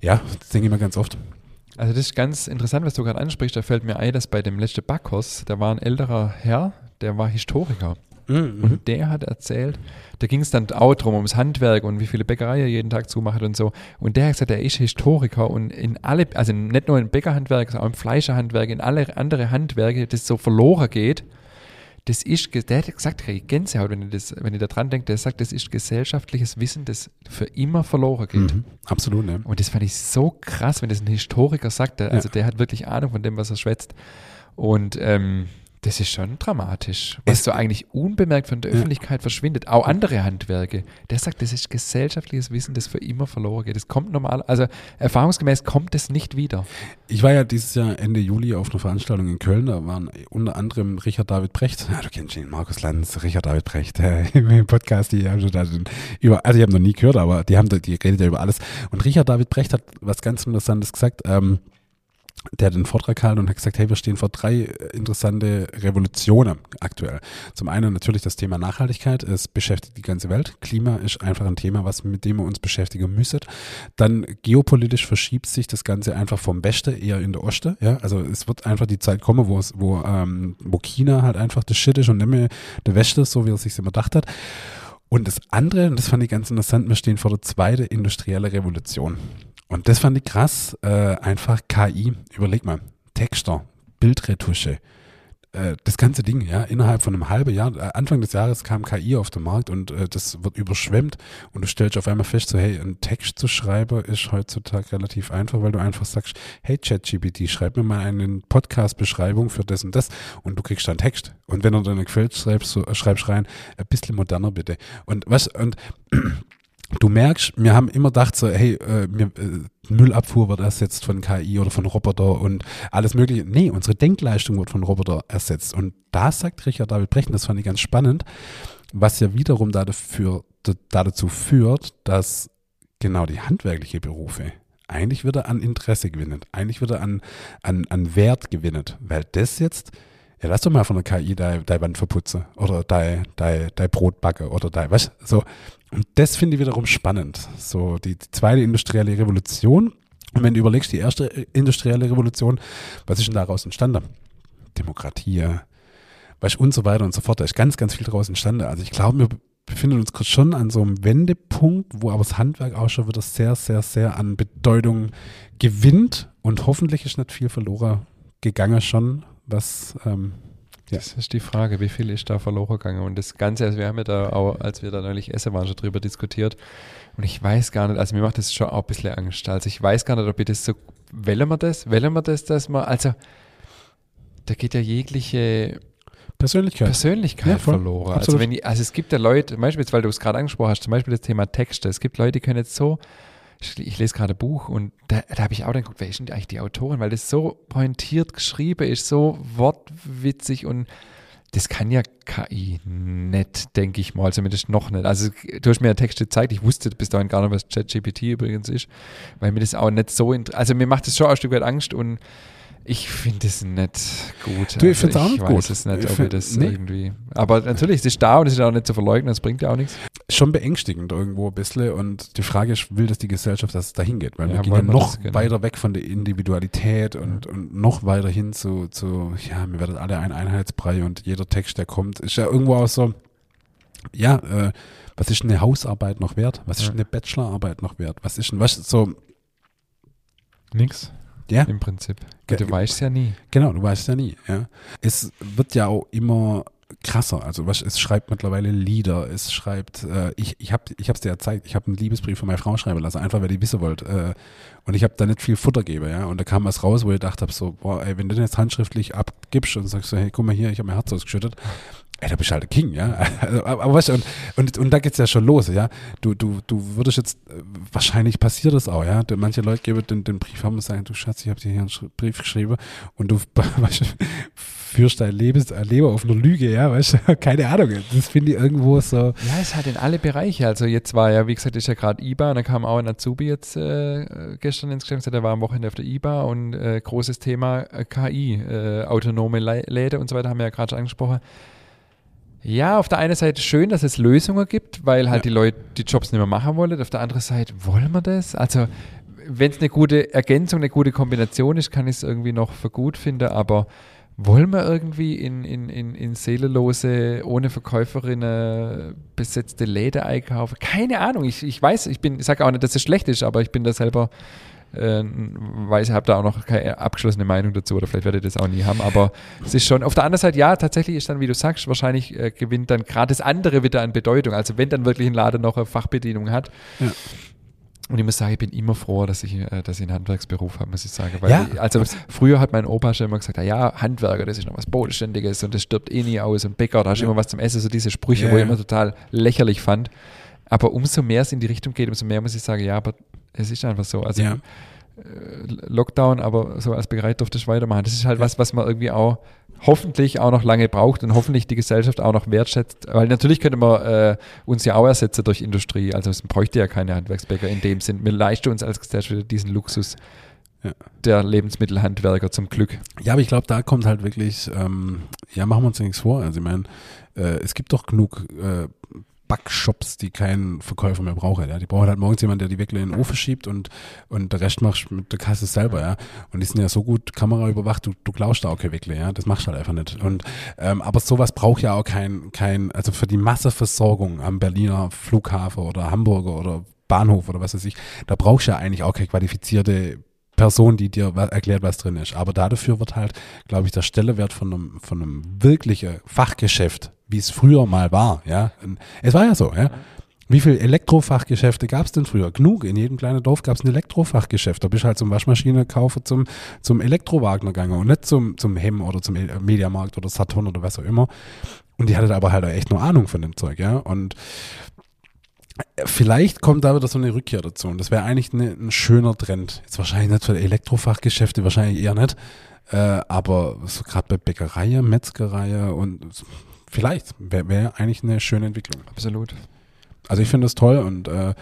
ja, das denke ich mir ganz oft. Also das ist ganz interessant, was du gerade ansprichst, da fällt mir ein, dass bei dem letzten Backhaus, da war ein älterer Herr, der war Historiker. Mhm. Und der hat erzählt, da ging es dann auch drum ums Handwerk und wie viele Bäckereien jeden Tag zumacht und so. Und der hat gesagt, er ist Historiker und in alle, also nicht nur im Bäckerhandwerk, sondern auch im Fleischerhandwerk, in alle andere Handwerke, das so verloren geht, das ist, der hat gesagt, ich Gänsehaut, wenn ich, das, wenn ich da dran denke, der sagt, das ist gesellschaftliches Wissen, das für immer verloren geht. Mhm. Absolut, ne? Und das fand ich so krass, wenn das ein Historiker sagt, der, also der hat wirklich Ahnung von dem, was er schwätzt. Und ähm, das ist schon dramatisch, was Es- so eigentlich unbemerkt von der. Öffentlichkeit verschwindet. Auch andere Handwerke. Der sagt, das ist gesellschaftliches Wissen, das für immer verloren geht. Das kommt normal, also erfahrungsgemäß kommt es nicht wieder. Ich war ja dieses Jahr Ende Juli auf einer Veranstaltung in Köln, da waren unter anderem Richard David Brecht, ja, du kennst ihn, Markus Lanz, Richard David Brecht, äh, (laughs) im Podcast, die haben schon da über, also ich habe noch nie gehört, aber die haben, die redet ja über alles. Und Richard David Brecht hat was ganz Interessantes gesagt, ähm, der hat einen Vortrag gehalten und hat gesagt, hey, wir stehen vor drei äh, interessante Revolutionen aktuell. Zum einen natürlich das Thema Nachhaltigkeit, es beschäftigt die ganze Welt. Klima ist einfach ein Thema, was mit dem wir uns beschäftigen müssen. Dann geopolitisch verschiebt sich das Ganze einfach vom Westen eher in der Oste. Ja? Also es wird einfach die Zeit kommen, wo es, wo, ähm, wo China halt einfach das Shit ist und nicht mehr der Westen so wie er sich immer gedacht hat. Und das andere, und das fand ich ganz interessant, wir stehen vor der zweiten industriellen Revolution. Und das fand ich krass, äh, einfach KI, überleg mal, Texter, Bildretusche, äh, das ganze Ding, ja, innerhalb von einem halben Jahr, äh, Anfang des Jahres kam KI auf den Markt und äh, das wird überschwemmt und du stellst auf einmal fest, so hey, einen Text zu schreiben ist heutzutage relativ einfach, weil du einfach sagst, hey ChatGPT, schreib mir mal eine Podcast-Beschreibung für das und das und du kriegst dann Text. Und wenn er dann gefällt, schreibst du, äh, schreibst rein, ein bisschen moderner bitte. Und was, und du merkst, wir haben immer gedacht so, hey, äh, mir, äh, Müllabfuhr wird ersetzt von KI oder von Roboter und alles mögliche. Nee, unsere Denkleistung wird von Roboter ersetzt. Und da sagt Richard David Brecht, das fand ich ganz spannend, was ja wiederum da, dafür, da dazu führt, dass genau die handwerkliche Berufe eigentlich wieder an Interesse gewinnen, eigentlich wieder an, an, an Wert gewinnen, weil das jetzt, ja, lass doch mal von der KI dein, dein Wand verputzen oder dein, dein, dein Brot backen oder dein, was, so. Und das finde ich wiederum spannend. So, die, die zweite industrielle Revolution. Und wenn du überlegst, die erste industrielle Revolution, was ist denn daraus entstanden? Demokratie, weißt, und so weiter und so fort. Da ist ganz, ganz viel daraus entstanden. Also ich glaube, wir befinden uns kurz schon an so einem Wendepunkt, wo aber das Handwerk auch schon wieder sehr, sehr, sehr an Bedeutung gewinnt. Und hoffentlich ist nicht viel verloren gegangen schon, was ähm, Ja. Das ist die Frage, wie viel ist da verloren gegangen? Und das Ganze, also wir haben ja da auch, als wir da neulich essen waren, schon drüber diskutiert. Und ich weiß gar nicht, also mir macht das schon auch ein bisschen Angst. Also ich weiß gar nicht, ob ich das so, wollen wir das? Wollen wir das, dass man, also da geht ja jegliche Persönlichkeit. Persönlichkeit Ja, verloren. Also, wenn ich, also es gibt ja Leute, zum Beispiel, jetzt, weil du es gerade angesprochen hast, zum Beispiel das Thema Texte. Es gibt Leute, die können jetzt so, ich, lese gerade ein Buch und da, da habe ich auch dann geguckt, wer ist denn eigentlich die Autorin? Weil das so pointiert geschrieben ist, so wortwitzig und das kann ja KI nicht, denke ich mal, zumindest noch nicht. Also du hast mir ja Texte gezeigt, ich wusste bis dahin gar nicht, was ChatGPT übrigens ist, weil mir das auch nicht so, also mir macht das schon ein Stück weit Angst und ich finde es nicht gut. Du, ich find's auch ich nicht weiß gut. es nicht, Ich ob ich find- das nee. irgendwie. Aber natürlich, es ist da und es ist auch nicht zu verleugnen, das bringt ja auch nichts. schon beängstigend irgendwo ein bisschen. Und die Frage ist, will das die Gesellschaft, dass es dahin geht? Weil Ja, wir gehen ja noch das, genau. weiter weg von der Individualität und, und noch weiter hin zu, zu, ja, wir werden alle ein Einheitsbrei und jeder Text, der kommt, ist ja irgendwo auch so, ja, äh, was ist eine Hausarbeit noch wert? Was ist Ja. eine Bachelorarbeit noch wert? Was ist denn, was so, Nix. Ja. Im Prinzip. Ge- du weißt ja nie. Genau, du weißt ja nie. Ja. Es wird ja auch immer krasser. Also was, es schreibt mittlerweile Lieder, es schreibt, äh, ich, ich habe ich hab's dir ja gezeigt, ich habe einen Liebesbrief von meiner Frau schreiben lassen, einfach weil die wissen wollte. Äh, und ich habe da nicht viel Futter gegeben, ja. Und da kam was raus, wo ich gedacht habe, so, boah, ey, wenn du den jetzt handschriftlich abgibst und sagst so, hey, guck mal hier, ich habe mein Herz ausgeschüttet, ey, da bist du halt der King, ja. (laughs) Also, aber, aber weißt du, und, und, und da geht's ja schon los, ja. Du, du, du würdest jetzt, äh, wahrscheinlich passiert das auch, ja. Manche Leute geben den, den Brief haben und sagen, du Schatz, ich habe dir hier einen Brief geschrieben und du (laughs) weißt, führst dein Lebens, ein Leben auf einer Lüge, ja, weißt du, (laughs) keine Ahnung. Das finde ich irgendwo so, Ja, es hat in alle Bereiche. Also jetzt war ja, wie gesagt, ist ja gerade IBA und da kam auch ein Azubi jetzt äh, gestern ins Geschäft, der war am Wochenende auf der IBA und äh, großes Thema äh, KI, äh, autonome Lä- Läden und so weiter, haben wir ja gerade schon angesprochen. Ja, auf der einen Seite schön, dass es Lösungen gibt, weil halt Ja. die Leute die Jobs nicht mehr machen wollen. Auf der anderen Seite, wollen wir das? Also, wenn es eine gute Ergänzung, eine gute Kombination ist, kann ich es irgendwie noch für gut finden, aber wollen wir irgendwie in, in, in, in seelenlose, ohne Verkäuferinnen besetzte Läden einkaufen? Keine Ahnung. Ich, ich weiß, ich bin, ich sage auch nicht, dass es schlecht ist, aber ich bin da selber äh, weiß, ich habe da auch noch keine abgeschlossene Meinung dazu oder vielleicht werde ich das auch nie haben, aber es ist schon, auf der anderen Seite, ja, tatsächlich ist dann, wie du sagst, wahrscheinlich äh, gewinnt dann gerade das andere wieder an Bedeutung. Also wenn dann wirklich ein Laden noch eine Fachbedienung hat. Ja. Und ich muss sagen, ich bin immer froh, dass ich, äh, dass ich einen Handwerksberuf habe, muss ich sagen. Weil Ja. ich, also früher hat mein Opa schon immer gesagt, ja, Handwerker, das ist noch was Bodenständiges und das stirbt eh nie aus und Bäcker, da hast du Ja. immer was zum Essen, so diese Sprüche, Ja, wo ich immer total lächerlich fand. Aber umso mehr es in die Richtung geht, umso mehr muss ich sagen, ja, aber es ist einfach so. Also Ja. äh, Lockdown, aber so als Bäckerei durfte ich weitermachen. Das ist halt was, was man irgendwie auch hoffentlich auch noch lange braucht und hoffentlich die Gesellschaft auch noch wertschätzt. Weil natürlich könnte man äh, uns ja auch ersetzen durch Industrie. Also es bräuchte ja keine Handwerksbäcker in dem Sinn. Wir leisten uns als Gesellschaft diesen Luxus Ja. der Lebensmittelhandwerker zum Glück. Ja, aber ich glaube, da kommt halt wirklich, ähm, ja, machen wir uns ja nichts vor. Also ich meine, äh, es gibt doch genug äh, Backshops, die keinen Verkäufer mehr brauchen. Ja? Die brauchen halt morgens jemanden, der die wirklich in den Ofen schiebt und, und der Rest machst mit der Kasse selber, ja. Und die sind ja so gut Kamera überwacht, du, du glaubst da auch kein Wickle, ja. Das machst du halt einfach nicht. Und ähm, aber sowas braucht ja auch kein, kein, also für die Masseversorgung am Berliner Flughafen oder Hamburger oder Bahnhof oder was weiß ich, da brauchst du ja eigentlich auch keine qualifizierte Person, die dir erklärt, was drin ist. Aber dafür wird halt, glaube ich, der Stellewert von einem, von einem wirklichen Fachgeschäft, wie es früher mal war, ja. Es war ja so, ja. Wie viele Elektrofachgeschäfte gab es denn früher? Genug. In jedem kleinen Dorf gab es ein Elektrofachgeschäft. Da bist du halt zum Waschmaschine kaufen, zum, zum Elektrowagner gegangen und nicht zum, zum Hem oder zum Mediamarkt oder Saturn oder was auch immer. Und die hatte aber halt echt nur Ahnung von dem Zeug, ja. Und Vielleicht kommt da wieder so eine Rückkehr dazu. Und das wäre eigentlich eine, ein schöner Trend. Jetzt wahrscheinlich nicht für Elektrofachgeschäfte, wahrscheinlich eher nicht. Äh, aber so gerade bei Bäckerei, Metzgerei und vielleicht wäre wär eigentlich eine schöne Entwicklung. Absolut. Also ich finde das toll und äh,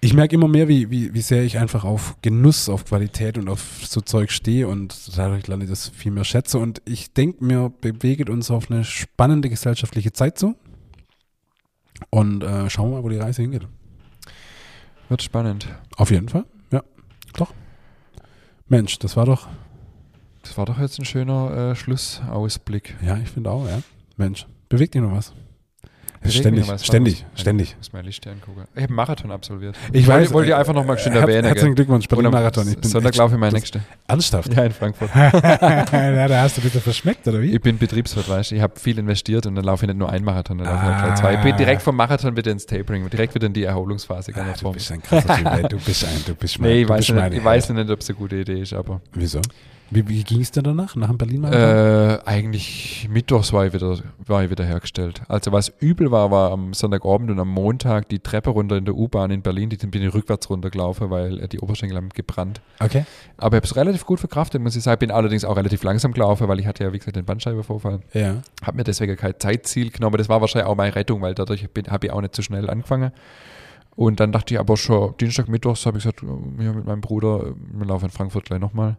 ich merke immer mehr, wie, wie, wie sehr ich einfach auf Genuss, auf Qualität und auf so Zeug stehe und dadurch lerne ich das viel mehr schätze. Und ich denke, mir bewegt uns auf eine spannende gesellschaftliche Zeit zu. Und äh, schauen wir mal, wo die Reise hingeht. Wird spannend. Auf jeden Fall, ja. Doch. Mensch, das war doch, Das war doch jetzt ein schöner äh, Schlussausblick. ja, ich finde auch, ja. Mensch, bewegt dich noch was? Ständig, was. ständig, Warte, ständig. Ich muss meine Liste angucken. Ich habe einen Marathon absolviert. Ich wollte, weiß, wollte ich äh, einfach nochmal schön erwähnen. Herzlichen? Glückwunsch, Und am Berlin-Marathon. Ich bin Sonntag laufe ich meine das- nächste. Ernsthaft? Ja, in Frankfurt. (laughs) ja, da hast du bitte verschmeckt, oder wie? Ich bin Betriebswirt, weißt du. Ich habe viel investiert und dann laufe ich nicht nur einen Marathon, dann laufe ich Ah. gleich zwei. Ich bin direkt vom Marathon wieder ins Tapering, direkt wieder in die Erholungsphase. Ah, du bist ein krasser Typ. Du bist ein, du bist mein, Nee, ich weiß, nicht, ich weiß nicht, ob es eine gute Idee ist, aber Wieso? Wie, wie ging es dir danach, nach dem Berlin-Marathon? äh, eigentlich mittwochs war ich, wieder, war ich wieder hergestellt. Also was übel war, war am Sonntagabend und am Montag die Treppe runter in der U-Bahn in Berlin, die bin ich rückwärts runtergelaufen, weil äh, die Oberschenkel haben gebrannt. okay. Aber ich habe es relativ gut verkraftet, muss ich sagen. Bin allerdings auch relativ langsam gelaufen, weil ich hatte ja, wie gesagt, den Bandscheibenvorfall. Ja. Habe mir deswegen kein Zeitziel genommen. Das war wahrscheinlich auch meine Rettung, weil dadurch habe ich auch nicht so schnell angefangen. Und dann dachte ich aber schon, Dienstag, Mittwochs habe ich gesagt, ja, mit meinem Bruder, wir laufen in Frankfurt gleich nochmal.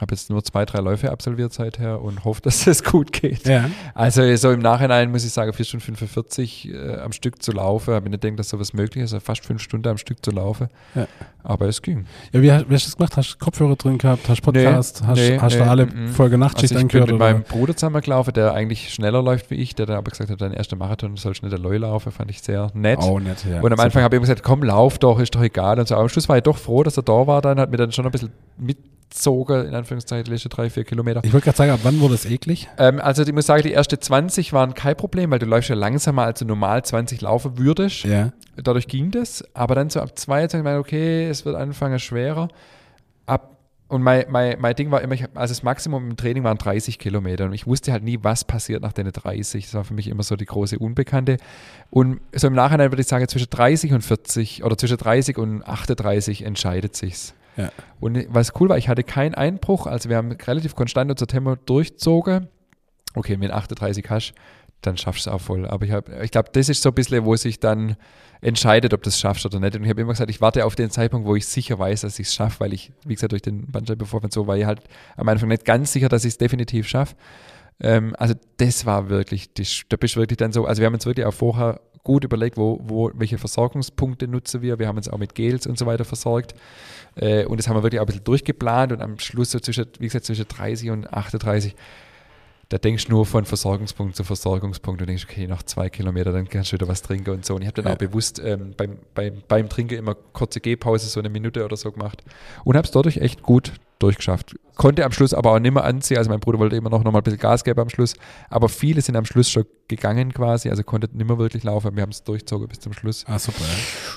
Habe jetzt nur zwei, drei Läufe absolviert seither und hoffe, (laughs) dass es gut geht. Ja. Also so im Nachhinein muss ich sagen, 4 Stunden 45 äh, am Stück zu laufen. Habe ich nicht gedacht, dass sowas möglich ist, also fast fünf Stunden am Stück zu laufen. Ja. Aber es ging. ja wie, hast, wie hast du das gemacht? Hast du Kopfhörer drin gehabt? Hast du Podcast? hast nee, hast nee, du alle mm. Folge Nachtschicht Also ich bin angehört? mit Oder? meinem Bruder zusammengelaufen, der eigentlich schneller läuft wie ich, der dann aber gesagt hat, dein erster Marathon sollst nicht allein laufen, fand ich sehr nett. Oh, nett, ja. und am Anfang habe ich ihm gesagt, komm, lauf doch, ist doch egal. Und so. Aber am Schluss war ich doch froh, dass er da war, dann hat mir dann schon ein bisschen mitzogen, in Anführungszeichen, die letzten drei, vier Kilometer. Ich wollte gerade sagen, ab wann wurde es eklig? Ähm, also ich muss sagen, die ersten 20 waren kein Problem, weil du läufst ja langsamer, als du normal 20 laufen würdest. Ja. Dadurch ging das. Aber dann so ab 22, ich okay, es wird anfangen schwerer. Ab und mein, mein, mein Ding war immer, ich, also das Maximum im Training waren 30 Kilometer und ich wusste halt nie, was passiert nach den 30. Das war für mich immer so die große Unbekannte. Und so im Nachhinein würde ich sagen, zwischen 30 und 40 oder zwischen 30 und 38 entscheidet sich's. Ja. Und was cool war, ich hatte keinen Einbruch, also wir haben relativ konstant unser Tempo durchzogen. Okay, wenn du 38 hast, dann schaffst du es auch voll. Aber ich, ich glaube, das ist so ein bisschen, wo sich dann entscheidet, ob du es schaffst oder nicht. Und ich habe immer gesagt, ich warte auf den Zeitpunkt, wo ich sicher weiß, dass ich es schaffe, weil ich, wie gesagt, durch den Bandscheibenvorfall so war ich halt am Anfang nicht ganz sicher, dass ich es definitiv schaffe. Ähm, also das war wirklich, die, da bist du wirklich dann so, also wir haben uns wirklich auch vorher gut überlegt, wo, wo, welche Versorgungspunkte nutzen wir. Wir haben uns auch mit Gels und so weiter versorgt. Äh, und das haben wir wirklich auch ein bisschen durchgeplant und am Schluss so zwischen, wie gesagt, zwischen 30 und 38 da denkst du nur von Versorgungspunkt zu Versorgungspunkt und denkst, okay, noch zwei Kilometer, dann kannst du wieder was trinken und so. Und ich habe dann Ja. auch bewusst ähm, beim, beim, beim Trinken immer kurze Gehpause, so eine Minute oder so gemacht und habe es dadurch echt gut durchgeschafft. Konnte am Schluss aber auch nicht mehr anziehen, also mein Bruder wollte immer noch, noch mal ein bisschen Gas geben am Schluss, aber viele sind am Schluss schon gegangen quasi, also konnten nicht mehr wirklich laufen, wir haben es durchgezogen bis zum Schluss. Ah, super.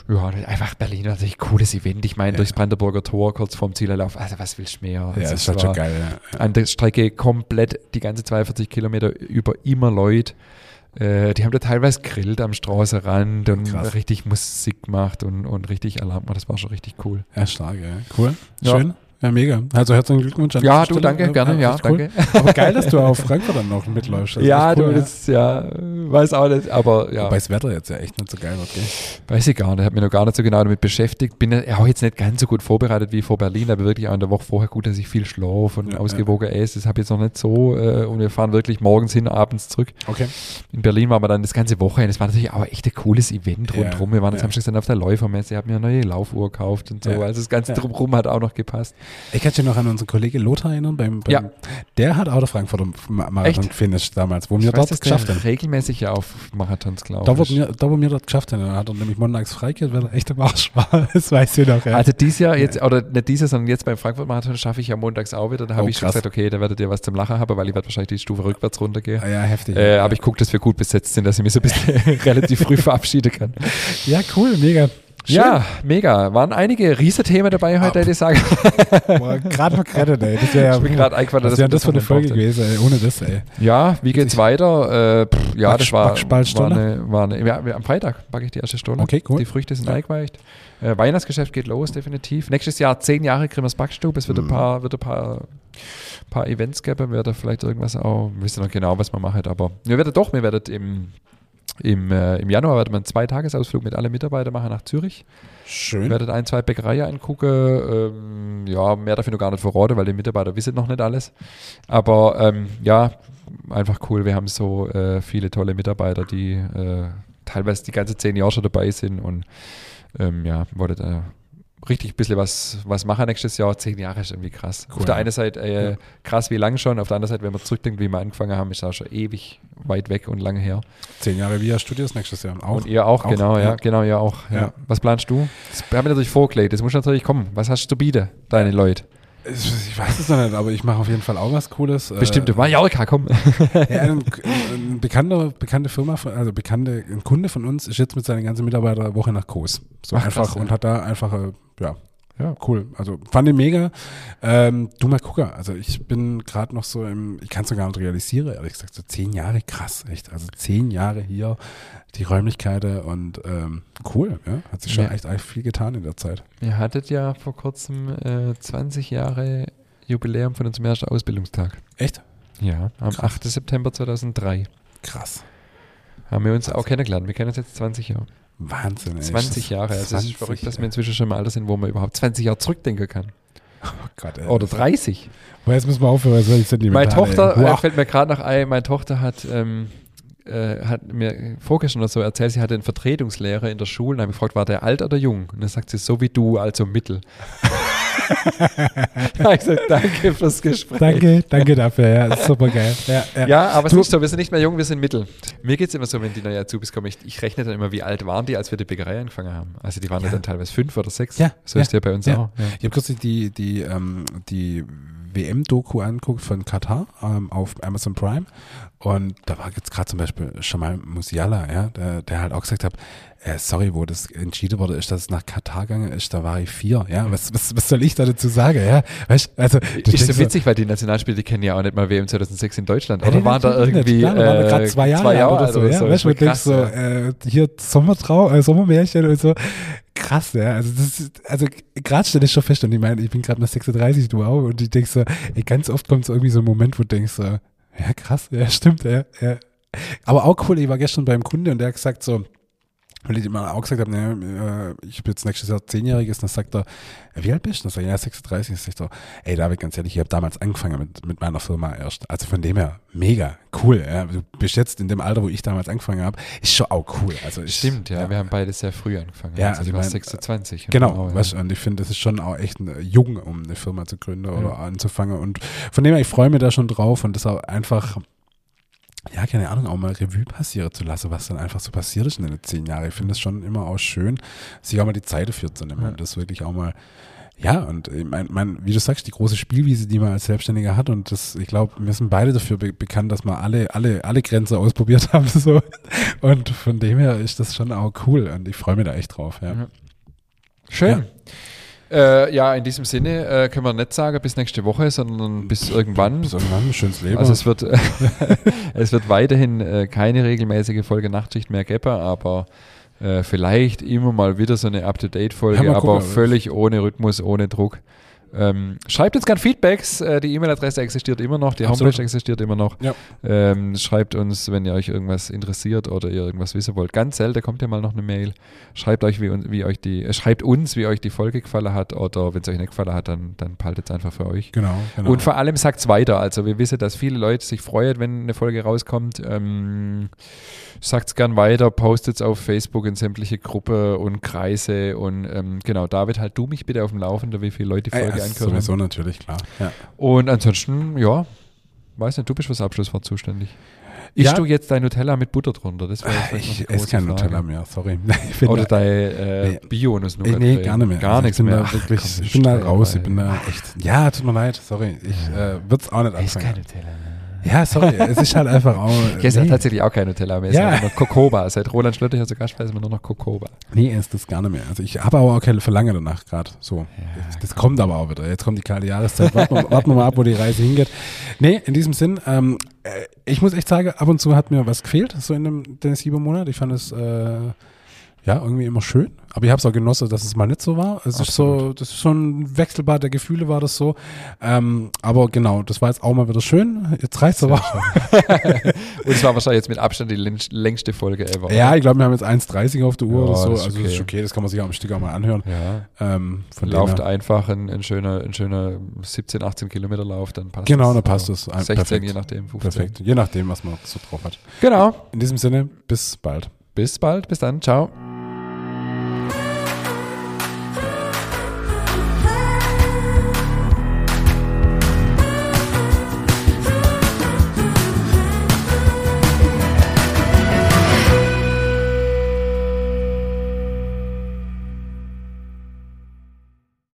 Ja. Ja, und einfach Berlin natürlich cooles Event. Ich meine, Ja. durchs Brandenburger Tor kurz vorm Zielerlauf. Also, was willst du mehr? Ja, Also, das es ist halt schon geil. Ja. An der Strecke komplett die ganze 42 Kilometer über immer Leute. Äh, die haben da teilweise grillt am Straßenrand und Krass. richtig Musik gemacht und, und richtig Alarm gemacht. Das war schon richtig cool. Ja, stark, ja. Cool. Ja. Schön. Ja, mega. Also herzlichen Glückwunsch an Ja, du, Stelle. danke, gerne, ja, cool. danke. Aber geil, dass du auf Frankfurt dann noch mitläufst. Das ist ja, echt du, cool, das, ja, weiß auch nicht, aber ja. Wobei das Wetter jetzt ja echt nicht so geil wird, gell? Weiß ich gar nicht, habe mich noch gar nicht so genau damit beschäftigt. Bin ja auch jetzt nicht ganz so gut vorbereitet wie vor Berlin, aber wirklich auch in der Woche vorher gut, dass ich viel schlafe und Ja, ausgewogen esse. Das habe ich jetzt noch nicht so. Äh, und wir fahren wirklich morgens hin, abends zurück. Okay. In Berlin waren wir dann das ganze Wochenende. Das war natürlich auch echt ein cooles Event Ja, rundherum. Wir waren ja. jetzt Samstag dann auf der Läufermesse, habe mir eine neue Laufuhr gekauft und so. Ja, Also das Ganze ja. drumherum hat auch noch gepasst. Ich kann dich noch an unseren Kollegen Lothar erinnern. Beim, beim, Ja. Der hat auch der Frankfurter Ma- Marathon gefinisht damals, wo wir Ich weiß, dort geschafft haben. regelmäßig ja auf Marathons, glaube Da wo, ich. wir, da, wo wir dort geschafft haben, hat er nämlich montags freigekehrt, weil er echt am Arsch war. (laughs) Das weiß ich noch. Ja. Also dieses Jahr jetzt, oder nicht dieses, sondern jetzt beim Frankfurt-Marathon schaffe ich ja montags auch wieder. Da habe Oh, ich schon krass. gesagt, okay, da werdet ihr was zum Lachen haben, weil ich werde wahrscheinlich die Stufe rückwärts runtergehen. Ah, ja, heftig. Äh, ja. aber ich gucke, dass wir gut besetzt sind, dass ich mich so ein bisschen (laughs) relativ früh verabschieden kann. ja, cool, mega. Schön. Ja, mega. Waren einige Riesenthemen dabei heute, Ah. hätte ich sagen. Gerade noch gerettet, ey. Das wäre ja, Ich bin gerade eingefallen, dass wäre wir das für eine Folge brauchten. gewesen, ey. Ohne das, ey. Ja, wie geht's weiter? Äh, pff, ja, das war, war, eine, war eine, ja, am Freitag backe ich die erste Stunde. Okay, cool. Die Früchte sind Ja. eingeweicht. Äh, Weihnachtsgeschäft geht los, definitiv. Nächstes Jahr zehn Jahre Grimmers Backstube. Es wird Mhm. ein paar, wird ein paar, paar Events geben. Wir werden vielleicht irgendwas auch, wir wissen noch genau, was man macht, aber wir werden doch, wir werden im, im, äh, im Januar werden wir einen Zweitagesausflug mit allen Mitarbeitern machen nach Zürich. Schön. Ich werde ein, zwei Bäckereien angucken. Ähm, ja, mehr dafür noch gar nicht verraten, weil die Mitarbeiter wissen noch nicht alles. Aber ähm, ja, einfach cool. Wir haben so äh, viele tolle Mitarbeiter, die äh, teilweise die ganze zehn Jahre schon dabei sind und ähm, ja, wollte da richtig ein bisschen was, was machen nächstes Jahr. Zehn Jahre ist irgendwie krass. Cool. Auf der einen Seite äh, Ja. krass wie lang schon, auf der anderen Seite, wenn man zurückdenkt, wie wir angefangen haben, ist auch schon ewig weit weg und lange her. Zehn Jahre Via Studios nächstes Jahr. Auch. Und ihr auch, Auch, genau, ja. ja. genau, ihr auch. Ja. Ja. Was planst du? Das haben wir natürlich vorgelegt. Das muss natürlich kommen. Was hast du zu bieten, deine Leute? Ich weiß es noch nicht, aber ich mache auf jeden Fall auch was Cooles. Bestimmt, Äh, Mallorca, komm. Ja, ein, ein bekannter, bekannte Firma, von- also bekannte, ein Kunde von uns ist jetzt mit seinen ganzen Mitarbeitern eine Woche nach Kos. So Ach, einfach krass, ja. und hat da einfach, äh, ja, Ja. cool. Also fand ich mega. Ähm, du mal gucken, also ich bin gerade noch so im, ich kann es noch gar nicht realisieren, ehrlich gesagt, so zehn Jahre krass, echt. Also zehn Jahre hier, die Räumlichkeiten und ähm, cool, ja. Hat sich schon Ja. echt echt viel getan in der Zeit. Ihr hattet ja vor kurzem äh, 20 Jahre Jubiläum von unserem ersten Ausbildungstag. Echt? Ja, am Krass. 8. September 2003 Krass. haben wir uns auch kennengelernt. Wir kennen uns jetzt 20 Jahre. Wahnsinn, ey. 20 Jahre. Also es 20, ist verrückt, dass wir inzwischen schon im Alter sind, wo man überhaupt 20 Jahre zurückdenken kann. Oh Gott, ey. Oder 30. Boah, jetzt müssen wir aufhören, sonst sind die Meine Tochter, ey. äh, Wow. fällt mir gerade noch ein, meine Tochter hat, ähm, äh, hat mir vorgestern oder so erzählt, sie hatte einen Vertretungslehrer in der Schule und habe gefragt, war der alt oder jung? Und dann sagt sie, so wie du, also mittel. (laughs) da habe ich gesagt, danke fürs Gespräch. Danke, danke dafür, ja, super geil. Ja, ja. Ja, aber es Du- ist so, wir sind nicht mehr jung, wir sind mittel. Mir geht es immer so, wenn die neue Azubis kommen, ich, ich rechne dann immer, wie alt waren die, als wir die Bäckerei angefangen haben. Also die waren ja, dann teilweise fünf oder sechs. Ja, So ist ja bei uns auch. Ich habe kürzlich die, die, ähm, die WM-Doku angeguckt von Katar ähm, auf Amazon Prime und da war jetzt gerade zum Beispiel Jamal Musiala, ja, der, der halt auch gesagt hat, äh, sorry, wo das entschieden wurde, ist, dass es nach Katar gegangen ist, da war ich vier, ja, was, was, was soll ich da dazu sagen, ja, weißt, also Ist so so, witzig, weil die Nationalspiele die kennen ja auch nicht mal WM 2006 in Deutschland. Ja, Oder? waren da irgendwie waren da gerade äh, zwei Jahre, alt oder so, ja, weißt du, Voll du denkst krass, so, ja. äh, hier Sommertrau, äh, Sommermärchen und so, krass, ja, also das ist, also gerade stelle ich schon fest. Und ich meine, ich bin gerade nach 36, du auch, und ich denk so, ey, ganz oft kommt so irgendwie so ein Moment, wo du denkst so, ja krass, ja stimmt, ja, ja. Aber auch cool, ich war gestern beim Kunde und der hat gesagt so, weil ich ihm auch gesagt habe, ne, äh, ich bin jetzt nächstes Jahr zehnjähriges, dann sagt er, "Ja, wie alt bist du? Dann sag ich, ja, 36. Ich sag so, ey David, ganz ehrlich, ich habe damals angefangen mit, mit meiner Firma erst. Also von dem her, mega, cool. Ja. Du bist jetzt in dem Alter, wo ich damals angefangen habe, ist schon auch cool. Also ich, Stimmt, ja, wir haben beide sehr früh angefangen. Ja, also also ich war mein- 26. Genau, ja. weißt, und ich finde, das ist schon auch echt ein, jung, um eine Firma zu gründen oder anzufangen. Und von dem her, ich freue mich da schon drauf und das auch einfach, ja, keine Ahnung, auch mal Revue passieren zu lassen, was dann einfach so passiert ist in den zehn Jahren. Ich finde es schon immer auch schön, sich auch mal die Zeit dafür zu nehmen. Ja. Und das wirklich auch mal, ja, und ich mein, mein, wie du sagst, die große Spielwiese, die man als Selbstständiger hat, und das, ich glaube, wir sind beide dafür be bekannt, dass wir alle, alle, alle Grenzen ausprobiert haben. (laughs) So. Und von dem her ist das schon auch cool und ich freue mich da echt drauf. Ja. Schön. Äh, ja, in diesem Sinne äh, können wir nicht sagen bis nächste Woche, sondern bis irgendwann. Bis irgendwann, schönes Leben. Also es wird, (laughs) es wird weiterhin äh, keine regelmäßige Folge Nachtschicht mehr geben, aber äh, vielleicht immer mal wieder so eine Up-to-Date-Folge, Ja, aber gucken. völlig ohne Rhythmus, ohne Druck. Ähm, schreibt uns gerne Feedbacks. Äh, die E-Mail-Adresse existiert immer noch, die Absolut. Homepage existiert immer noch. Ja. Ähm, schreibt uns, wenn ihr euch irgendwas interessiert oder ihr irgendwas wissen wollt. Ganz selten kommt ja mal noch eine Mail. Schreibt euch, wie, wie euch die, äh, schreibt uns, wie euch die Folge gefallen hat oder wenn es euch nicht gefallen hat, dann, dann behaltet es einfach für euch. Genau, genau. Und vor allem sagt es weiter. Also wir wissen, dass viele Leute sich freuen, wenn eine Folge rauskommt. Ähm, sagt es gern weiter, postet es auf Facebook in sämtliche Gruppen und Kreise. Und ähm, genau, David, halt du mich bitte auf dem Laufenden, wie viele Leute die Folge ja, angehört sowieso natürlich, klar. Ja. Und ansonsten, ja, weiß nicht, du bist fürs Abschlusswort zuständig. Isch Ja. du jetzt dein Nutella mit Butter drunter? Das wäre jetzt Ich esse kein Frage. Nutella mehr, sorry. (laughs) Ich Oder da- dein äh, Nee. Bio-Nuss-Nougat. Nee, gar nicht mehr. Gar Also nichts ich bin mehr. Da wirklich, Ach, komm, ich bin da raus, ich bin da echt. Ja, tut mir leid, sorry. Ich äh, würde es auch nicht Ist kein anfangen. Nutella mehr. Ja, sorry, es ist halt einfach auch. Ich esse nee, tatsächlich auch kein Nutella mehr. Ich Ja. esse nur Kokoba. Seit Roland Gast war, ist mir nur noch Kokoba. nee, ist das gar nicht mehr. Also ich habe aber auch keine Verlangen danach gerade. So. das das kommt aber auch wieder. Jetzt kommt die kalte Jahreszeit. Warten wir, warten wir mal ab, wo die Reise hingeht. Nee, in diesem Sinn, ähm, äh, ich muss echt sagen, ab und zu hat mir was gefehlt, so in dem Dennis Hieber Monat. Ich fand es äh, ja irgendwie immer schön. Aber ich habe es auch genossen, dass es mal nicht so war. Es ist so, das ist so ein Wechselbad der Gefühle war das so. Ähm, aber genau, das war jetzt auch mal wieder schön. Jetzt reicht's aber. Und es war wahrscheinlich jetzt mit Abstand die längst- längste Folge ever. Ja, ich glaube, wir haben jetzt 1,30 auf der Uhr Ja, oder so. das Also das ist okay. okay, das kann man sich auch am Stück auch mal anhören. ja. Ähm, Lauft einfach ein, ein, schöner, ein schöner 17, 18 Kilometer Lauf, dann passt Genau, dann passt das. Ein- 16, perfekt. je nachdem, 15. Perfekt. Je nachdem, was man so drauf hat. Genau. In diesem Sinne, bis bald. Bis bald, bis dann, ciao.